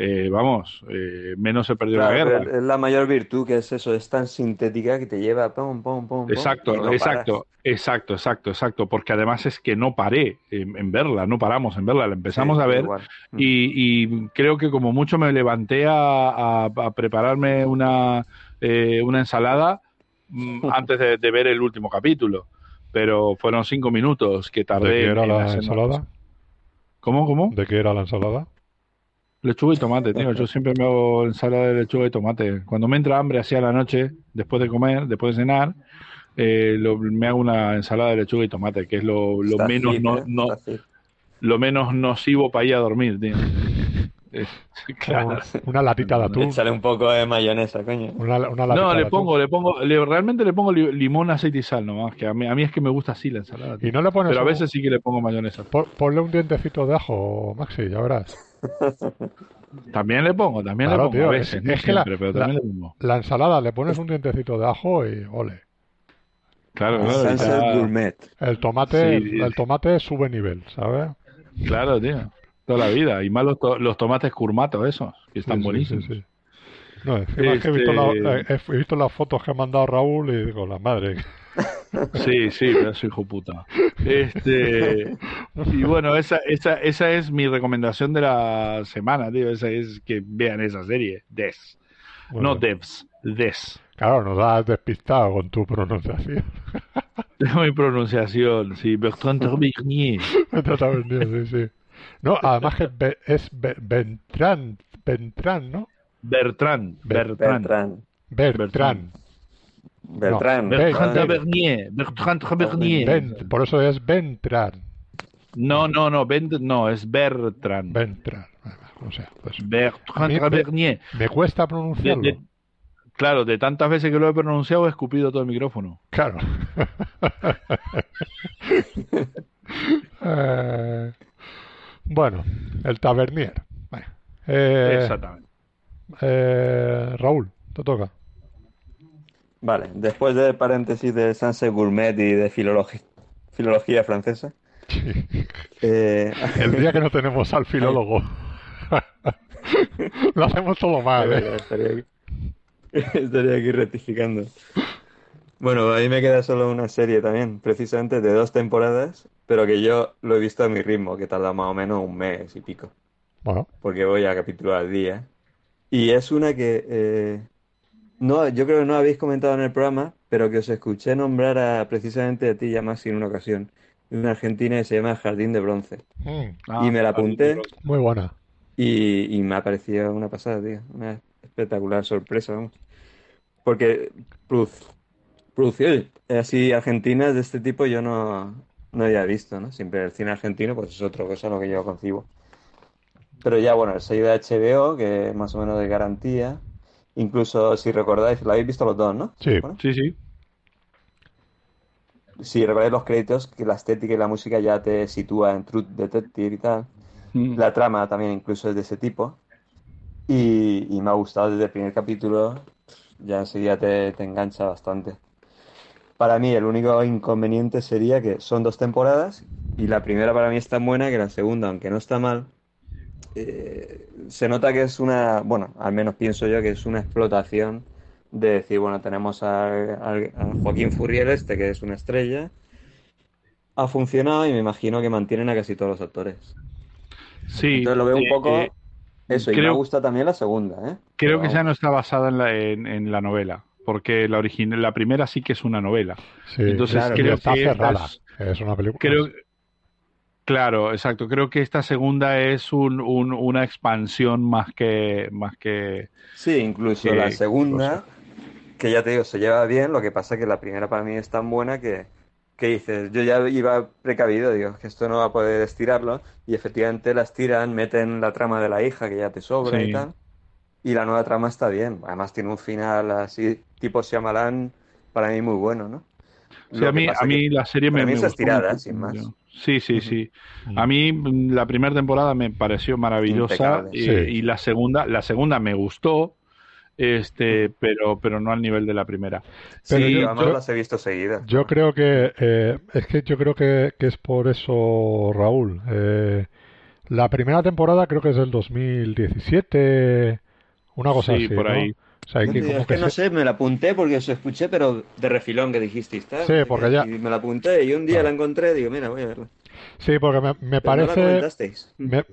Eh, vamos, eh, menos se perdió la Claro, guerra. pero es la mayor virtud que es eso, es tan sintética que te lleva pum, pum, pum, Exacto, no exacto, exacto, exacto, exacto, porque además es que no paré en, en verla, no paramos en verla, la empezamos Sí, a ver. Mm. y, y creo que como mucho me levanté a, a- a prepararme una, eh, una ensalada mm, antes de, de ver el último capítulo, pero fueron cinco minutos que ¿De tardé qué era en la ensalada? ¿Cómo, cómo? ¿De qué era la ensalada? Lechuga y tomate, tío. Yo siempre me hago ensalada de lechuga y tomate. Cuando me entra hambre así a la noche, después de comer, después de cenar, eh, lo- me hago una ensalada de lechuga y tomate, que es lo, lo Está menos fit, no, ¿eh? no- Está fit. lo menos nocivo para ir a dormir, tío. Claro. Una latita de atún. Échale un poco de mayonesa, coño. Una, una latita No, de le atún. pongo, le pongo, le- realmente le pongo li- limón, aceite y sal nomás, que a mí, a mí es que me gusta así la ensalada. tío. Y no le pones Pero a un- veces sí que le pongo mayonesa. Pon- Ponle un dientecito de ajo, Maxi, ya verás. También le pongo, también Claro, le pongo, tío, a veces, es- no es que la- pero le pongo. La ensalada le pones un dientecito de ajo y ole. Claro, claro, ya- Gourmet. El tomate, Sí. el tomate sube nivel, ¿sabes? claro, tío. Toda la vida. Y más los, to- los tomates curmatos esos, que están Sí, buenísimos. sí, sí. No, encima es que he visto, Este- la- eh, he visto las fotos que ha mandado Raúl y digo, la madre. Sí, sí, soy hijo puta. Este, y bueno, esa, esa, esa es mi recomendación de la semana, tío. Esa es que vean esa serie. Des. Bueno, No Devs, Des. Claro, nos has despistado con tu pronunciación. Mi pronunciación, sí. Bertrand Tavernier. Sí, sí. No, además que es Be- Beltrán, Beltrán, ¿no? Bertrand, Bertrand. Bertrand. Bertrán. Bertrand. No, Bertrand Ben- Tavernier. Bertrand Tavernier. Ben- por eso es Beltrán. No, no, no, Bent- no, es Bertrand. Bertrand. O sea, pues, Bertrand mí me- Tavernier. me cuesta pronunciarlo. de- claro, de tantas veces que lo he pronunciado he escupido todo el micrófono. Claro. Eh, bueno, el tabernier. Eh, Exactamente. eh, Raúl, te toca. Vale, después del paréntesis de Sunset Gourmet y de filologi- filología francesa, eh, El día que no tenemos al filólogo. Lo hacemos todo mal, ¿eh? estaría aquí, estaría aquí rectificando. Bueno, ahí me queda solo una serie también, precisamente de dos temporadas, pero que yo lo he visto a mi ritmo, que tarda más o menos un mes y pico, Bueno, porque voy a capítulo al día. Y es una que eh, no, yo creo que no habéis comentado en el programa, pero que os escuché nombrar a, precisamente a ti, ya más en una ocasión, una argentina que se llama Jardín de Bronce. mm, Ah, y me la apunté muy buena. y, y me ha parecido una pasada, tío. Una espectacular sorpresa, vamos. Porque produ- producciones así argentinas de este tipo yo no, no había visto, ¿no? Siempre el cine argentino pues es otra cosa lo que yo concibo. Pero ya, bueno, el sello de HBO, que es más o menos de garantía. Incluso, si recordáis, lo habéis visto los dos, ¿no? Sí. Bueno, Sí, sí. si recordáis los créditos, que la estética y la música ya te sitúa en Truth Detective y tal. Mm. La trama también incluso es de ese tipo. Y, y me ha gustado desde el primer capítulo. Ya enseguida te, te engancha bastante. Para mí el único inconveniente sería que son dos temporadas y la primera para mí es tan buena que la segunda, aunque no está mal, eh, se nota que es una, bueno, al menos pienso yo que es una explotación de decir, bueno, tenemos a, a- a Joaquín Furriel este, que es una estrella, ha funcionado y me imagino que mantienen a casi todos los actores. Sí, Entonces lo veo un eh, poco eh, eso, y me gusta también la segunda, ¿eh? creo Pero que ya no está basada en la, en, en la novela, porque la original, la primera sí que es una novela. Sí, Entonces claro, creo está que esta cerrada. es- Es una película. creo, claro, exacto. Creo que esta segunda es un, un- una expansión más que más que Sí, incluso que la segunda, que ya te digo, se lleva bien, lo que pasa que la primera para mí es tan buena que, que dices, yo ya iba precavido, digo, que esto no va a poder estirarlo, y efectivamente la estiran, meten la trama de la hija que ya te sobra Sí. y tal, y la nueva trama está bien, además tiene un final así, tipo Shyamalan, para mí muy bueno, ¿no? Sí, a mí, a mí que la serie me, mí me es gustó estirada, mucho. sin más. Sí, sí, sí. A mí mm, la primera temporada me pareció maravillosa y, Sí. y la segunda, la segunda me gustó, este, pero, pero no al nivel de la primera. Pero Sí, yo- yo- las he visto seguidas. Yo creo que eh, es que yo creo que, que es por eso, Raúl. Eh, la primera temporada creo que es del 2017, una cosa Sí, así, por ¿no? O sea, Yo que como es que que no se- sé, me la apunté porque os escuché, pero de refilón que dijisteis, Sí, no porque ya- Y me la apunté y un día Claro. la encontré y digo, mira, voy a verla. Sí, porque me, me Pero no la parece comentasteis. me-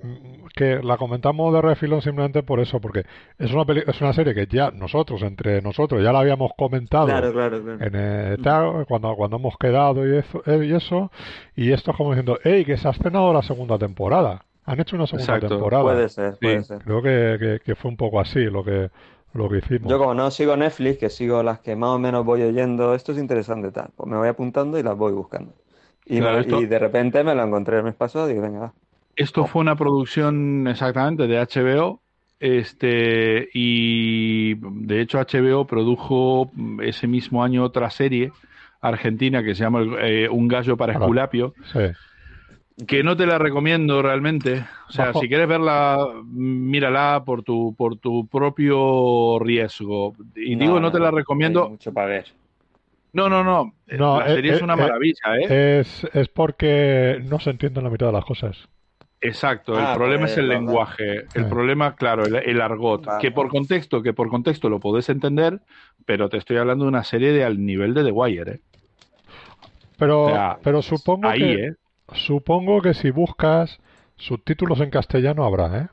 que la comentamos de refilón simplemente por eso, porque es una peli- es una serie que ya nosotros, entre nosotros, ya la habíamos comentado Claro, claro, claro. en eh, tal, cuando, cuando hemos quedado y eso, eh, y eso, y esto es como diciendo, hey, que se ha estrenado la segunda temporada. Han hecho una segunda Exacto. temporada. Puede ser, puede Sí. ser. Creo que, que- que fue un poco así lo que, lo que hicimos. Yo como no sigo Netflix, que sigo las que más o menos voy oyendo, esto es interesante tal, pues me voy apuntando y las voy buscando. Y, Claro, me- esto- y de repente me lo encontré el mes pasado y digo, venga, va. Esto fue una producción exactamente de HBO, este, y de hecho HBO produjo ese mismo año otra serie argentina que se llama eh, Un gallo para Ah. Esculapio, Sí. Que no te la recomiendo realmente. O sea, Bajo- si quieres verla, mírala por tu, por tu propio riesgo. Y No, digo, no te la hay recomiendo. mucho para ver. No, no, no. No, la eh, serie es eh, una eh, maravilla, ¿eh? Es, es porque no se entienden la mitad de las cosas. Exacto, el Ah, problema pues, es el verdad. lenguaje, el problema, claro, el, el argot, Vale. que por contexto, que por contexto lo podés entender, pero te estoy hablando de una serie de al nivel de The Wire, ¿eh? Pero, O sea, pero supongo Ahí, que, ¿eh? Supongo que si buscas subtítulos en castellano habrá, ¿eh?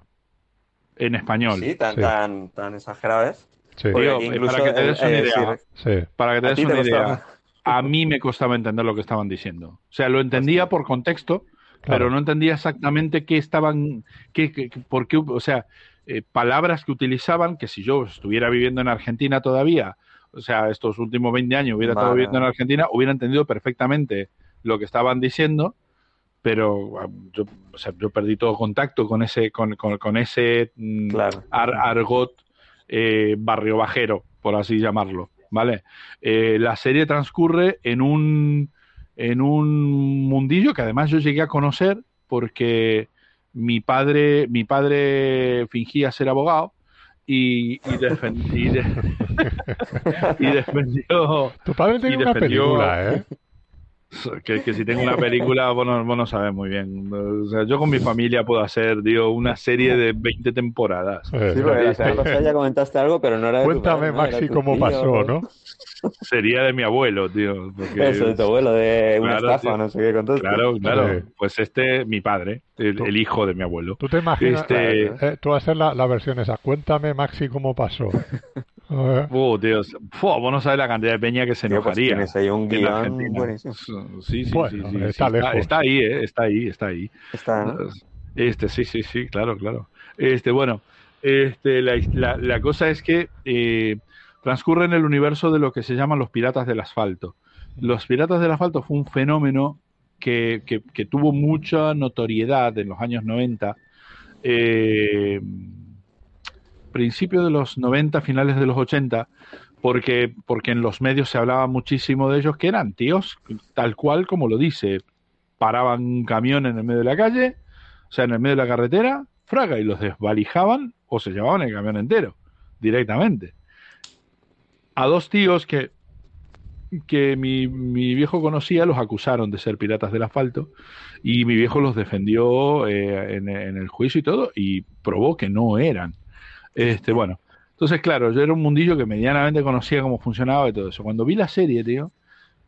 En español. Sí, tan, Sí. tan, tan exagerado es. Sí, Digo, para que te des una eh, idea, sí. Para que te a des te una idea, costaba. a mí me costaba entender lo que estaban diciendo. O sea, lo entendía por contexto, Claro. pero no entendía exactamente qué estaban, qué, qué- qué- por qué, o sea, eh, palabras que utilizaban, que si yo estuviera viviendo en Argentina todavía, o sea, estos últimos 20 años hubiera estado viviendo en. Argentina, hubiera entendido perfectamente lo que estaban diciendo, pero ah, yo, o sea, yo perdí todo contacto con ese, con, con- con ese mm, Claro. ar- argot eh, barrio bajero, por así llamarlo, ¿vale? Eh, la serie transcurre en un, en un mundillo que además yo llegué a conocer porque mi padre, mi padre fingía ser abogado y, y, defen- y de- y defendió Tu padre tiene una película, ¿eh? que, que si tengo una película, vos no, vos no sabes muy bien. O sea, yo con mi familia puedo hacer, digo, una serie de 20 temporadas. Sí, la semana pasada ya comentaste algo, pero no era de tu Cuéntame, padre, ¿no? Era Maxi, tu cómo tío, pasó, ¿no? Sería de mi abuelo, tío. porque- Eso, de tu abuelo, de una Claro, estafa, tío. no sé qué contaste. Claro, claro. Sí. Pues este, mi padre, el, el hijo de mi abuelo. ¿Tú te imaginas? Este- eh, tú vas a hacer la, la versión esa. Cuéntame, Maxi, cómo pasó. Oh, Dios. Fua, vos no sabes la cantidad de peña que se Tío, pues enojaría. tienes ahí un guion buenísimo. Sí, sí, Bueno, sí, sí, está sí, está, lejos. está ahí, eh, está ahí, está ahí. Está, ¿no? Este, sí, sí, sí, claro, claro. Este, bueno, este, la, la- la cosa es que eh, transcurre en el universo de lo que se llaman los piratas del asfalto. Los piratas del asfalto fue un fenómeno que, que- que tuvo mucha notoriedad en los años 90. eh, principio de los 90, finales de los 80, porque, porque en los medios se hablaba muchísimo de ellos, que eran tíos, tal cual como lo dice, paraban un camión en el medio de la calle, o sea, en el medio de la carretera, fraga, y los desvalijaban o se llevaban el camión entero, directamente. A dos tíos que, que mi, mi viejo conocía los acusaron de ser piratas del asfalto y mi viejo los defendió eh, en, en el juicio y todo y probó que no eran. Este, bueno, entonces, claro, yo era un mundillo que medianamente conocía cómo funcionaba y todo eso. Cuando vi la serie, tío,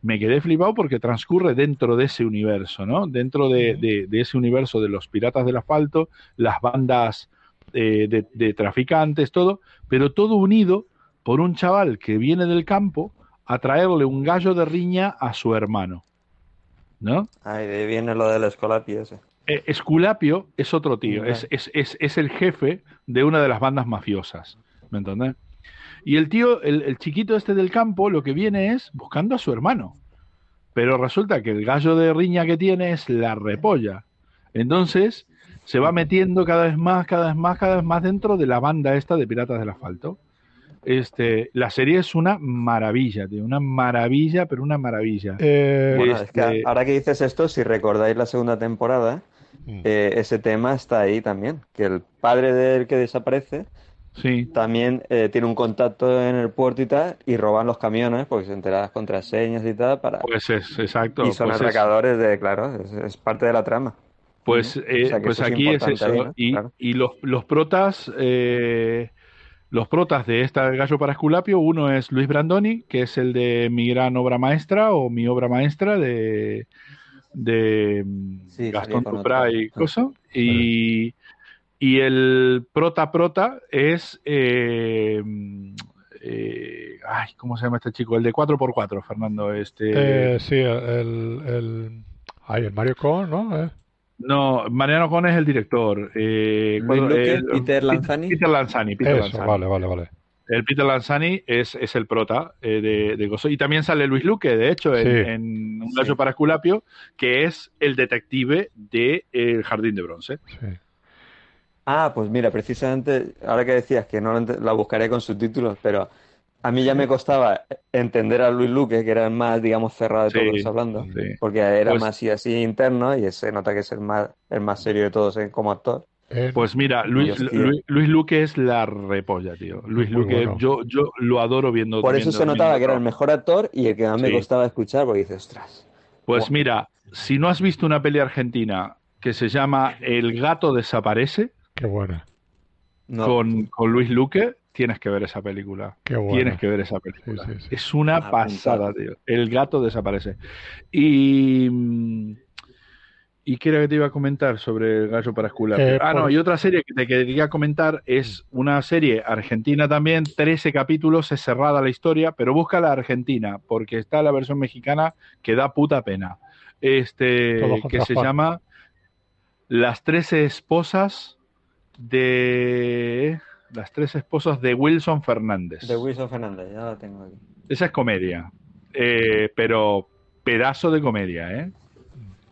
me quedé flipado porque transcurre dentro de ese universo, ¿no? Dentro de, de- de ese universo de los piratas del asfalto, las bandas eh, de, de traficantes, todo, pero todo unido por un chaval que viene del campo a traerle un gallo de riña a su hermano, ¿no? Ahí de ahí viene lo del Escolapi ese. Eh, Esculapio es otro tío, es, es, es, es el jefe de una de las bandas mafiosas, ¿me entendés? Y el tío, el, el chiquito este del campo, lo que viene es buscando a su hermano. Pero resulta que el gallo de riña que tiene es la repolla. Entonces se va metiendo cada vez más, cada vez más, cada vez más dentro de la banda esta de Piratas del Asfalto. Este, la serie es una maravilla, tío, una maravilla, pero una maravilla. eh, Bueno, Este- es que ahora que dices esto, si recordáis la segunda temporada, mm, eh, ese tema está ahí también, que el padre del que desaparece Sí, también eh, tiene un contacto en el puerto y tal, y roban los camiones porque se enteran las contraseñas y tal, para... pues es exacto. y son pues es- de, claro, es, es parte de la trama. Pues, eh, O sea, que pues eso aquí es eso. ahí, ¿no? Y, Claro. y los, los protas, eh, los protas de esta Gallo para Esculapio, uno es Luis Brandoni, que es el de mi gran obra maestra o mi obra maestra de, de mm, Sí, Gastón otro. y. Y, y el prota prota es eh, eh, ay, ¿cómo se llama este chico? El de 4x4, Fernando. Este, eh, sí, el, el, ay, el Mario Con, ¿no? Eh, No, Mariano Con es el director. Eh, cuando- Luque, el- Peter Lanzani. Peter Lanzani. Peter Eso, Lanzani. vale, vale, vale. El Peter Lanzani es, es el prota eh, de, de Gozo. Y también sale Luis Luque, de hecho, en, Sí. en Un gallo Sí. para Esculapio, que es el detective de El Jardín de Bronce. Sí. Ah, pues mira, precisamente ahora que decías que no la ent- la buscaré con subtítulos, pero a mí ya me costaba entender a Luis Luque, que era el más, digamos, cerrado de Sí, todos hablando, sí. porque era Pues- más y así interno y se nota que es el más, el más serio de todos eh, como actor. En- Pues mira, Luis, Dios. Luis, Luis Luque es la repolla, tío. Luis Muy Luque, bueno. yo, yo lo adoro viendo. Por eso viendo- se notaba viendo que era el mejor actor y el que más me costaba escuchar, porque dices, ostras. Pues mira, si no has visto una peli argentina que se llama El gato desaparece, Qué buena, No, con, con Luis Luque, tienes que ver esa película. qué buena. Tienes que ver esa película. Sí, sí, sí. Es una pasada, tío. El gato desaparece. Y. mm, ¿Y qué era que te iba a comentar sobre el gallo para Esculapio? Eh, ah, no, y otra serie que te quería comentar es una serie argentina también, 13 capítulos, es cerrada la historia, pero busca la argentina, porque está la versión mexicana que da puta pena. Este, que se Juan. llama Las 13 esposas de. Las tres esposas de Wilson Fernández. de Wilson Fernández, ya la tengo aquí. Esa es comedia. Eh, pero pedazo de comedia, ¿eh?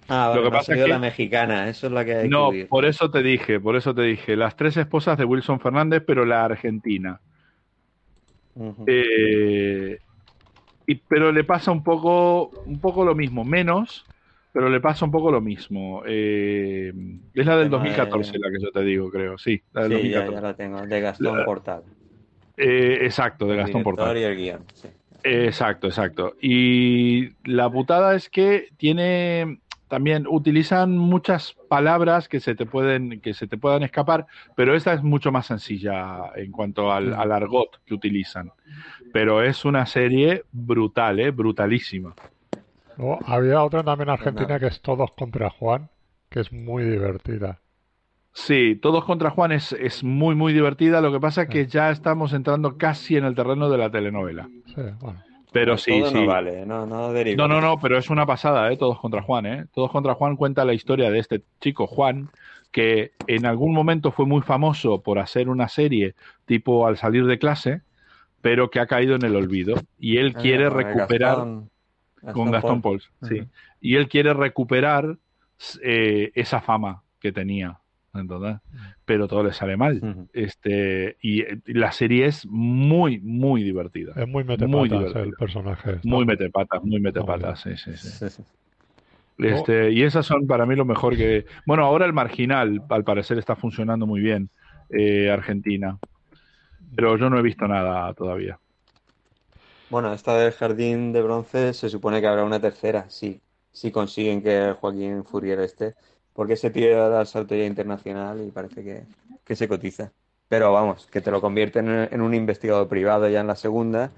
Ah, vale, Lo que no pasa es que- la mexicana, eso es la que hay No, que por eso te dije, por eso te dije, las tres esposas de Wilson Fernández, pero la argentina. Eh, y, pero le pasa un poco, un poco lo mismo, menos, pero le pasa un poco lo mismo. Eh, es la del Tema de- 2014, la que yo te digo, creo, sí, la del Sí, ya, 2014. ya la tengo, de Gastón La- Portal. Eh, exacto, de El Gastón Portal. y el guion, sí. Exacto, exacto. Y la putada es que tiene también utilizan muchas palabras que se te pueden que se te puedan escapar, pero esta es mucho más sencilla en cuanto al, Mm. al argot que utilizan. Pero es una serie brutal, eh, brutalísima. Luego, había otra también argentina que es Todos contra Juan, que es muy divertida. Sí, Todos contra Juan es, es muy muy divertida. Lo que pasa es que ya estamos entrando casi en el terreno de la telenovela. Sí, bueno. Pero Todo sí, no sí. vale, no, no deriva. No, no, no, pero es una pasada, ¿eh? Todos contra Juan, ¿eh? Todos contra Juan cuenta la historia de este chico Juan, que en algún momento fue muy famoso por hacer una serie tipo al salir de clase, pero que ha caído en el olvido. Y él Ah, quiere recuperar Gastón- con Gastón Paul. Pauls, sí. Y él quiere recuperar eh, esa fama que tenía, ¿entendés? Pero todo le sale mal. Este, y la serie es muy, muy divertida. Es muy Muy metepatas el personaje. Está Muy metepatas, muy metepatas, sí, sí, sí. Sí, sí. Este, y esas son para mí lo mejor que. Bueno, ahora el marginal, al parecer, está funcionando muy bien, eh, Argentina. Pero yo no he visto nada todavía. Bueno, esta del Jardín de Bronce se supone que habrá una tercera, sí. Si consiguen que Joaquín Furrier esté. Porque ese tío da el salto ya internacional y parece que, que se cotiza. Pero vamos, que te lo convierten en, en un investigador privado ya en la segunda.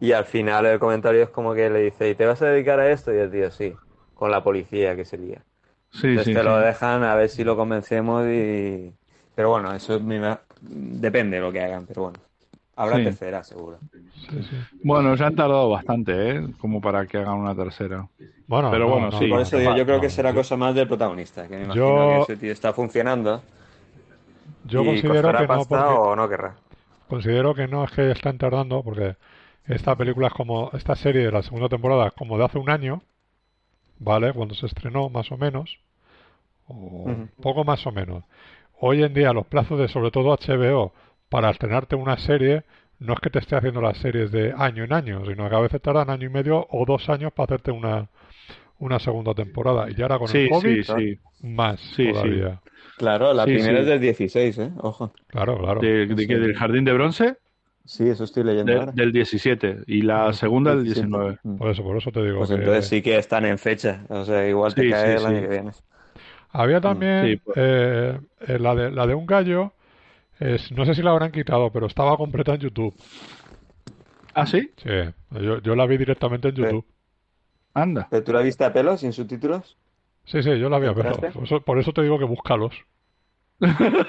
Y al final el comentario es como que le dice, ¿y te vas a dedicar a esto? Y el tío, sí, con la policía que sería. Sí, Entonces sí, te sí. lo dejan a ver si lo convencemos y... Pero bueno, eso me ima- depende de lo que hagan, pero bueno. Habrá Sí. tercera, seguro. Sí, sí. Bueno, ya han tardado bastante, ¿eh? Como para que hagan una tercera. Bueno, Pero no, bueno, no, sí. Por eso digo, yo creo que será cosa más del protagonista, que me imagino Yo- que ese tío está funcionando Yo y considero que no, porque o no querrá. considero que no es que están tardando, porque esta película es como, esta serie de la segunda temporada es como de hace un año, ¿vale? Cuando se estrenó, más o menos, o Ujú. poco más o menos. Hoy en día los plazos de sobre todo HBO para estrenarte una serie no es que te esté haciendo las series de año en año, sino que a veces tardan año y medio o dos años para hacerte una, una segunda temporada. Y ahora con Sí, el COVID, sí, sí. más Sí, sí. todavía. Claro, la Sí, primera sí. es del 16, ¿eh? Ojo. Claro, claro. ¿De, de qué? ¿Del Jardín de Bronce? Sí, eso estoy leyendo De- ahora. del 17. Y la segunda del 17. 19. Mm. Por eso, por eso te digo Pues que entonces sí que están en fecha. O sea, igual te Sí, cae sí, el año sí. que viene. había también sí, pues. eh, eh, la, de, la de un gallo, es, no sé si la habrán quitado, pero estaba completa en YouTube. ¿Ah, sí? Sí, yo, yo la vi directamente en. YouTube. Anda. ¿Pero tú la viste a pelo, sin subtítulos? Sí, sí, yo la vi, ¿Te pero enteraste? por eso, por eso te digo que búscalos.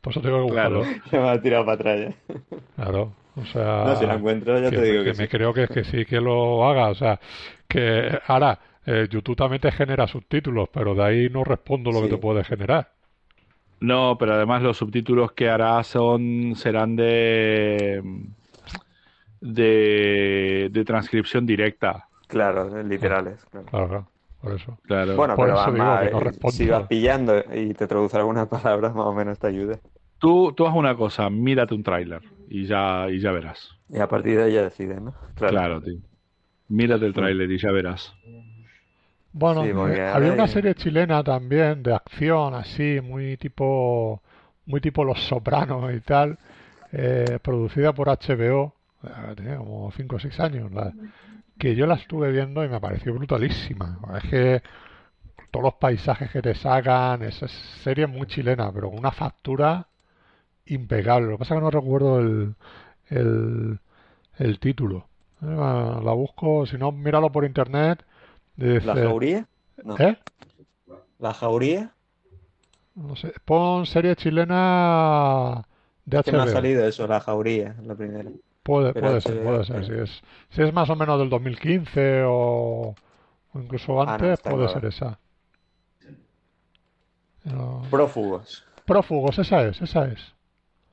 Por eso te digo que Claro. búscalos. Me ha tirado para atrás ya. Claro, o sea... No, si la encuentro ya que, te digo que que me sí. creo que, que sí que lo haga, o sea, que ahora eh, YouTube también te genera subtítulos, pero de ahí no respondo lo que te puede generar. No, pero además los subtítulos que hará son serán de de, de transcripción directa. Claro, literales. claro. Claro, claro, por eso. Claro. Bueno, Por pero eso digo además, que no eh, si vas pillando y te traduce algunas palabras, más o menos te ayuda. Tú, tú haz una cosa, mírate un tráiler y ya, y ya verás. Y a partir de ahí ya decides, ¿no? Claro, tío. Mírate el tráiler y ya verás. Bueno, Sí, porque eh, había una serie chilena también de acción, así, muy tipo, muy tipo Los Sopranos y tal, eh, producida por HBO, tenía como 5 o 6 años, la- que yo la estuve viendo y me pareció brutalísima. Es que todos los paisajes que te sacan, esa es serie muy chilena, pero con una factura impecable. Lo que pasa es que no recuerdo el, el, el título. Eh, la busco, si no, míralo por internet. Dice, ¿La jauría? No. ¿Eh? ¿La jauría? No sé. Pon serie chilena de Que me ha salido eso, la jauría, la primera. Puede, puede ser, puede ser. Si es, si es más o menos del 2015 o, o incluso Ah, no, antes, puede claro. ser esa. No. Prófugos. Prófugos, esa es, esa es.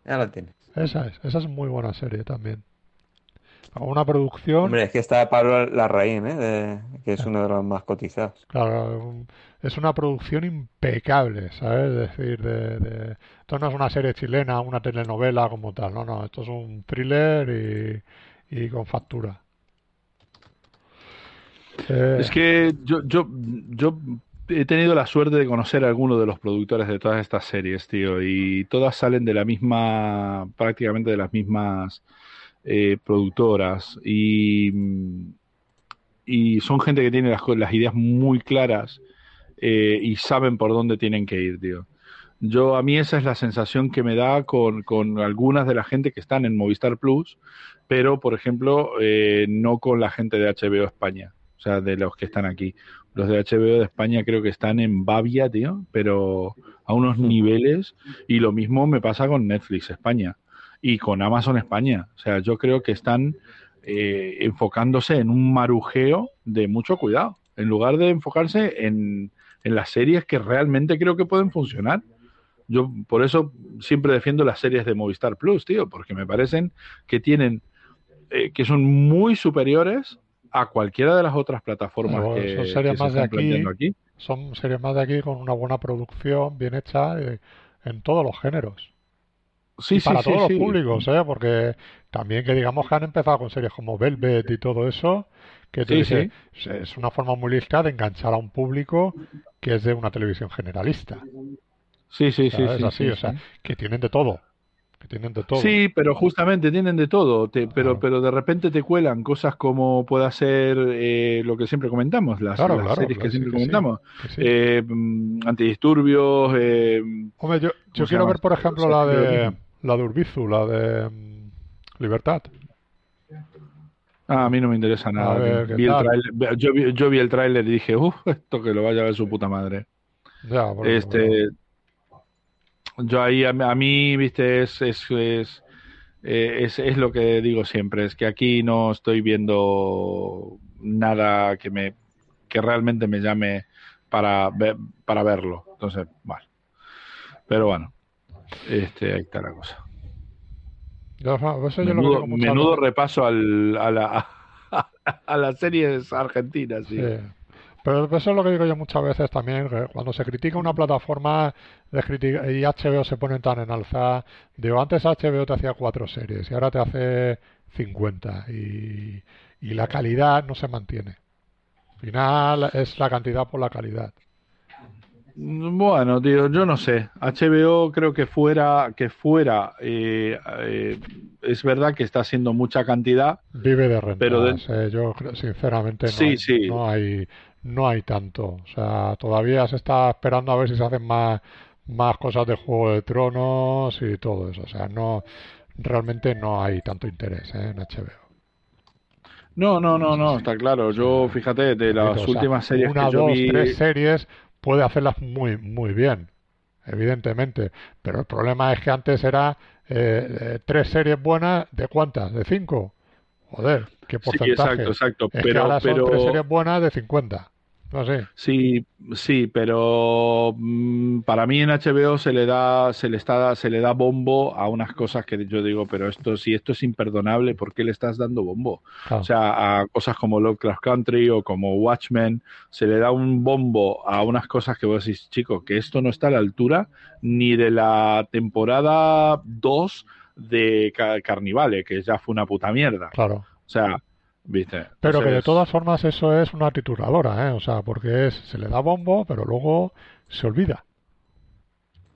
Ya la tienes. Esa es, esa es muy buena serie también. Una producción. Hombre, es que está Pablo Larraín, ¿eh? De- que es uno de los más cotizados. Claro, es una producción impecable, ¿sabes? Es decir, de, de- esto no es una serie chilena, una telenovela como tal, no, no, esto es un thriller y, y con factura. Eh, Es que yo, yo, yo he tenido la suerte de conocer a algunos de los productores de todas estas series, tío, y todas salen de la misma, prácticamente de las mismas eh, productoras, y, y son gente que tiene las, ideas muy claras eh, y saben por dónde tienen que ir, tío. Yo, a mí esa es la sensación que me da con, con algunas de la gente que están en Movistar Plus, pero, por ejemplo, eh, no con la gente de HBO España, o sea, de los que están aquí. Los de HBO de España creo que están en Bavia, tío, pero a unos niveles, y lo mismo me pasa con Netflix España y con Amazon España. O sea, yo creo que están eh, enfocándose en un marujeo de mucho cuidado, en lugar de enfocarse en, en las series que realmente creo que pueden funcionar. Yo por eso siempre defiendo las series de Movistar Plus, tío, porque me parecen que tienen, eh, que son muy superiores a cualquiera de las otras plataformas que, son series que se más de están aquí. planteando aquí. son series más de aquí con una buena producción, bien hecha, eh, en todos los géneros. Sí, Y para sí, todos los públicos, ¿eh? Porque también que digamos que han empezado con series como Velvet y todo eso, que dices, es una forma muy lista de enganchar a un público que es de una televisión generalista. Sí, sí, sí, ¿sabes? sí, Así, sí, o sea, que tienen de todo. Que tienen de todo. Sí, pero justamente tienen de todo, te- pero, Claro. pero de repente te cuelan cosas como pueda ser eh, lo que siempre comentamos, las, Claro, las claro, series que siempre que sí, comentamos, que sí. eh, mm, antidisturbios, eh, Hombre, yo, yo ¿cómo se quiero ver, por ejemplo, la de la de Urbizu, la de mm, Libertad. Ah, a mí no me interesa nada. Ver, tío. ¿qué Vi el yo, vi, yo vi el tráiler y dije, uff, esto que lo vaya a ver su puta madre. Ya, Este, yo ahí a, mí- a mí, viste, es, es, es, eh, es, es lo que digo siempre, es que aquí no estoy viendo nada que me, que realmente me llame para, ver- para verlo. Entonces, vale. Pero bueno, este, ahí está la cosa. Yo, eso yo lo que Menudo, repaso al, a, la, a las series argentinas, sí. Sí. Pero eso es lo que digo yo muchas veces también, cuando se critica una plataforma critica- y HBO se pone tan en alza, digo, antes HBO te hacía cuatro series y ahora te hace 50 y, y la calidad no se mantiene. Al final es la cantidad por la calidad. Bueno, tío, yo no sé. HBO creo que fuera, que fuera, eh, eh, es verdad que está haciendo mucha cantidad. Vive de rentas. Pero de- eh, yo sinceramente no, Sí, hay, sí. no hay no hay tanto. O sea, todavía se está esperando a ver si se hacen más más cosas de Juego de Tronos y todo eso. O sea, no realmente no hay tanto interés eh, en HBO. No, no, no, no, está claro. Yo, fíjate, de las o sea, últimas series una, que yo dos, vi, tres series puede hacerlas muy, muy bien, evidentemente. Pero el problema es que antes era eh, eh, tres series buenas, ¿de cuántas? ¿De cinco? Joder, qué sí, porcentaje. exacto, exacto. Es que Pero, ahora son tres pero, series buenas de 50. Sí, sí, pero mm, para mí en HBO se le da, se le está, se le da bombo a unas cosas que yo digo, pero esto, si esto es imperdonable, ¿por qué le estás dando bombo? O sea, a cosas como Lovecraft Country o como Watchmen, se le da un bombo a unas cosas que vos decís, chico, que esto no está a la altura ni de la temporada 2 de Ca- Carnivale, que ya fue una puta mierda. claro. O sea, viste. Pero que de todas formas eso es una trituradora, ¿eh? O sea, porque es, se le da bombo, pero luego se olvida.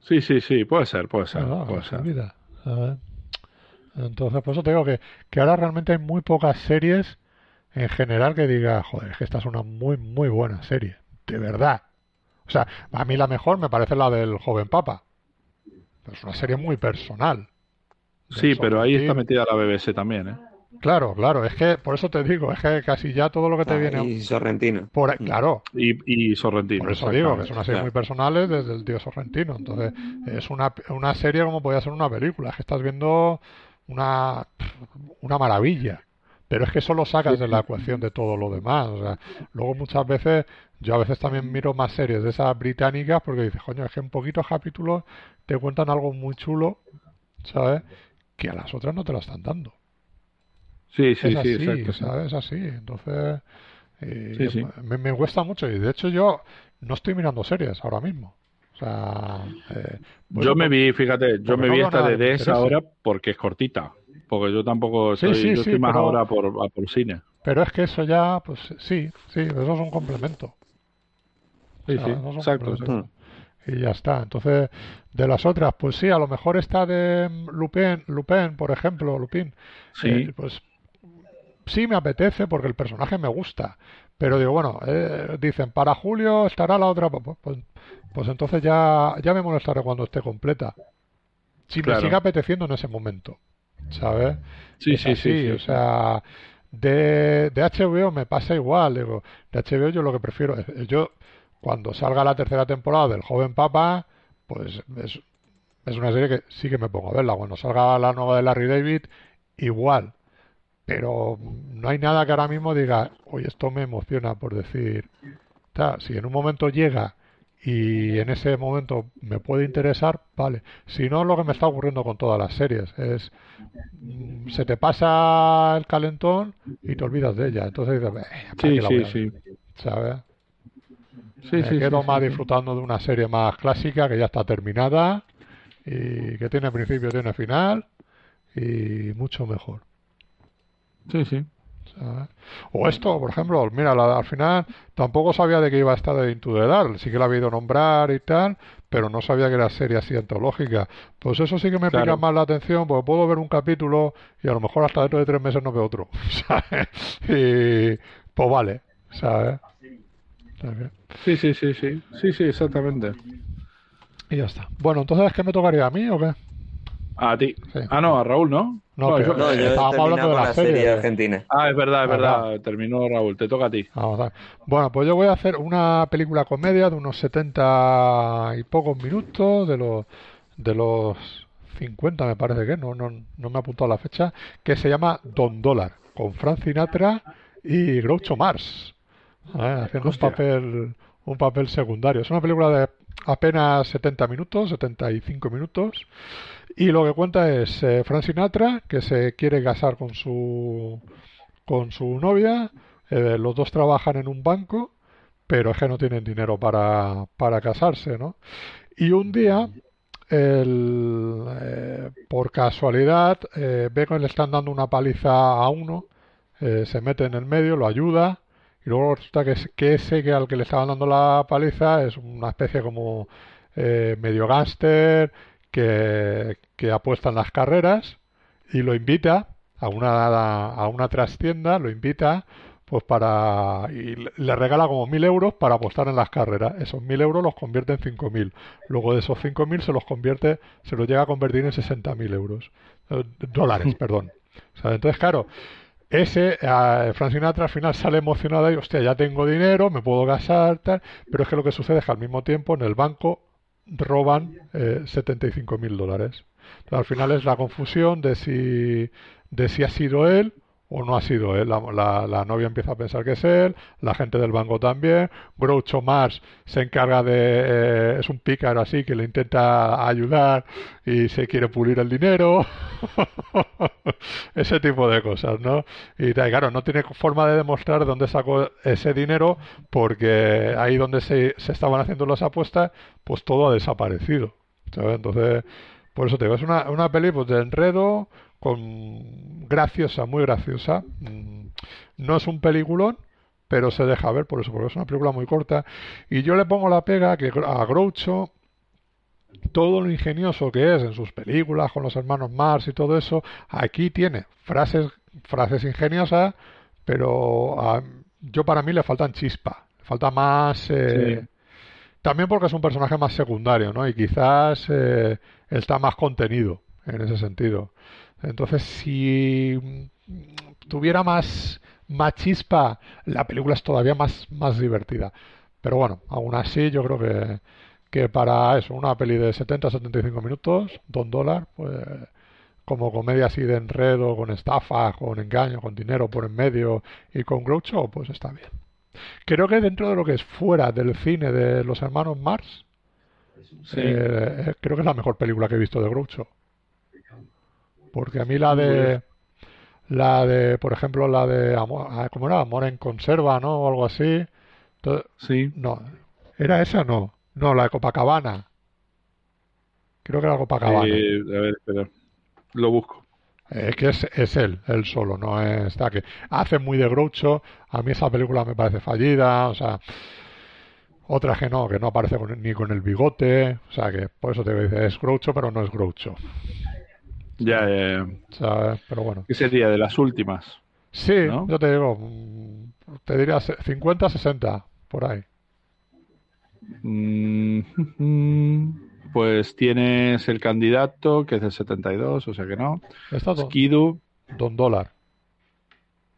Sí, sí, sí, puede ser, puede ser, Ah, puede se ser. Entonces, por eso te digo que, que ahora realmente hay muy pocas series en general que diga, joder, es que esta es una muy, muy buena serie. De verdad. O sea, a mí la mejor me parece la del joven papa. Es una serie muy personal. Sí, pero ahí está metida la BBC también, ¿eh? Claro, claro, es que por eso te digo, es que casi ya todo lo que te Ah, viene y Sorrentino. por claro, Y, y Sorrentino. por eso digo que es una serie claro. muy personal es desde el tío Sorrentino. Entonces, es una, una serie como podría ser una película, es que estás viendo una, una maravilla. Pero es que eso lo sacas de la ecuación de todo lo demás. O sea, luego muchas veces, yo a veces también miro más series de esas británicas porque dices, coño, es que en poquitos capítulos te cuentan algo muy chulo, ¿sabes? Que a las otras no te lo están dando. Sí, sí, es sí, exacto. ¿sabes? Es así. Entonces, eh, Sí, sí. Me, me cuesta mucho. Y de hecho, yo no estoy mirando series ahora mismo. O sea, eh, Yo me vi, fíjate, yo me no vi esta de DS ahora porque es cortita. Porque yo tampoco soy, sí, yo estoy más pero- ahora por, a por cine. Pero es que eso ya, pues sí, sí, eso es un complemento. Sí, O sea, sí, exacto. Y ya está. Entonces, de las otras, pues sí, a lo mejor esta de mm, Lupin, Lupin, por ejemplo, Lupin, Sí. eh, pues sí me apetece porque el personaje me gusta. Pero digo, bueno, eh, dicen, para julio estará la otra, pues, pues, pues entonces ya, ya me molestaré cuando esté completa. Si Claro. me sigue apeteciendo en ese momento, ¿sabes? Sí, Es sí, sí, así, sí, o sea, de, de HBO me pasa igual, digo, de HBO yo lo que prefiero, es- yo cuando salga la tercera temporada del Joven Papa, pues es, es una serie que sí que me pongo a verla. Cuando salga la nueva de Larry David, igual. Pero no hay nada que ahora mismo diga, oye, esto me emociona por decir, ta, si en un momento llega y en ese momento me puede interesar, vale. Si no, lo que me está ocurriendo con todas las series es, mm, se te pasa el calentón y te olvidas de ella. Entonces dices, "Eh, ¿para Sí, sí, voy a ver?", sí. ¿sabes? Sí, me sí, quedo sí, más disfrutando de una serie más clásica que ya está terminada y que tiene principio, tiene final y mucho mejor. Sí, sí. O esto, por ejemplo, mira, la- al final tampoco sabía de qué iba a estar de Into the Dark, sí que la había ido a nombrar y tal, pero no sabía que era serie así antológica. Pues eso sí que me Claro. pica más la atención, porque puedo ver un capítulo y a lo mejor hasta dentro de tres meses no veo otro, ¿sabes? Y pues vale, ¿sabes? ¿Sabes? Sí, sí, sí, sí. Sí, sí, exactamente. Y ya está. Bueno, entonces, ¿qué me tocaría a mí o qué? A ti. Sí. Ah, no, a Raúl, ¿no? No, yo- No, yo Estábamos hablando de la la serie serie. argentina. Ah, es verdad, es Verdad. verdad. Terminó Raúl. Te toca a ti. Vamos a ver. Bueno, pues yo voy a hacer una película comedia de unos 70 y pocos minutos, de los de los 50 me parece que, no, no, no me ha apuntado la fecha, que se llama Don Dólar, con Frank Sinatra y Groucho Mars, ¿eh? haciendo un papel, un papel secundario. Es una película de apenas 70 minutos, 75 minutos, y lo que cuenta es eh, Frank Sinatra, que se quiere casar con su, con su novia, eh, los dos trabajan en un banco, pero es que no tienen dinero para, para casarse, ¿no? Y un día, el, eh, por casualidad, eh, ve que le están dando una paliza a uno, eh, se mete en el medio, lo ayuda, y luego resulta que, que ese que al que le estaban dando la paliza es una especie como eh, medio gángster que, que apuesta en las carreras y lo invita a una, a una trastienda, lo invita pues para y le- regala como mil euros para apostar en las carreras. Esos mil euros los convierte en cinco mil. Luego de esos cinco mil se los convierte, se los llega a convertir en sesenta mil euros. Eh, dólares, perdón. O sea, entonces, claro, ese, eh, Frank Sinatra al final sale emocionado y, hostia, ya tengo dinero, me puedo casar, tal. Pero es que lo que sucede es que al mismo tiempo en el banco roban eh, 75 mil dólares. Al final es la confusión de si, de si ha sido él o no ha sido él. La, la- la novia empieza a pensar que es él, la gente del banco también. Groucho Mars se encarga de... eh, es un pícaro así que le intenta ayudar y se quiere pulir el dinero. Ese tipo de cosas, ¿no? Y claro, no tiene forma de demostrar dónde sacó ese dinero porque ahí donde se, se estaban haciendo las apuestas, pues todo ha desaparecido. ¿sabes? Entonces, por eso te digo, es una, una peli pues, de enredo, con graciosa, muy graciosa. Mm, No es un peliculón, pero se deja ver por eso, porque es una película muy corta. Y yo le pongo la pega que a Groucho, todo lo ingenioso que es en sus películas con los hermanos Mars y todo eso, aquí tiene frases, frases ingeniosas, pero a- yo para mí le faltan chispa, le falta más... eh, Sí. También porque es un personaje más secundario, ¿no? Y quizás eh, está más contenido en ese sentido. Entonces, si mm, tuviera más, más chispa, la película es todavía más, más divertida. Pero bueno, aún así yo creo que, que para eso, una peli de 70-75 minutos, Don Dólar, pues como comedia así de enredo, con estafa, con engaño, con dinero por en medio y con Groucho, pues está bien. Creo que dentro de lo que es fuera del cine de los hermanos Mars, Sí. eh, creo que es la mejor película que he visto de Groucho. Porque a mí la de la de, por ejemplo, la de Amor, ah, ¿cómo era? Amor en conserva, ¿no? O algo así. Entonces, Sí. no, ¿era esa? No, no, la de Copacabana. Creo que era Copacabana. Eh, a ver, espera. Lo busco. Es que es, es él, él solo, no está que hace muy de Groucho. A mí esa película me parece fallida, o sea, otra que no, que no aparece con- ni con el bigote, o sea, que por eso te dice es Groucho, pero no es Groucho, Ya, ya, ya. ¿sabes? Pero bueno, ¿Qué sería? De las últimas. sí, ¿No? yo te digo, te diría se- 50, 60, por ahí. Mm, pues tienes el candidato, que es del 72, o sea que no. Está Don, Skidu, Don Dólar.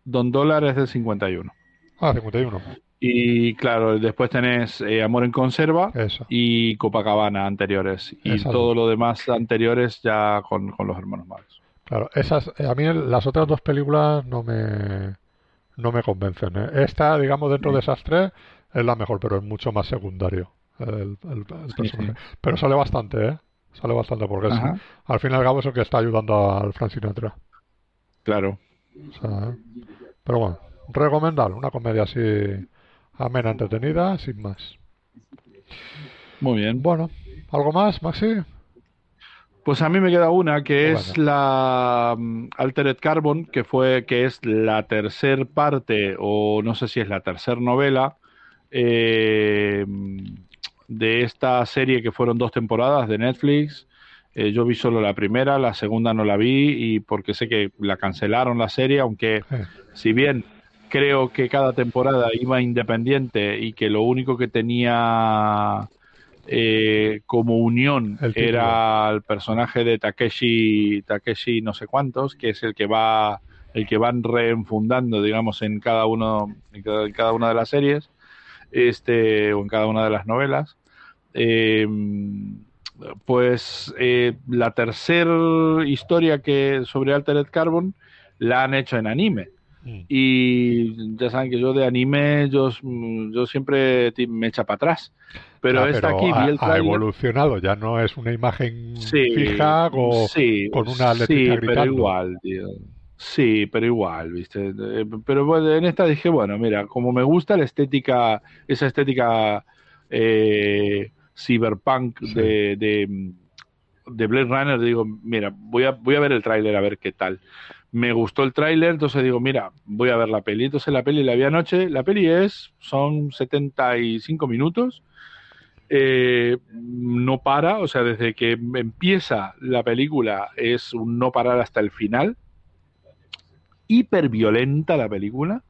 Don Dólar es del 51. Ah, 51, Y claro, después tenés eh, Amor en Conserva eso. y Copacabana anteriores. Y todo lo demás anteriores ya con, con los hermanos Marx. Claro, esas, eh, a mí las otras dos películas no me, no me convencen. ¿eh? Esta, digamos, dentro de esas tres, es la mejor, pero es mucho más secundario el, el- el personaje. Pero sale bastante, ¿eh? Sale bastante porque es- al fin y al cabo es el que está ayudando al Frank Sinatra. Claro. O sea, ¿eh? Pero bueno, recomendable, una comedia así amena, entretenida, sin más. Muy bien. Bueno, ¿algo más, Maxi? Pues a mí me queda una que Bueno. es la mm, Altered Carbon, que fue, que es la tercer parte, o no sé si es la tercer novela, eh, de esta serie que fueron dos temporadas de Netflix. Eh, yo vi solo la primera, la segunda no la vi, y porque sé que la cancelaron la serie, aunque si bien creo que cada temporada iba independiente y que lo único que tenía eh, como unión El era el personaje de Takeshi, Takeshi no sé cuántos, que es el que va el que van reenfundando, digamos, en cada uno en cada, en cada una de las series, este o en cada una de las novelas. Eh, pues eh, la tercera historia que sobre Altered Carbon la han hecho en anime. Mm, Y ya saben que yo de anime, yo, yo siempre me echa para atrás. Pero esta aquí ha, vi el ha tráiler. evolucionado, ya no es una imagen Sí, fija o sí, con una sí, letrita pero gritando. igual, tío. Sí, pero igual, ¿viste? Eh, Pero bueno, en esta dije, bueno, mira, como me gusta la estética, esa estética eh, cyberpunk Sí. de, de, de Blade Runner, digo, mira, voy a, voy a ver el tráiler a ver qué tal. Me gustó el tráiler, entonces digo, mira, voy a ver la peli. Entonces la peli la vi anoche, la peli es, son 75 minutos, eh, no para, o sea, desde que empieza la película es un no parar hasta el final. Hiper violenta la película,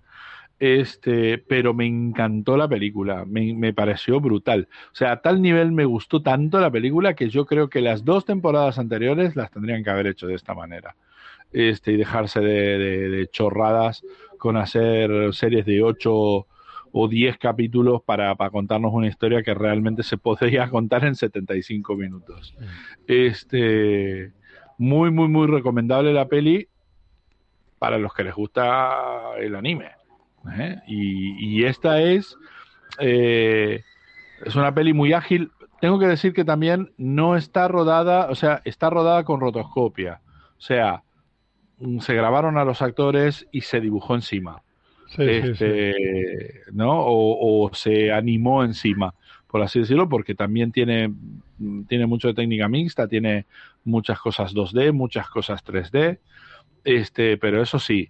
este, pero me encantó la película, me, me pareció brutal. O sea, a tal nivel me gustó tanto la película que yo creo que las dos temporadas anteriores las tendrían que haber hecho de esta manera. Este, y dejarse de, de- chorradas con hacer series de 8 o 10 capítulos para, para contarnos una historia que realmente se podría contar en 75 minutos. Este, muy, muy, muy recomendable la peli para los que les gusta el anime. ¿eh? Y, y esta es, eh, es una peli muy ágil. Tengo que decir que también no está rodada, o sea, está rodada con rotoscopia. O sea, se grabaron a los actores y se dibujó encima Sí, sí, sí. este, ¿no? O, o se animó encima, por así decirlo, porque también tiene, tiene mucho de técnica mixta, tiene muchas cosas 2D, muchas cosas 3D, este, pero eso sí,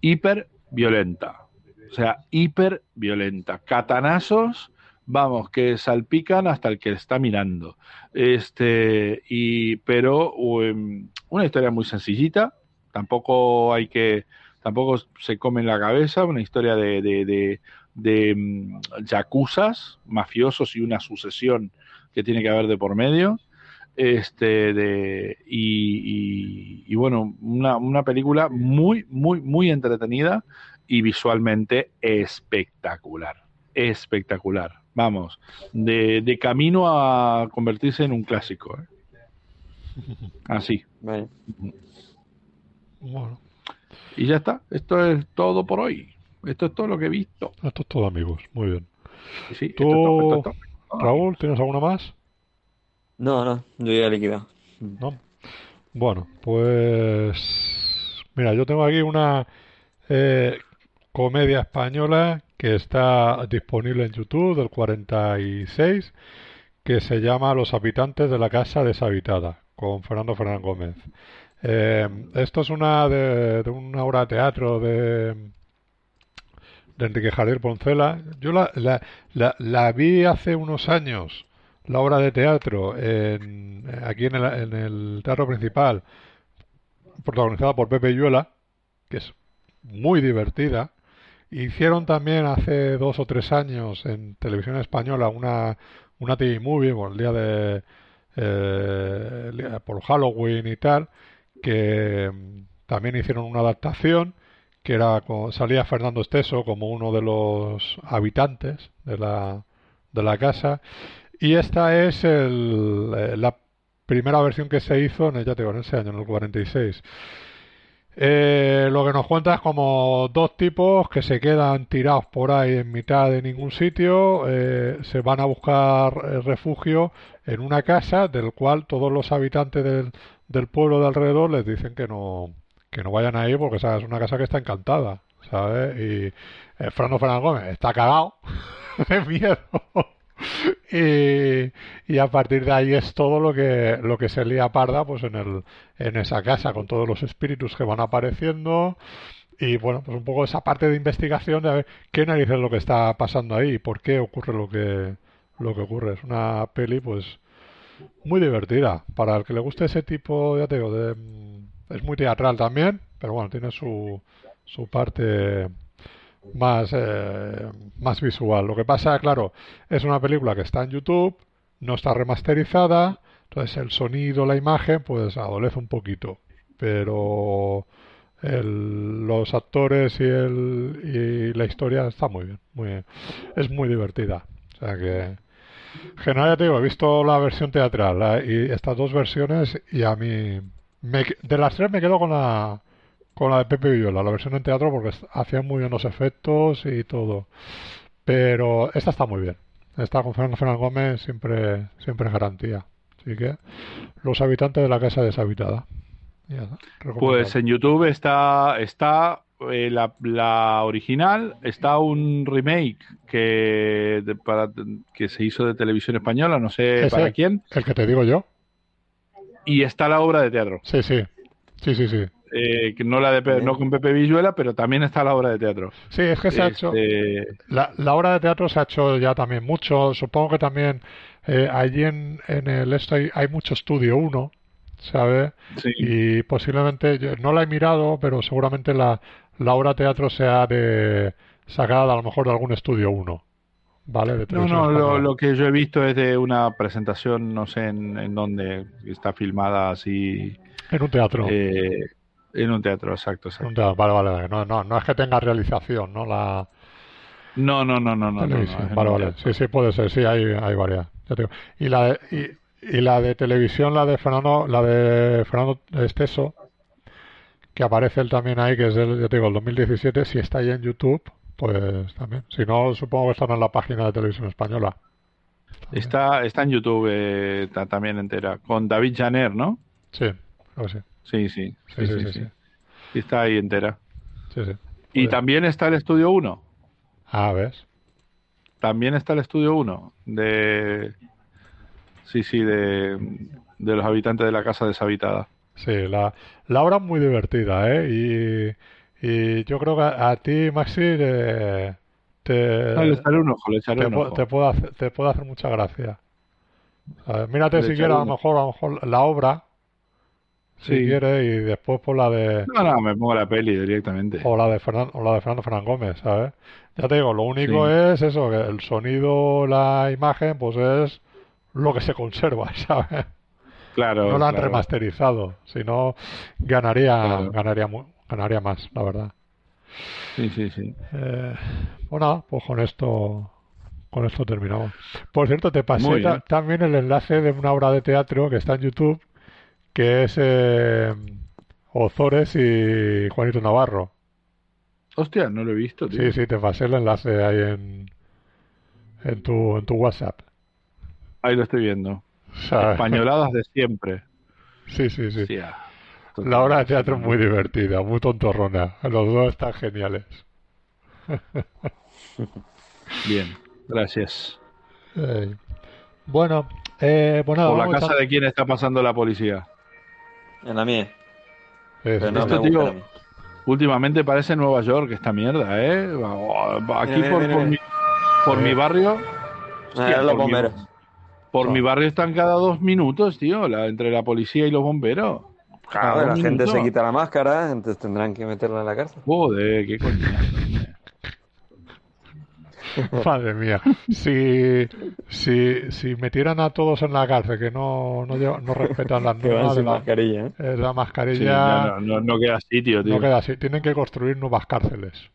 hiper violenta. O sea, hiper violenta. Catanazos, vamos, que salpican hasta el que está mirando. Este, y, pero um, una historia muy sencillita, tampoco hay que tampoco se come en la cabeza, una historia de, de, de, de mm, yacuzas, mafiosos y una sucesión que tiene que haber de por medio. Este, de, y, y- y bueno, una, una película muy, muy, muy entretenida y visualmente espectacular. Espectacular. Vamos, de, de camino a convertirse en un clásico. ¿eh? Así. Vale. Bueno, Y ya está. Esto es todo por hoy. Esto es todo lo que he visto. esto es todo, amigos. Muy bien. Sí, esto Tú, es todo, esto es todo. Raúl, ¿tienes alguna más? No, no, yo ya he liquidado. ¿No? Bueno, pues Mira, yo tengo aquí una eh, comedia española que está disponible en YouTube del 46 que se llama Los habitantes de la casa deshabitada con Fernando Fernández Gómez. Eh, esto es una de, una obra de teatro de, de Enrique Javier Poncela. Yo la, la, la, vi hace unos años, la obra de teatro, en, aquí en el, en el teatro principal, protagonizada por Pepe Yuela, que es muy divertida. Hicieron también hace dos o tres años en televisión española una, una TV movie por el día de eh, por Halloween y tal, que mm, también hicieron una adaptación que era salía Fernando Esteso como uno de los habitantes de la, de la casa y esta es el, eh, la primera versión que se hizo en, ya te en ese año, en el 46. Eh, lo que nos cuenta es como dos tipos que se quedan tirados por ahí en mitad de ningún sitio, eh, se van a buscar refugio en una casa del cual todos los habitantes del, del pueblo de alrededor les dicen que no, que no vayan ahí porque ¿sabes? es una casa que está encantada, ¿sabes? Y eh, Fernández está cagado de miedo. y, a partir de ahí es todo lo que lo que se lía parda pues en el en esa casa con todos los espíritus que van apareciendo y bueno pues un poco esa parte de investigación de ver qué narices es lo que está pasando ahí y por qué ocurre lo que lo que ocurre es una peli pues muy divertida para el que le guste ese tipo ya te digo de es muy teatral también pero bueno tiene su su parte más, eh, más visual. Lo que pasa, claro, es una película que está en YouTube, no está remasterizada, entonces el sonido, la imagen, pues adolece un poquito. Pero los actores y, el, y la historia está muy bien, muy es muy divertida. O sea que, general, ya te digo, he visto la versión teatral y estas dos versiones y a mí, me, de las tres me quedo con la, con la de Pepe Villola, la versión en teatro, porque hacían muy bien los efectos y todo. Pero esta está muy bien. Esta con Fernando Fernández Gómez siempre, siempre garantía. Así que los habitantes de la casa deshabitada. pues en YouTube está, está eh, la, original, está un remake que, para, que se hizo de televisión española, no sé para quién. El que te digo yo. Y está la obra de teatro. Sí, sí. Sí, sí, sí. Eh, no la de no con Pepe Villuela, pero también está la obra de teatro. Sí, es que se ha hecho. Este, la, la, obra de teatro se ha hecho ya también mucho. Supongo que también eh, allí en, en el esto hay, mucho estudio uno, ¿sabes? Y posiblemente, no la he mirado, pero seguramente la, la obra teatro sea de sacada a lo mejor de algún estudio uno. ¿Vale? no, no, lo, que yo he visto es de una presentación, no sé en, en dónde está filmada así. En un teatro. Eh, en un teatro, exacto. exacto. Vale, vale, No, no, no es que tenga realización, ¿no? La... No, no, no, no, no. vale, vale. Sí, sí, puede ser. Sí, hay, hay varias. Y la de, y, y, la de televisión, la de Fernando, la de Fernando Esteso, que aparece él también ahí, que es del, ya te digo, el 2017, si está ahí en YouTube, pues también. Si no, supongo que están en la página de televisión española. Está, está en YouTube eh, también entera, con David Janer, ¿no? Sí, creo que sí. Sí, sí. Sí, sí, sí. está ahí entera. Sí, sí. Y también está el estudio 1. Ah, ¿ves? También está el estudio 1 de... Sí, sí, de, de los habitantes de la casa deshabitada. Sí, la, la obra es muy divertida, ¿eh? Y, y yo creo que a, ti, Maxi, te, te, le echaré un ojo, le echaré te, un ojo. te, puede hacer, te puede hacer mucha gracia. mírate siquiera a lo mejor, a lo mejor la obra si quieres, y después por la de... No, no, me pongo la peli directamente. O la de Fernando, o la de Fernando Fernández Gómez, ¿sabes? Ya te digo, lo único es eso, que el sonido, la imagen, pues es lo que se conserva, ¿sabes? Claro. No la han remasterizado, si no ganaría, ganaría, ganaría más, la verdad. Sí, sí, sí. Eh, bueno, pues con esto con esto terminamos. Por cierto, te pasé también el enlace de una obra de teatro que está en YouTube que es eh, Ozores y Juanito Navarro. Hostia, no lo he visto, tío. Sí, sí, te pasé el enlace ahí en, en, tu, en tu WhatsApp. Ahí lo estoy viendo. Españoladas de siempre. Sí, sí, sí. La obra de teatro es muy divertida, muy tontorrona. Los dos están geniales. Bien, gracias. Eh, bueno, eh, pues nada, ¿Por la a casa de quién está pasando la policía? En la mía. Eh, Pero no Esto, tío. Últimamente parece Nueva York esta mierda, ¿eh? Aquí Mira, mira, por, mira, por mira. mi, por mi barrio... Ah, hostia, los por mi- bomberos. Por mi barrio están cada dos minutos, tío, la, entre la policía y los bomberos. Cada la gente se quita la máscara, entonces tendrán que meterla en la cárcel. Joder, qué coñazo. Madre mía, si, si, si metieran a todos en la cárcel que no, no, lleva- no respetan las normas de la, mascarilla, ¿eh? eh, la mascarilla, ya no, no, no queda sitio, tío. no queda así. Tienen que construir nuevas cárceles,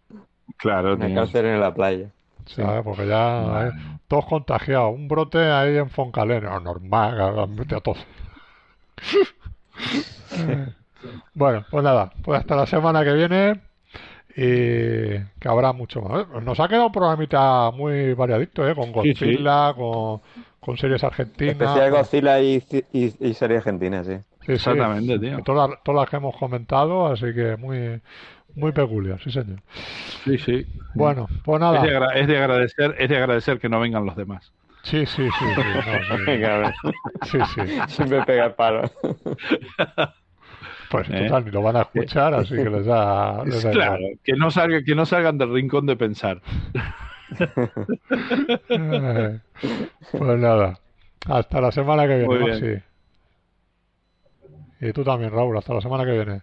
Claro, Una tío. cárcel en la playa. ¿Sabes? Porque ya eh, todos contagiados. Un brote ahí en Foncalén, no, normal, mete a todos. Bueno, pues nada, pues hasta la semana que viene y que habrá mucho más. ¿eh? Nos ha quedado un programita muy variadito, ¿eh? Con Sí, sí. Godzilla, con, con series argentinas. Especial con- Godzilla y, y, y serie argentina, sí. Sí, sí. Exactamente, tío. Todas, las- todas las que hemos comentado, así que muy, muy peculiar, sí, señor. Sí, sí. Bueno, pues Es nada. de, agra- es de agradecer, es de agradecer que no vengan los demás. Sí, sí, sí, sí, no, sí. Sí, sí. Siempre pega el palo. Pues ¿Eh? total, ni lo van a escuchar, así que les da, les da Claro, igual. que no salga, que no salgan del rincón de pensar. Pues nada, hasta la semana que viene. Maxi. Y tú también, Raúl, hasta la semana que viene.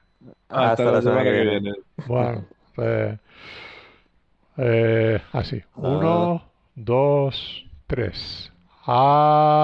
Ah, hasta, la, semana, que, viene. Bueno. Pues, eh, así. Ah. Uno, dos, tres. Adiós.